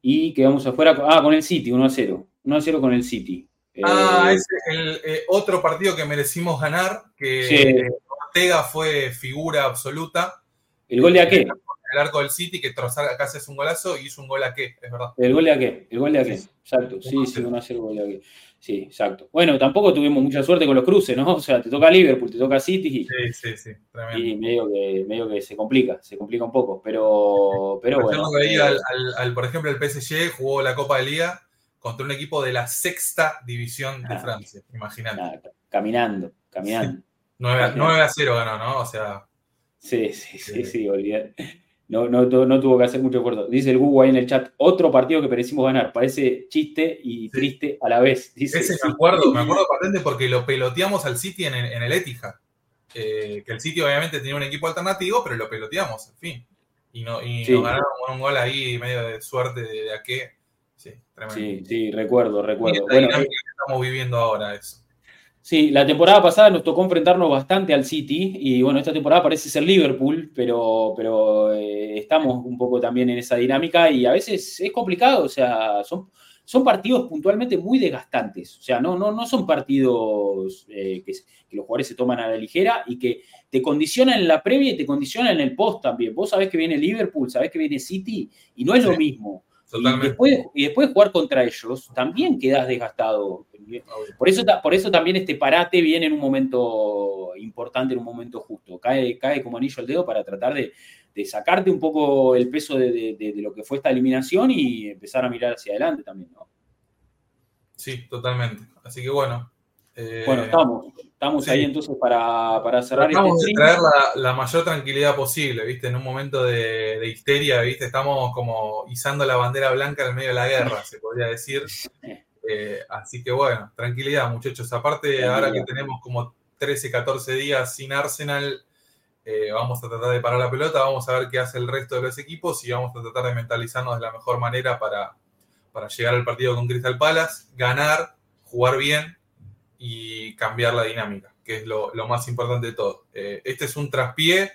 y quedamos afuera. Ah, con el City, 1 a 0. 1 a 0 con el City. Ah, eh, es el eh, otro partido que merecimos ganar, que Ortega fue figura absoluta. ¿El gol de a qué? El arco del City, que trozar acá es un golazo y hizo un gol a qué, es verdad. El gol de a qué, el gol de a qué, exacto. Sí, sí, a hacer gol de a qué. Sí, exacto. Bueno, tampoco tuvimos mucha suerte con los cruces, ¿no? O sea, te toca Liverpool, te toca City. Y, sí, sí, sí. Tremendo. Y medio que, medio que se complica, se complica un poco. Pero, pero bueno. Eh, al, por ejemplo, el PSG jugó la Copa de Liga contra un equipo de la sexta división de ah, Francia, imagínate. caminando, caminando. 9, a, 0 ganó, ¿no? O sea. Sí, sí, sí, sí, No, no, no, tuvo que hacer mucho esfuerzo. Dice el Google ahí en el chat, otro partido que merecimos ganar. Parece chiste y triste a la vez. Dice, Ese me acuerdo, me acuerdo patente porque lo peloteamos al City en el, en el Etihad. Eh, que el City obviamente tenía un equipo alternativo, pero lo peloteamos, en fin. Y, no, y nos ganaron con un gol ahí medio de suerte de, de a qué. Sí, Sí, recuerdo, recuerdo. bueno, eh, estamos viviendo ahora eso. Sí, la temporada pasada nos tocó enfrentarnos bastante al City y bueno, esta temporada parece ser Liverpool, pero, pero eh, estamos un poco también en esa dinámica y a veces es complicado, o sea, son, son partidos puntualmente muy desgastantes, o sea, no, no, no son partidos eh, que, que, los jugadores se toman a la ligera y que te condicionan en la previa y te condicionan en el post también. Vos sabés que viene Liverpool, sabés que viene City y no es lo mismo. Y después, y después de jugar contra ellos, también quedas desgastado. Por eso, por eso también este parate viene en un momento importante, en un momento justo. Cae, cae como anillo al dedo para tratar de, sacarte un poco el peso de, lo que fue esta eliminación y empezar a mirar hacia adelante también, ¿no? Sí, totalmente. Así que bueno. Eh, bueno, estamos, estamos ahí entonces para, para cerrar Tratamos este de traer la, mayor tranquilidad posible, ¿viste? En un momento de, histeria, ¿viste? Estamos como izando la bandera blanca en el medio de la guerra, se podría decir. Eh, así que bueno, tranquilidad, muchachos. Aparte, ahora que tenemos como 13, 14 días sin Arsenal, eh, vamos a tratar de parar la pelota, vamos a ver qué hace el resto de los equipos y vamos a tratar de mentalizarnos de la mejor manera para, para llegar al partido con Crystal Palace, ganar, jugar bien y cambiar la dinámica, que es lo, más importante de todo. Eh, este es un traspié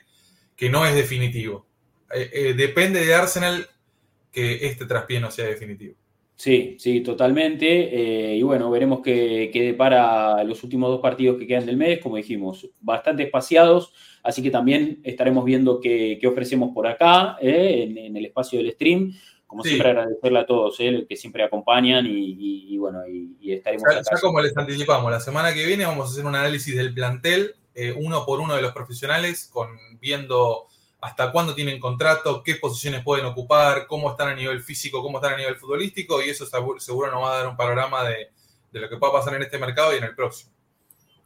que no es definitivo. depende de Arsenal que este traspié no sea definitivo. Sí, sí, totalmente. Eh, y bueno, veremos qué, qué, depara los últimos dos partidos que quedan del mes, como dijimos, bastante espaciados, así que también estaremos viendo qué, ofrecemos por acá, eh, en, el espacio del stream. Como siempre, agradecerle a todos eh, que siempre acompañan y, bueno, y, estaremos ya, ya, como les anticipamos, la semana que viene vamos a hacer un análisis del plantel, uno por uno de los profesionales, con viendo hasta cuándo tienen contrato, qué posiciones pueden ocupar, cómo están a nivel físico, cómo están a nivel futbolístico, y eso seguro nos va a dar un panorama de, lo que pueda pasar en este mercado y en el próximo.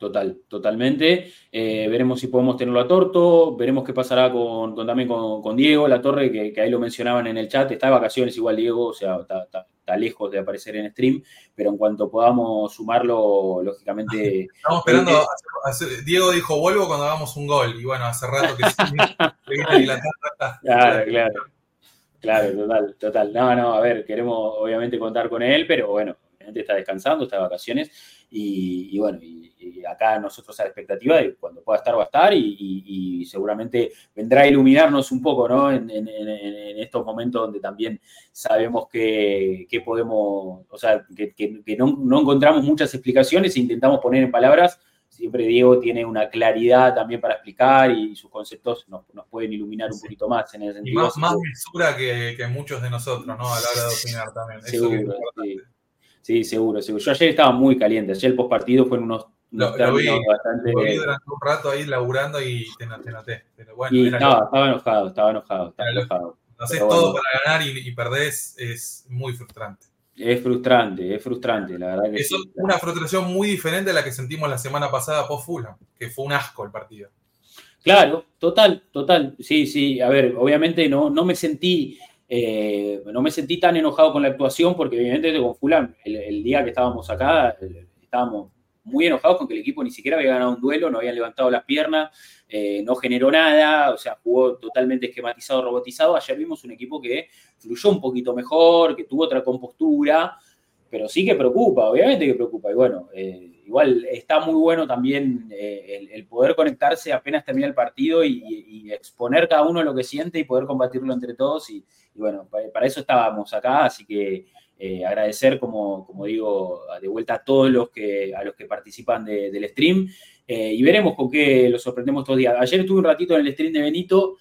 Total, totalmente. Eh, veremos si podemos tenerlo a Torto, veremos qué pasará con, también con, Diego La Torre, que, ahí lo mencionaban en el chat, está de vacaciones igual Diego, o sea, está, lejos de aparecer en stream, pero en cuanto podamos sumarlo, lógicamente... Estamos esperando, eh, Diego dijo, vuelvo cuando hagamos un gol, y bueno, hace rato que sí, Claro, claro. Claro, total, total. No, no, a ver, queremos obviamente contar con él, pero bueno, está descansando, está de vacaciones, y, bueno, y, acá nosotros a la expectativa de cuando pueda estar va a estar y, seguramente vendrá a iluminarnos un poco, ¿no? En, estos momentos donde también sabemos que, podemos, o sea, que, no, no, encontramos muchas explicaciones e intentamos poner en palabras. Siempre Diego tiene una claridad también para explicar y sus conceptos nos, pueden iluminar un poquito más en ese sentido. Y más, más mesura que, muchos de nosotros, ¿no? A la hora de opinar también. Seguro, sí. Sí, seguro, seguro. Yo ayer estaba muy caliente. Ayer el postpartido fue en unos, unos lo, vi, bastante. Lo vi durante un rato ahí laburando y te, noté. Pero bueno, y estaba, estaba, enojado, estaba enojado. Estaba enojado. Haces todo para ganar y, y, perdés, es muy frustrante. Es frustrante, es frustrante, la verdad que Es una frustración muy diferente a la que sentimos la semana pasada post Fulham, que fue un asco el partido. Claro, total, total. Sí, sí. A ver, obviamente no, no me sentí eh, no me sentí tan enojado con la actuación porque evidentemente con Fulham, el, día que estábamos acá, estábamos muy enojados con que el equipo ni siquiera había ganado un duelo, no habían levantado las piernas, eh, no generó nada, o sea, jugó totalmente esquematizado, robotizado. Ayer vimos un equipo que fluyó un poquito mejor, que tuvo otra compostura, pero sí que preocupa, obviamente que preocupa. Y bueno, eh, igual está muy bueno también eh, el, poder conectarse apenas termina el partido y, exponer cada uno lo que siente y poder combatirlo entre todos. Y, bueno, para, eso estábamos acá, así que eh, agradecer, como, como digo, de vuelta a todos los que, a los que participan del stream. y veremos con qué lo sorprendemos todos los días. Ayer estuve un ratito en el stream de Benito.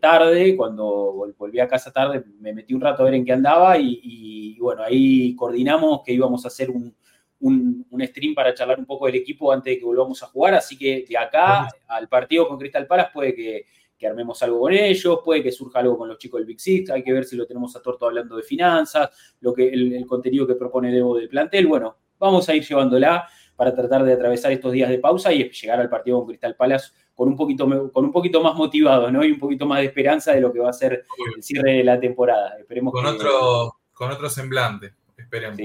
tarde, cuando volví a casa tarde, me metí un rato a ver en qué andaba y bueno, ahí coordinamos que íbamos a hacer un, un, stream para charlar un poco del equipo antes de que volvamos a jugar. Así que de acá al partido con Crystal Palace puede que, armemos algo con ellos, puede que surja algo con los chicos del Big Six. Hay que ver si lo tenemos a Torto hablando de finanzas, lo que, el, contenido que propone Debo del plantel. Bueno, vamos a ir llevándola para tratar de atravesar estos días de pausa y llegar al partido con Crystal Palace con un poquito, con un poquito más motivado, ¿no? Y un poquito más de esperanza de lo que va a ser el cierre de la temporada. Esperemos con otro, con otro semblante, esperemos.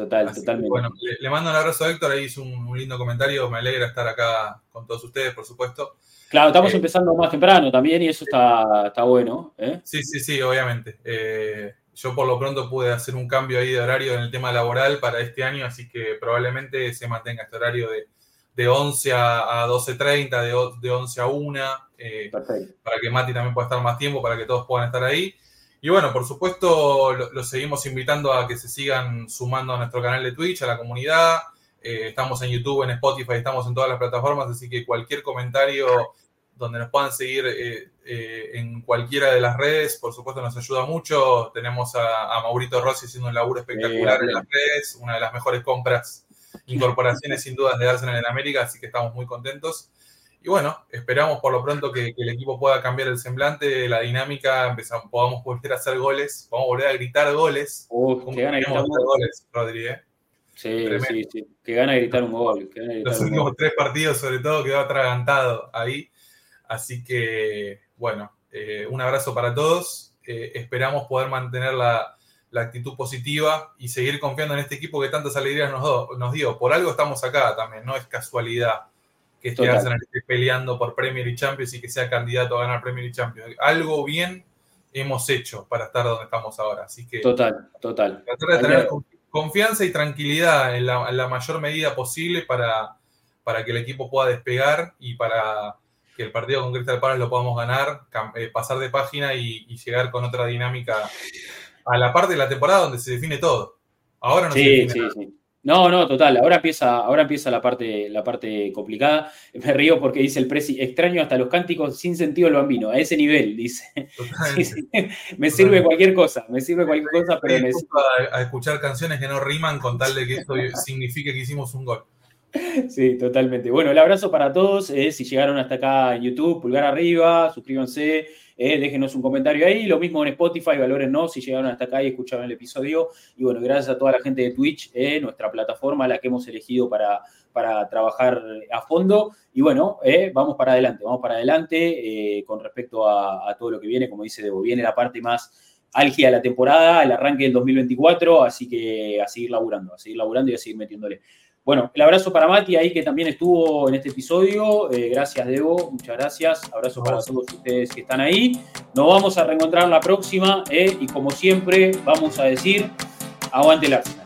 Total, totalmente. Bueno, le, mando un abrazo a Héctor, ahí hizo un, lindo comentario, me alegra estar acá con todos ustedes, por supuesto. Claro, estamos eh, empezando más temprano también y eso está, está bueno. ¿eh? Sí, sí, sí, obviamente. Eh, yo por lo pronto pude hacer un cambio ahí de horario en el tema laboral para este año, así que probablemente se mantenga este horario de, de 11 a, 12.30, de, de 11 a 1, para que Mati también pueda estar más tiempo, para que todos puedan estar ahí. Y bueno, por supuesto, los seguimos invitando a que se sigan sumando a nuestro canal de Twitch, a la comunidad. Eh, estamos en YouTube, en Spotify, estamos en todas las plataformas, así que cualquier comentario donde nos puedan seguir eh, eh, en cualquiera de las redes, por supuesto nos ayuda mucho. Tenemos a, Maurito Rossi haciendo un laburo espectacular en las redes, una de las mejores compras, incorporaciones sin dudas de Arsenal en América, así que estamos muy contentos. Y bueno, esperamos por lo pronto que, el equipo pueda cambiar el semblante, la dinámica, empezamos, podamos volver a hacer goles, podamos volver a gritar goles. Uh, goles, Rodri, ¿eh? Sí, sí, sí. Que gana gritar un gol. Los últimos tres partidos, sobre todo, quedó atragantado ahí. Así que, bueno, eh, un abrazo para todos. Eh, esperamos poder mantener la, actitud positiva y seguir confiando en este equipo que tantas alegrías nos, nos dio. Por algo estamos acá también, no es casualidad que este Arsenal esté peleando por Premier y Champions y que sea candidato a ganar Premier y Champions. Algo bien hemos hecho para estar donde estamos ahora. Así que. Total, total. Tratar de tener confianza y tranquilidad en la, mayor medida posible para, para que el equipo pueda despegar y para que el partido con Crystal Palace lo podamos ganar, eh, pasar de página y, llegar con otra dinámica a la parte de la temporada donde se define todo. Ahora no se define sí, Sí. No, no, total. Ahora empieza, ahora empieza la parte, la parte complicada. Me río porque dice el Presi, extraño hasta los cánticos sin sentido el bambino. A ese nivel, dice. Me sirve cualquier cosa, me sirve cualquier cosa, pero necesito a, escuchar canciones que no riman con tal de que esto signifique que hicimos un gol. Sí, totalmente. Bueno, el abrazo para todos. Eh, si llegaron hasta acá en YouTube, pulgar arriba, suscríbanse, eh, déjenos un comentario ahí. Lo mismo en Spotify, valórennos si llegaron hasta acá y escucharon el episodio. Y bueno, gracias a toda la gente de Twitch, eh, nuestra plataforma, la que hemos elegido para, para trabajar a fondo. Y bueno, vamos para adelante, vamos para adelante con respecto a, todo lo que viene. Como dice Debo, viene la parte más álgida de la temporada, el arranque del 2024, así que a seguir laburando, a seguir laburando y a seguir metiéndole. Bueno, el abrazo para Mati ahí que también estuvo en este episodio. Eh, gracias, Debo. Muchas gracias. Abrazo para todos ustedes que están ahí. Nos vamos a reencontrar la próxima eh, y como siempre vamos a decir, aguante el Arsenal.